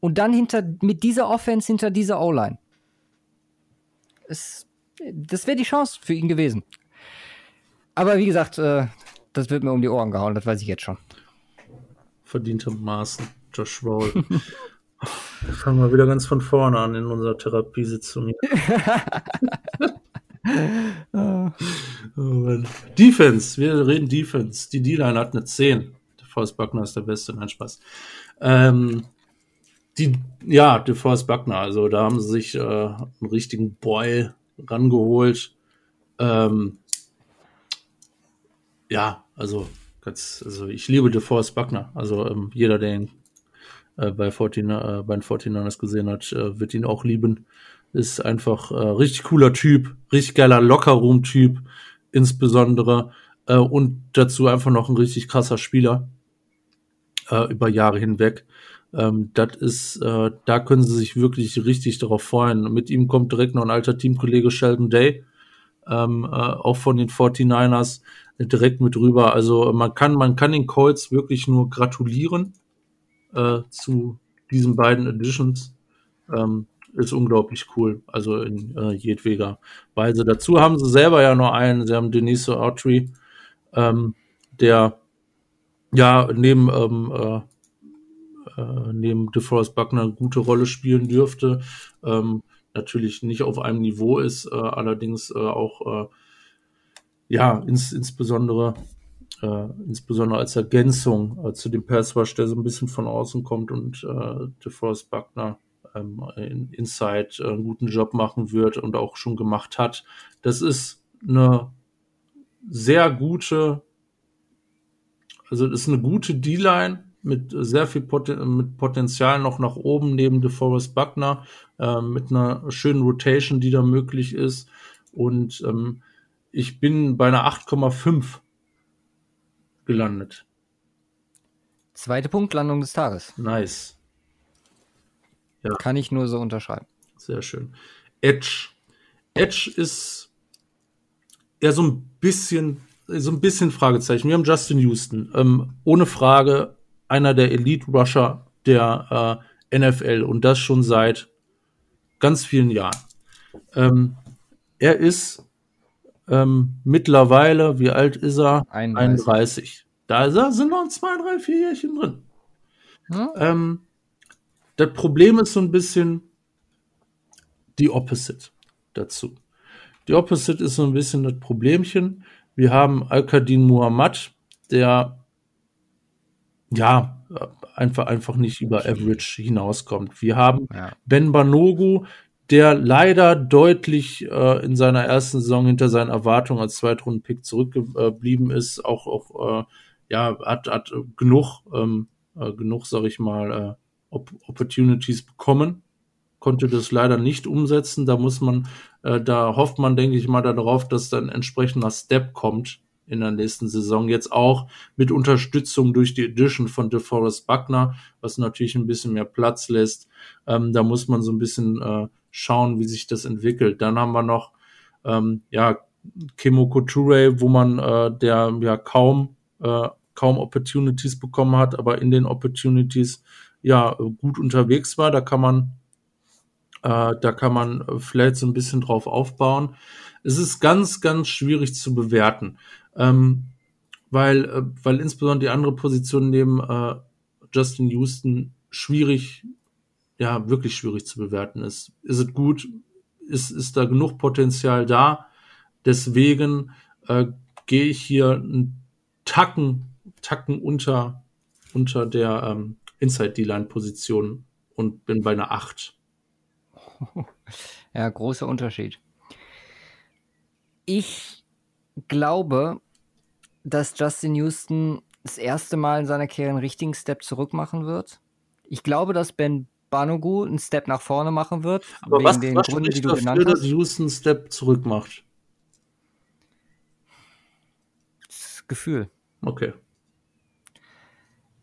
und dann hinter, mit dieser Offense hinter dieser O-Line. Es- Das wäre die Chance für ihn gewesen. Aber wie gesagt, äh, das wird mir um die Ohren gehauen, das weiß ich jetzt schon. Verdientermaßen, Josh Rosen. Wir fangen wir wieder ganz von vorne an in unserer Therapiesitzung. Oh Mann. Defense, wir reden Defense. Die D-Line hat eine 10. Der Forrest Buckner ist der Beste, nein, Spaß. Ähm, die, ja, der Forrest Buckner, also da haben sie sich äh, einen richtigen Boy rangeholt. Ähm, ja, also, ganz, also ich liebe DeForest Buckner. Also ähm, jeder, der ihn äh, bei, 14, äh, bei den 49ers gesehen hat, äh, wird ihn auch lieben. Ist einfach äh, richtig cooler Typ, richtig geiler Lockerroom-Typ, insbesondere. Äh, und dazu einfach noch ein richtig krasser Spieler äh, über Jahre hinweg. Ähm, das ist, äh, da können sie sich wirklich richtig darauf freuen. Mit ihm kommt direkt noch ein alter Teamkollege Sheldon Day, ähm, äh, auch von den 49ers, äh, direkt mit rüber. Also man kann, man kann den Colts wirklich nur gratulieren äh, zu diesen beiden Editions. Ähm, ist unglaublich cool. Also in äh, jedweder Weise. Dazu haben sie selber ja noch einen. Sie haben Denise Autry, ähm, der ja neben ähm, äh, äh, neben DeForest Buckner eine gute Rolle spielen dürfte. Ähm, natürlich nicht auf einem Niveau ist, äh, allerdings äh, auch äh, ja ins, insbesondere äh, insbesondere als Ergänzung äh, zu dem Pass Rush, der so ein bisschen von außen kommt und äh, DeForest Buckner ähm, in, Inside äh, einen guten Job machen wird und auch schon gemacht hat. Das ist eine sehr gute, also das ist eine gute D-Line mit sehr viel Poten mit Potenzial noch nach oben neben DeForest Buckner, äh, mit einer schönen Rotation, die da möglich ist. Und ähm, ich bin bei einer 8,5 gelandet. Zweite Punktlandung des Tages. Nice. Kann ich nur so unterschreiben. Sehr schön. Edge. Edge ist ja so ein bisschen, so ein bisschen Fragezeichen. Wir haben Justin Houston. Ähm, ohne Frage einer der Elite-Rusher der äh, NFL und das schon seit ganz vielen Jahren. Ähm, er ist ähm, mittlerweile, wie alt ist er? 31. 31. Da ist er, sind noch zwei, drei, vier Jährchen drin. Ja. Ähm, das Problem ist so ein bisschen die Opposite dazu. Die Opposite ist so ein bisschen das Problemchen. Wir haben Al-Qadin Muhammad, der ja einfach, einfach nicht über Average hinauskommt. Wir haben Ja. Ben Banogu, der leider deutlich äh, in seiner ersten Saison hinter seinen Erwartungen als Zweitrunden-Pick zurückgeblieben ist, auch, auch äh, ja, hat, hat genug, ähm, äh, genug, sag ich mal, äh, Op Opportunities bekommen, konnte das leider nicht umsetzen. Da muss man, äh, da hofft man, denke ich mal, darauf, dass dann entsprechender Step kommt in der nächsten Saison. Jetzt auch mit Unterstützung durch die Edition von DeForest Buckner, was natürlich ein bisschen mehr Platz lässt. Ähm, da muss man so ein bisschen äh, schauen, wie sich das entwickelt. Dann haben wir noch ähm, ja Kimo Couture, wo man äh, der ja kaum äh, kaum Opportunities bekommen hat, aber in den Opportunities ja gut unterwegs war. Da kann man äh, da kann man äh, vielleicht so ein bisschen drauf aufbauen. Es ist ganz, ganz schwierig zu bewerten, ähm, weil, äh, weil insbesondere die andere Position neben äh, Justin Houston schwierig, ja, wirklich schwierig zu bewerten ist. Ist es gut? Ist, ist da genug Potenzial da? Deswegen äh, gehe ich hier einen Tacken, Tacken unter, unter der ähm, Inside-D-Line-Position und bin bei einer 8. Ja, großer Unterschied. Ich glaube, dass Justin Houston das erste Mal in seiner Karriere einen richtigen Step zurück machen wird. Ich glaube, dass Ben Banogu einen Step nach vorne machen wird, Aber wegen was, den was Gründen, die du dafür, genannt dass. Houston Step zurück macht? Das Gefühl. Okay.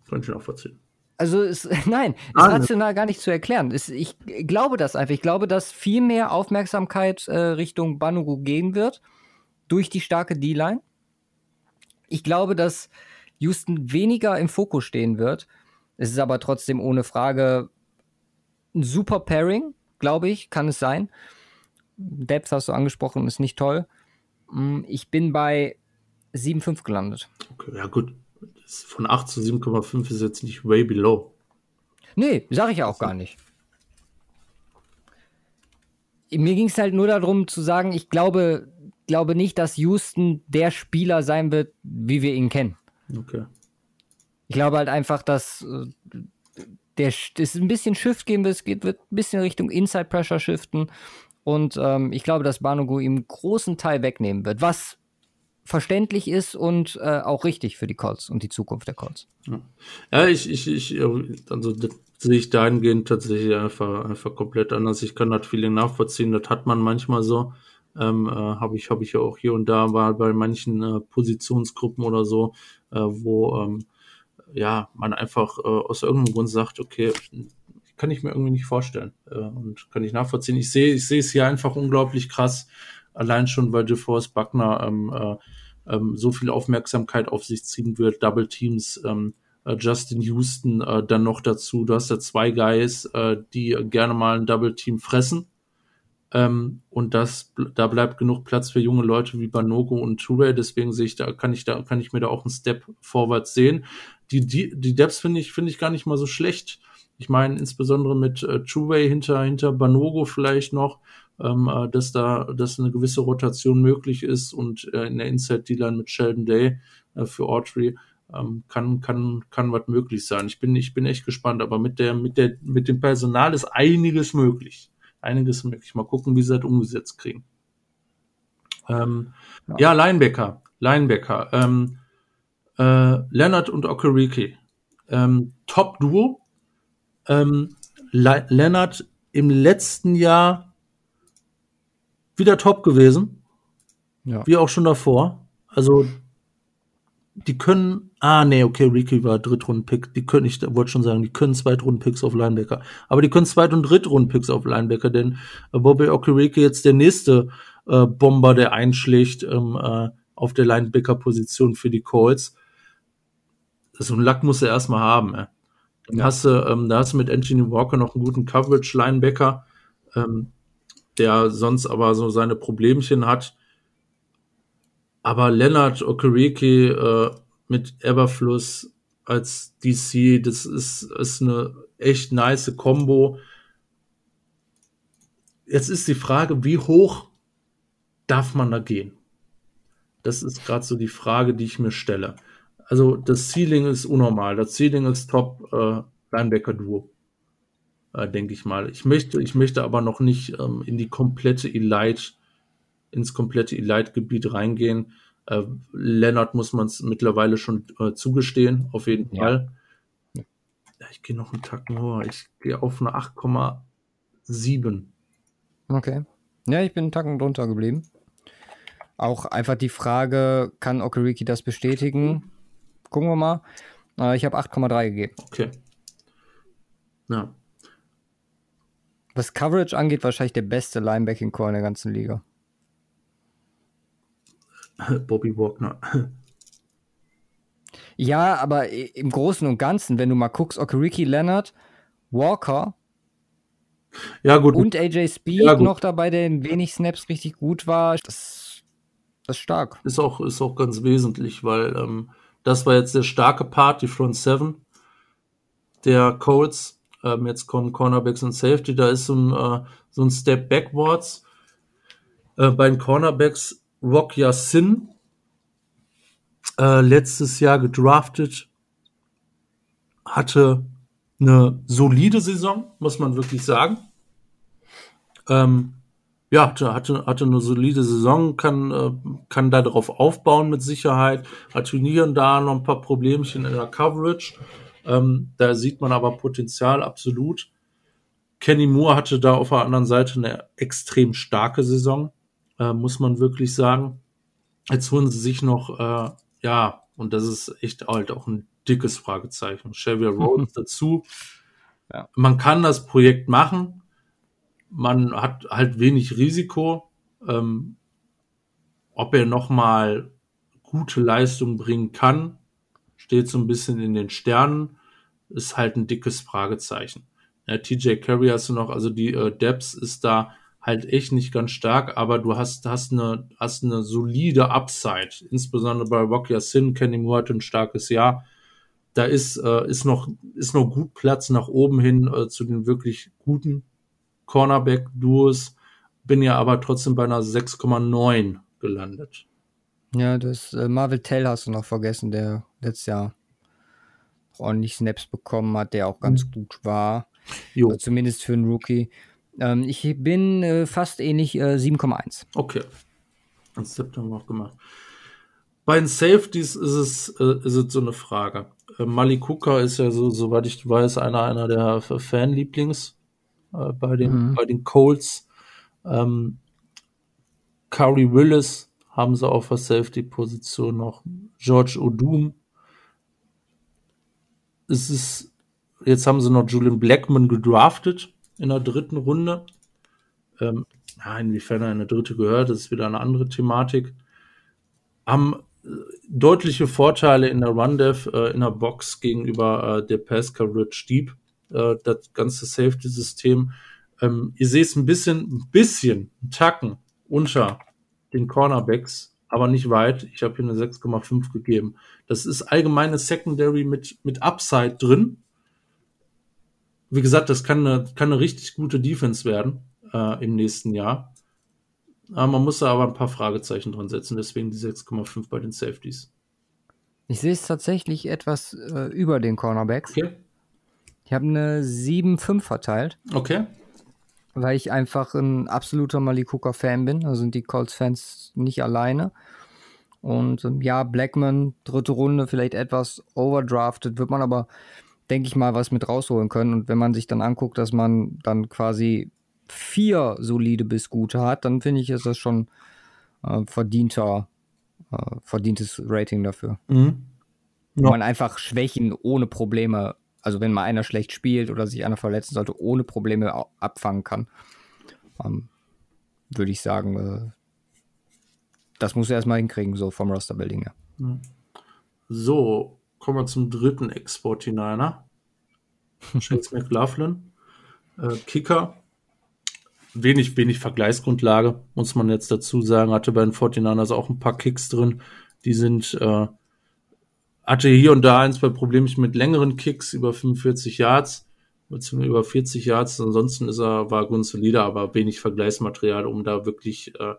Kann ich nachvollziehen. Also es, nein, ist ah, rational gar nicht zu erklären. Es, ich glaube das einfach. Ich glaube, dass viel mehr Aufmerksamkeit äh, Richtung Banugu gehen wird durch die starke D-Line. Ich glaube, dass Houston weniger im Fokus stehen wird. Es ist aber trotzdem ohne Frage ein super Pairing, glaube ich, kann es sein. Depth hast du angesprochen, ist nicht toll. Mm, ich bin bei 7,5 gelandet. Okay, ja gut. Von 8 zu 7,5 ist jetzt nicht way below. Nee, sage ich ja auch gar nicht. Mir ging es halt nur darum zu sagen, ich glaube, glaube nicht, dass Houston der Spieler sein wird, wie wir ihn kennen. Okay. Ich glaube halt einfach, dass äh, der es ein bisschen Shift geben wird, es geht, wird ein bisschen Richtung Inside Pressure shiften. Und ähm, ich glaube, dass Banugu ihm großen Teil wegnehmen wird, was verständlich ist und äh, auch richtig für die Colts und die Zukunft der Colts. Ja, ja ich, ich, ich, also das sehe ich dahingehend tatsächlich einfach, einfach komplett anders. Ich kann das Feeling nachvollziehen, das hat man manchmal so. Ähm, äh, habe ich, habe ich ja auch hier und da mal bei manchen äh, Positionsgruppen oder so, äh, wo ähm, ja man einfach äh, aus irgendeinem Grund sagt, okay, kann ich mir irgendwie nicht vorstellen äh, und kann ich nachvollziehen. Ich sehe, ich sehe es hier einfach unglaublich krass, allein schon, weil DeForest Buckner ähm, äh, ähm, so viel Aufmerksamkeit auf sich ziehen wird, Double Teams, ähm, äh, Justin Houston äh, dann noch dazu. Du hast ja zwei Guys, äh, die gerne mal ein Double Team fressen. Ähm, und das, da bleibt genug Platz für junge Leute wie Banogo und Touré. Deswegen sehe ich da, kann ich da, kann ich mir da auch einen Step vorwärts sehen. Die, die, die Depths finde ich, finde ich gar nicht mal so schlecht. Ich meine, insbesondere mit äh, Truway hinter, hinter Banogo vielleicht noch, ähm, äh, dass da, dass eine gewisse Rotation möglich ist und äh, in der Inside D-Line mit Sheldon Day äh, für Autry ähm, kann, kann, kann was möglich sein. Ich bin, ich bin echt gespannt, aber mit der, mit der, mit dem Personal ist einiges möglich. Einiges möglich. Mal gucken, wie sie das umgesetzt kriegen. Ähm, ja. ja, Linebacker, Linebacker, ähm, äh, Leonard und Okereke, ähm, Top-Duo, ähm, Le Leonard im letzten Jahr wieder top gewesen. Ja. Wie auch schon davor. Also, die können, ah, nee, okay, Ricky war Drittrunden-Pick. Die können, ich wollte schon sagen, die können Zweitrunden-Picks auf Linebacker. Aber die können Zweit- und Drittrunden-Picks auf Linebacker, denn äh, Bobby Okereke jetzt der nächste äh, Bomber, der einschlägt ähm, äh, auf der Linebacker-Position für die Colts. So ein Lack muss er erstmal haben, ey. Dann ja. hast du, ähm, da hast du mit Anthony Walker noch einen guten Coverage-Linebacker, ähm, der sonst aber so seine Problemchen hat. Aber Leonard Okereke äh, mit Everfluss als DC, das ist, ist eine echt nice Combo. Jetzt ist die Frage, wie hoch darf man da gehen? Das ist gerade so die Frage, die ich mir stelle also das Ceiling ist unnormal. Das Ceiling ist top äh, Linebacker-Duo, äh, denke ich mal. Ich möchte, ich möchte aber noch nicht ähm, in die komplette Elite, ins komplette Elite-Gebiet reingehen. Äh, Leonard muss man es mittlerweile schon äh, zugestehen, auf jeden ja. Fall. Ja, ich gehe noch einen Tacken hoch. Ich gehe auf eine 8,7. Okay. Ja, ich bin einen Tacken drunter geblieben. Auch einfach die Frage, kann Okeriki das bestätigen? Gucken wir mal. Äh, ich habe 8,3 gegeben. Okay. Ja. Was Coverage angeht, wahrscheinlich der beste Linebacking-Core in der ganzen Liga. Bobby Wagner. Ja, aber im Großen und Ganzen, wenn du mal guckst, Okeriki Leonard, Walker ja, gut. und AJ Speed ja, noch dabei, der in wenig Snaps richtig gut war, das, das ist stark. Ist auch, ist auch ganz wesentlich, weil ähm, das war jetzt der starke Part, die Front Seven der Colts. Ähm, jetzt kommen Cornerbacks und Safety. Da ist so ein, äh, so ein Step backwards. Äh, bei den Cornerbacks Rock Yassin, äh, letztes Jahr gedraftet, hatte eine solide Saison, muss man wirklich sagen. Ähm, ja, hatte, hatte eine solide Saison, kann, äh, kann da drauf aufbauen mit Sicherheit, hat hier und da noch ein paar Problemchen in der Coverage. Ähm, da sieht man aber Potenzial absolut. Kenny Moore hatte da auf der anderen Seite eine extrem starke Saison, äh, muss man wirklich sagen. Jetzt holen sie sich noch, äh, ja, und das ist echt halt auch ein dickes Fragezeichen. Xavier Rhodes dazu. Ja. Man kann das Projekt machen. Man hat halt wenig Risiko. Ähm, ob er nochmal gute Leistung bringen kann, steht so ein bisschen in den Sternen. Ist halt ein dickes Fragezeichen. Ja, TJ Carey hast du noch, also die äh, Debs ist da halt echt nicht ganz stark, aber du hast, hast eine, hast eine solide Upside. Insbesondere bei Rocky Sin, Kenny Moore hat ein starkes Jahr. Da ist, äh, ist noch, ist noch gut Platz nach oben hin äh, zu den wirklich guten Cornerback-Duos. Bin ja aber trotzdem bei einer 6,9 gelandet. Ja, das äh, Marvel Tell hast du noch vergessen, der letztes Jahr ordentlich Snaps bekommen hat, der auch ganz mhm. gut war. Jo. Also zumindest für einen Rookie. Ähm, ich bin äh, fast ähnlich äh, 7,1. Okay. Das habt ihr noch gemacht. Bei den Safeties ist es, äh, ist es so eine Frage. Äh, Malik Hooker ist ja so, soweit ich weiß, einer, einer der Fanlieblings äh, bei, den, mhm. bei den Colts. Ähm, Curry Willis haben sie auf der Safety-Position noch. George Odum. Es ist, jetzt haben sie noch Julian Blackman gedraftet in der dritten Runde. Ähm, ja, inwiefern er eine dritte gehört, das ist wieder eine andere Thematik. Haben äh, deutliche Vorteile in der Run-Dev, äh, in der Box gegenüber äh, der Pass-Coverage Deep, äh, das ganze Safety-System. Ähm, ihr seht es ein bisschen, ein bisschen, ein Tacken unter den Cornerbacks, aber nicht weit. Ich habe hier eine 6,5 gegeben. Das ist allgemeine Secondary mit, mit Upside drin wie gesagt, das kann eine, kann eine richtig gute Defense werden äh, im nächsten Jahr. Aber man muss da aber ein paar Fragezeichen dran setzen, deswegen die 6,5 bei den Safeties. Ich sehe es tatsächlich etwas äh, über den Cornerbacks. Okay. Ich habe eine 7,5 verteilt. Okay. Weil ich einfach ein absoluter Malikuka-Fan bin. Da sind die Colts-Fans nicht alleine. Und ähm, ja, Blackman, dritte Runde, vielleicht etwas overdrafted, wird man aber denke ich mal, was mit rausholen können. Und wenn man sich dann anguckt, dass man dann quasi vier solide bis gute hat, dann finde ich, ist das schon äh, verdienter, äh, verdientes Rating dafür. Mhm. Ja. man einfach Schwächen ohne Probleme, also wenn mal einer schlecht spielt oder sich einer verletzen sollte, ohne Probleme abfangen kann, ähm, würde ich sagen, äh, das muss er erstmal hinkriegen, so vom Roster-Building her. So, kommen wir zum dritten Export hineiner. Chase McLaughlin, äh, Kicker. Wenig, wenig Vergleichsgrundlage, muss man jetzt dazu sagen. Hatte bei den 49ers auch ein paar Kicks drin. Die sind, äh, hatte hier und da eins bei Problemen mit längeren Kicks über 45 Yards, beziehungsweise über 40 Yards. Ansonsten ist er, war grundsolider, aber wenig Vergleichsmaterial, um da wirklich äh,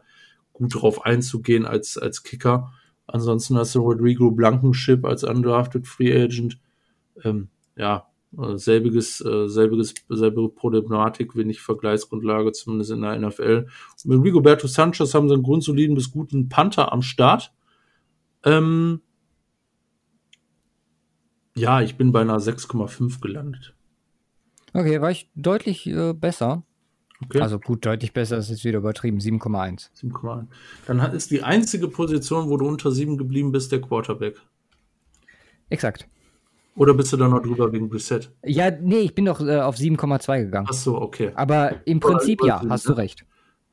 gut drauf einzugehen als, als Kicker. Ansonsten hast du Rodrigo Blankenship als undrafted Free Agent. Ähm, ja, äh, selbiges, äh, selbiges, selbe Problematik, wenig Vergleichsgrundlage, zumindest in der NFL. Mit Rigoberto Sanchez haben sie einen grundsoliden bis guten Panther am Start. Ähm, ja, ich bin bei einer 6,5 gelandet. Okay, war ich deutlich äh, besser. Okay. Also gut, deutlich besser ist jetzt wieder übertrieben, 7,1. 7,1. Dann ist die einzige Position, wo du unter 7 geblieben bist, der Quarterback. Exakt. Oder bist du da noch drüber wegen Reset? Ja, nee, ich bin doch äh, auf 7,2 gegangen. Ach so, okay. Aber im Prinzip ja, hast du recht.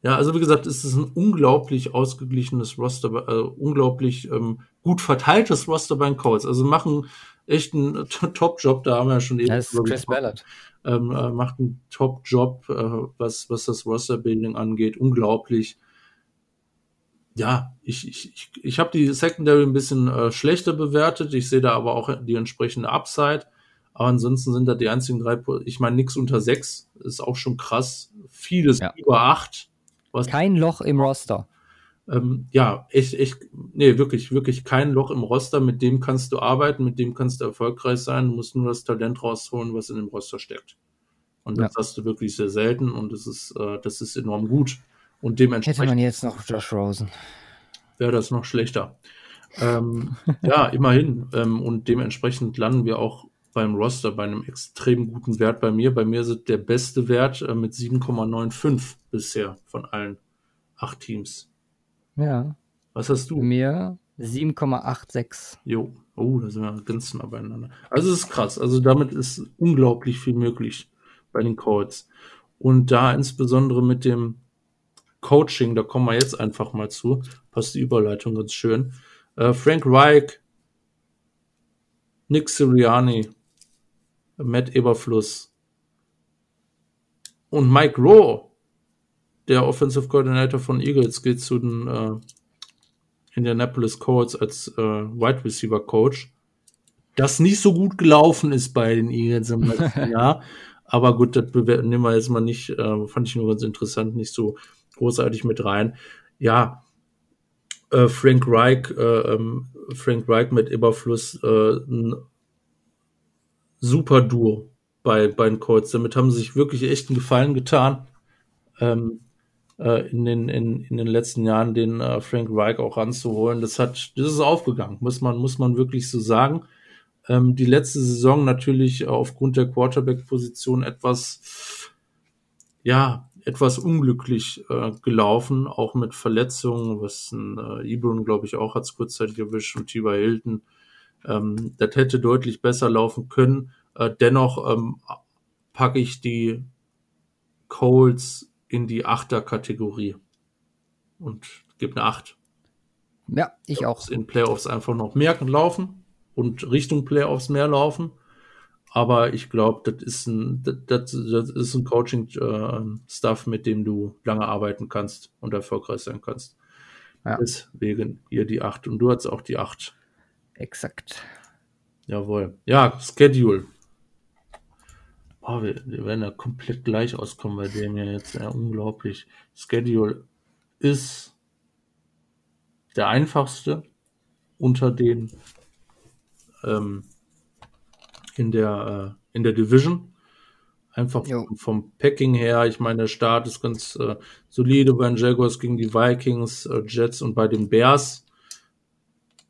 Ja, also wie gesagt, es ist ein unglaublich ausgeglichenes Roster, äh, unglaublich ähm, gut verteiltes Roster bei den Colts. Also machen echt einen Top-Job, da haben wir ja schon eben. Das ist Chris Ballard ähm, äh, macht einen Top-Job, äh, was, was das Roster-Building angeht. Unglaublich. Ja, ich, ich, ich, ich habe die Secondary ein bisschen äh, schlechter bewertet. Ich sehe da aber auch die entsprechende Upside. Aber ansonsten sind da die einzigen drei, ich meine, nix unter sechs ist auch schon krass. Vieles ja. über acht. Kein Loch im Roster ähm, ja, echt, echt, nee, wirklich, wirklich kein Loch im Roster, mit dem kannst du arbeiten, mit dem kannst du erfolgreich sein, du musst nur das Talent rausholen, was in dem Roster steckt. Und das ja. hast du wirklich sehr selten und das ist, äh, das ist enorm gut. Und dementsprechend. Hätte man jetzt noch Josh Rosen. Wäre das noch schlechter. ähm, ja, immerhin. Ähm, und dementsprechend landen wir auch beim Roster bei einem extrem guten Wert bei mir. Bei mir ist der beste Wert äh, mit 7,95 bisher von allen acht Teams. Ja. Was hast du? Mir 7,86. Jo. Oh, da sind wir ganz nah beieinander. Also es ist krass. Also damit ist unglaublich viel möglich bei den Colts. Und da insbesondere mit dem Coaching, da kommen wir jetzt einfach mal zu, passt die Überleitung ganz schön. Äh, Frank Reich, Nick Sirianni, Matt Eberfluss und Mike Rowe, der Offensive Coordinator von Eagles, geht zu den äh, Indianapolis Colts als äh, Wide Receiver Coach. Das nicht so gut gelaufen ist bei den Eagles im letzten Jahr. Aber gut, das nehmen wir jetzt mal nicht, äh, fand ich nur ganz interessant, nicht so großartig mit rein. Ja, äh, Frank Reich, äh, ähm, Frank Reich mit Überfluss, äh, ein super Duo bei, bei den Colts. Damit haben sie sich wirklich echt einen Gefallen getan. Ähm, äh, in, den, in, in den letzten Jahren den äh, Frank Reich auch ranzuholen. Das hat, das ist aufgegangen, muss man, muss man wirklich so sagen. Ähm, die letzte Saison natürlich aufgrund der Quarterback-Position etwas, ja, etwas unglücklich äh, gelaufen, auch mit Verletzungen, was ein äh, Ibron, glaube ich, auch hat es kurzzeitig erwischt und Tiber Hilton. Ähm, das hätte deutlich besser laufen können. Äh, dennoch ähm, packe ich die Colts in die Achter-Kategorie und gebe eine Acht. Ja, ich auch. In Playoffs einfach noch mehr laufen und Richtung Playoffs mehr laufen. Aber ich glaube, das ist ein, das, das ist ein Coaching-Stuff, äh, mit dem du lange arbeiten kannst und erfolgreich sein kannst. Ja. Deswegen hier die 8 und du hast auch die 8. Exakt. Jawohl. Ja, Schedule. Oh, wir, wir, werden ja komplett gleich auskommen bei dem hier jetzt. Ja, unglaublich. Schedule ist der einfachste unter den ähm, in der äh, in der Division. Einfach vom, vom, Packing her. Ich meine, der Start ist ganz äh, solide bei den Jaguars gegen die Vikings, äh, Jets und bei den Bears.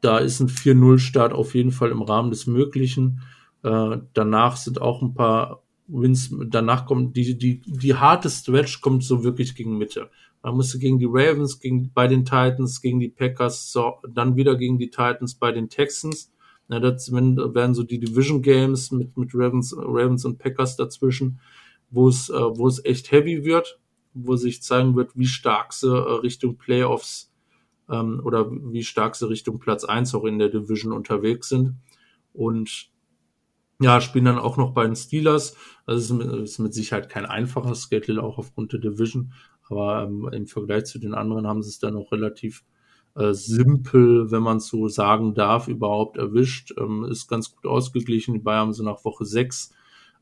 Da ist ein 4-0-Start auf jeden Fall im Rahmen des Möglichen. Äh, danach sind auch ein paar Wins, danach kommt die, die, die harte Stretch kommt so wirklich gegen Mitte. Man musste gegen die Ravens, gegen, bei den Titans, gegen die Packers, so, dann wieder gegen die Titans bei den Texans. Na, das werden so die Division Games mit, mit Ravens, Ravens und Packers dazwischen, wo es, äh, wo es echt heavy wird, wo sich zeigen wird, wie stark sie äh, Richtung Playoffs ähm, oder wie stark sie Richtung Platz eins auch in der Division unterwegs sind. Und ja, spielen dann auch noch bei den Steelers. Das ist mit, ist mit Sicherheit kein einfaches Schedule, auch aufgrund der Division. Aber ähm, im Vergleich zu den anderen haben sie es dann auch relativ äh, simpel, wenn man so sagen darf, überhaupt erwischt. Ähm, ist ganz gut ausgeglichen. Die Bayern haben sie nach Woche 6.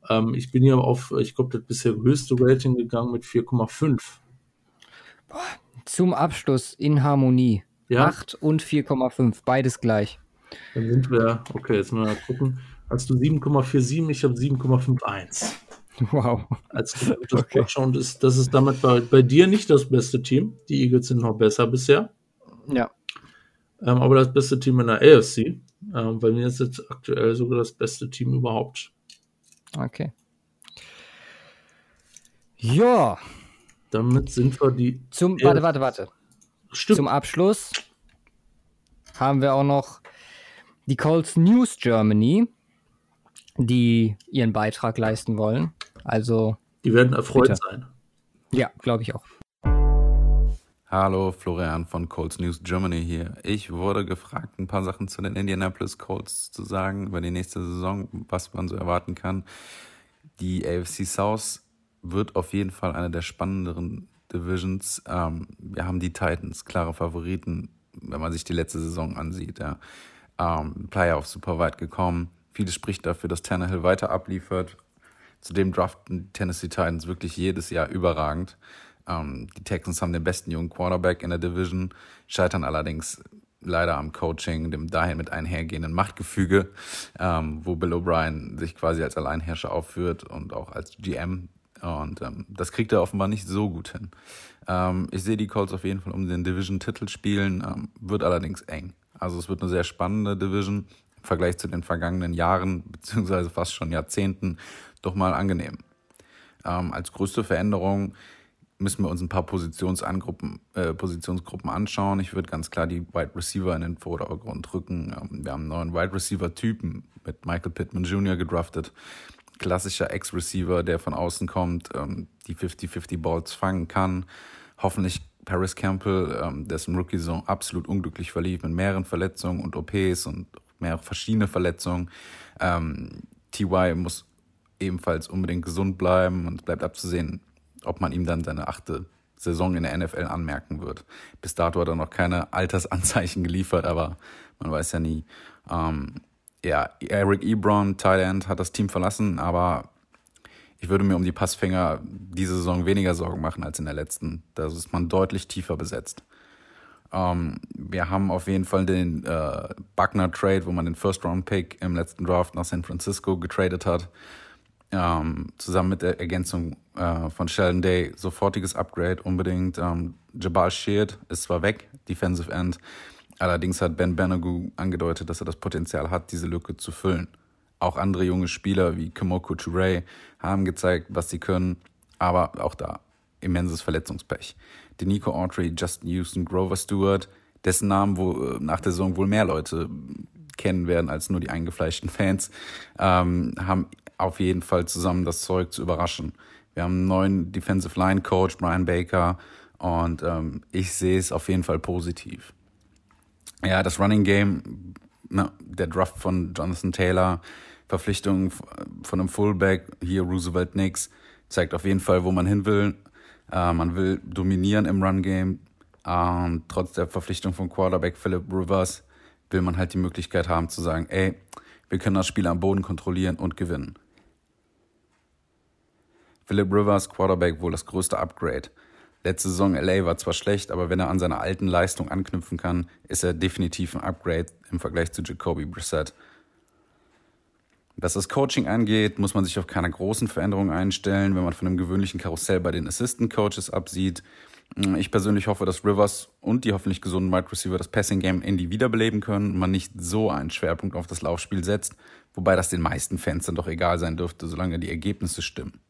Ähm, ich bin hier auf, ich glaube, das bisher höchste Rating gegangen mit 4,5. Zum Abschluss in Harmonie. Ja? 8 und 4,5, beides gleich. Dann sind wir, okay, jetzt mal gucken hast du 7,47, ich habe 7,51. Wow. Als das okay. und ist, das ist damit bei, bei dir nicht das beste Team. Die Eagles sind noch besser bisher. Ja. Ähm, aber das beste Team in der AFC. Ähm, bei mir ist jetzt aktuell sogar das beste Team überhaupt. Okay. Ja. Damit sind wir die. Zum, warte, warte, warte. Stimmt. Zum Abschluss haben wir auch noch die Colts News Germany die ihren Beitrag leisten wollen. Also. Die werden erfreut bitte. sein. Ja, glaube ich auch. Hallo, Florian von Colts News Germany hier. Ich wurde gefragt, ein paar Sachen zu den Indianapolis Colts zu sagen über die nächste Saison, was man so erwarten kann. Die AFC South wird auf jeden Fall eine der spannenderen Divisions. Ähm, wir haben die Titans, klare Favoriten, wenn man sich die letzte Saison ansieht. Ja. Ähm, Playoffs super weit gekommen Vieles spricht dafür, dass Tannehill weiter abliefert. Zudem draften die Tennessee Titans wirklich jedes Jahr überragend. Ähm, die Texans haben den besten jungen Quarterback in der Division, scheitern allerdings leider am Coaching, dem dahin mit einhergehenden Machtgefüge, ähm, wo Bill O'Brien sich quasi als Alleinherrscher aufführt und auch als GM. Und ähm, das kriegt er offenbar nicht so gut hin. Ähm, ich sehe die Colts auf jeden Fall um den Division-Titel spielen, ähm, wird allerdings eng. Also es wird eine sehr spannende Division im Vergleich zu den vergangenen Jahren beziehungsweise fast schon Jahrzehnten doch mal angenehm. Ähm, als größte Veränderung müssen wir uns ein paar äh, Positionsgruppen anschauen. Ich würde ganz klar die Wide Receiver in den Vordergrund rücken. Ähm, wir haben einen neuen Wide Receiver-Typen mit Michael Pittman Jr. gedraftet. Klassischer Ex-Receiver, der von außen kommt, ähm, die 50-50 Balls fangen kann. Hoffentlich Paris Campbell, ähm, dessen Rookie-Saison absolut unglücklich verlief mit mehreren Verletzungen und OPs und mehrere verschiedene Verletzungen. Ähm, TY muss ebenfalls unbedingt gesund bleiben und bleibt abzusehen, ob man ihm dann seine achte Saison in der NFL anmerken wird. Bis dato hat er noch keine Altersanzeichen geliefert, aber man weiß ja nie. Ähm, ja, Eric Ebron, End, hat das Team verlassen, aber ich würde mir um die Passfänger diese Saison weniger Sorgen machen als in der letzten. Da ist man deutlich tiefer besetzt. Ähm, wir haben auf jeden Fall den äh, Buckner Trade, wo man den First Round Pick im letzten Draft nach San Francisco getradet hat. Ähm, zusammen mit der Ergänzung äh, von Sheldon Day sofortiges Upgrade unbedingt. Ähm, Jabal Sheard ist zwar weg, Defensive End, allerdings hat Ben Benagu angedeutet, dass er das Potenzial hat, diese Lücke zu füllen. Auch andere junge Spieler wie Kimoko Toure haben gezeigt, was sie können, aber auch da immenses Verletzungspech. Denico Autry, Justin Houston, Grover Stewart, dessen Namen wo, äh, nach der Saison wohl mehr Leute kennen werden als nur die eingefleischten Fans, ähm, haben auf jeden Fall zusammen das Zeug zu überraschen. Wir haben einen neuen Defensive Line Coach, Brian Baker, und ähm, ich sehe es auf jeden Fall positiv. Ja, das Running Game, na, der Draft von Jonathan Taylor, Verpflichtung von einem Fullback, hier Roosevelt Nix, zeigt auf jeden Fall, wo man hin will. Äh, man will dominieren im Run Game. Ähm, trotz der Verpflichtung von Quarterback Philip Rivers will man halt die Möglichkeit haben zu sagen, ey, wir können das Spiel am Boden kontrollieren und gewinnen. Philip Rivers, Quarterback, wohl das größte Upgrade. Letzte Saison LA war zwar schlecht, aber wenn er an seine alten Leistung anknüpfen kann, ist er definitiv ein Upgrade im Vergleich zu Jacoby Brissett. Was das Coaching angeht, muss man sich auf keine großen Veränderungen einstellen, wenn man von einem gewöhnlichen Karussell bei den Assistant Coaches absieht. Ich persönlich hoffe, dass Rivers und die hoffentlich gesunden Wide Receiver das Passing Game Indy wiederbeleben können und man nicht so einen Schwerpunkt auf das Laufspiel setzt, wobei das den meisten Fans dann doch egal sein dürfte, solange die Ergebnisse stimmen.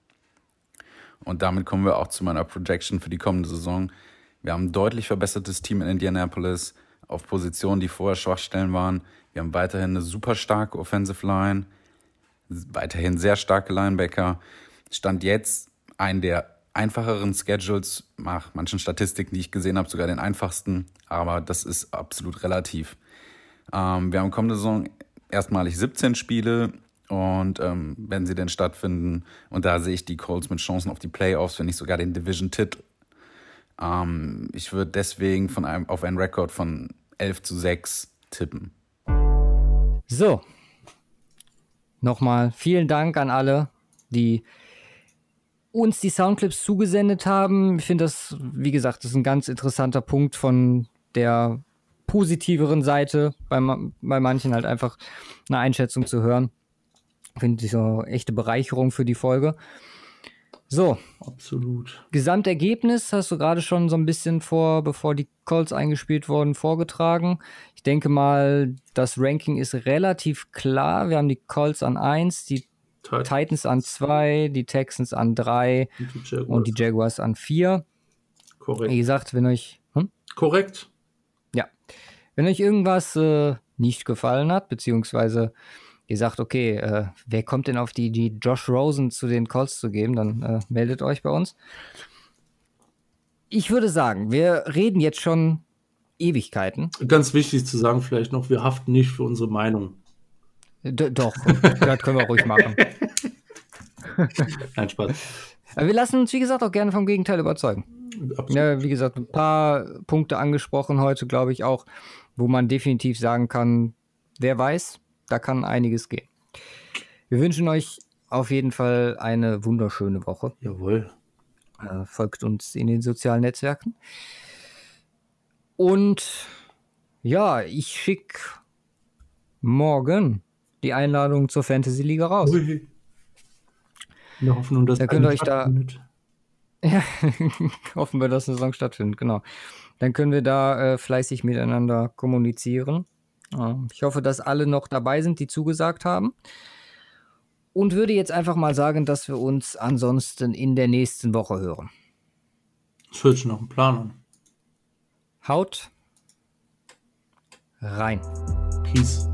Und damit kommen wir auch zu meiner Projection für die kommende Saison. Wir haben ein deutlich verbessertes Team in Indianapolis auf Positionen, die vorher Schwachstellen waren. Wir haben weiterhin eine super starke Offensive Line, weiterhin sehr starke Linebacker. Stand jetzt einen der einfacheren Schedules, nach manchen Statistiken, die ich gesehen habe, sogar den einfachsten, aber das ist absolut relativ. Ähm, wir haben kommende Saison erstmalig 17 Spiele und ähm, wenn sie denn stattfinden, und da sehe ich die Colts mit Chancen auf die Playoffs, wenn nicht sogar den Division-Titel. Ähm, ich würde deswegen von einem, auf einen Rekord von 11 zu 6 tippen. So. Nochmal vielen Dank an alle, die uns die Soundclips zugesendet haben. Ich finde das, wie gesagt, das ist ein ganz interessanter Punkt von der positiveren Seite, bei, bei manchen halt einfach eine Einschätzung zu hören. Finde ich so eine echte Bereicherung für die Folge. So. Absolut. Gesamtergebnis hast du gerade schon so ein bisschen vor, bevor die Calls eingespielt wurden, vorgetragen. Ich denke mal, das Ranking ist relativ klar. Wir haben die Calls an 1, die Titans, Titans an 2, die Texans an 3 und, und die Jaguars an 4. Korrekt. Wie gesagt, wenn euch. Hm? Korrekt. Ja. Wenn euch irgendwas äh, nicht gefallen hat, beziehungsweise ihr sagt, okay, äh, wer kommt denn auf die Idee, Josh Rosen zu den Colts zu geben, dann äh, meldet euch bei uns. Ich würde sagen, wir reden jetzt schon Ewigkeiten. Ganz wichtig zu sagen vielleicht noch, wir haften nicht für unsere Meinung. D doch, das können wir ruhig machen. Nein, Spaß. Aber wir lassen uns, wie gesagt, auch gerne vom Gegenteil überzeugen. Ja, wie gesagt, ein paar Punkte angesprochen heute, glaube ich auch, wo man definitiv sagen kann, wer weiß, da kann einiges gehen. Wir wünschen euch auf jeden Fall eine wunderschöne Woche. Jawohl. Äh, folgt uns in den sozialen Netzwerken. Und ja, ich schicke morgen die Einladung zur Fantasy Liga raus. Ui. Wir hoffen nun, dass da könnt ihr euch da. Ja, hoffen wir, dass eine Saison stattfindet, genau. Dann können wir da äh, fleißig miteinander kommunizieren. Ich hoffe, dass alle noch dabei sind, die zugesagt haben. Und würde jetzt einfach mal sagen, dass wir uns ansonsten in der nächsten Woche hören. Das hört sich nach einem Plan an. Haut rein. Peace.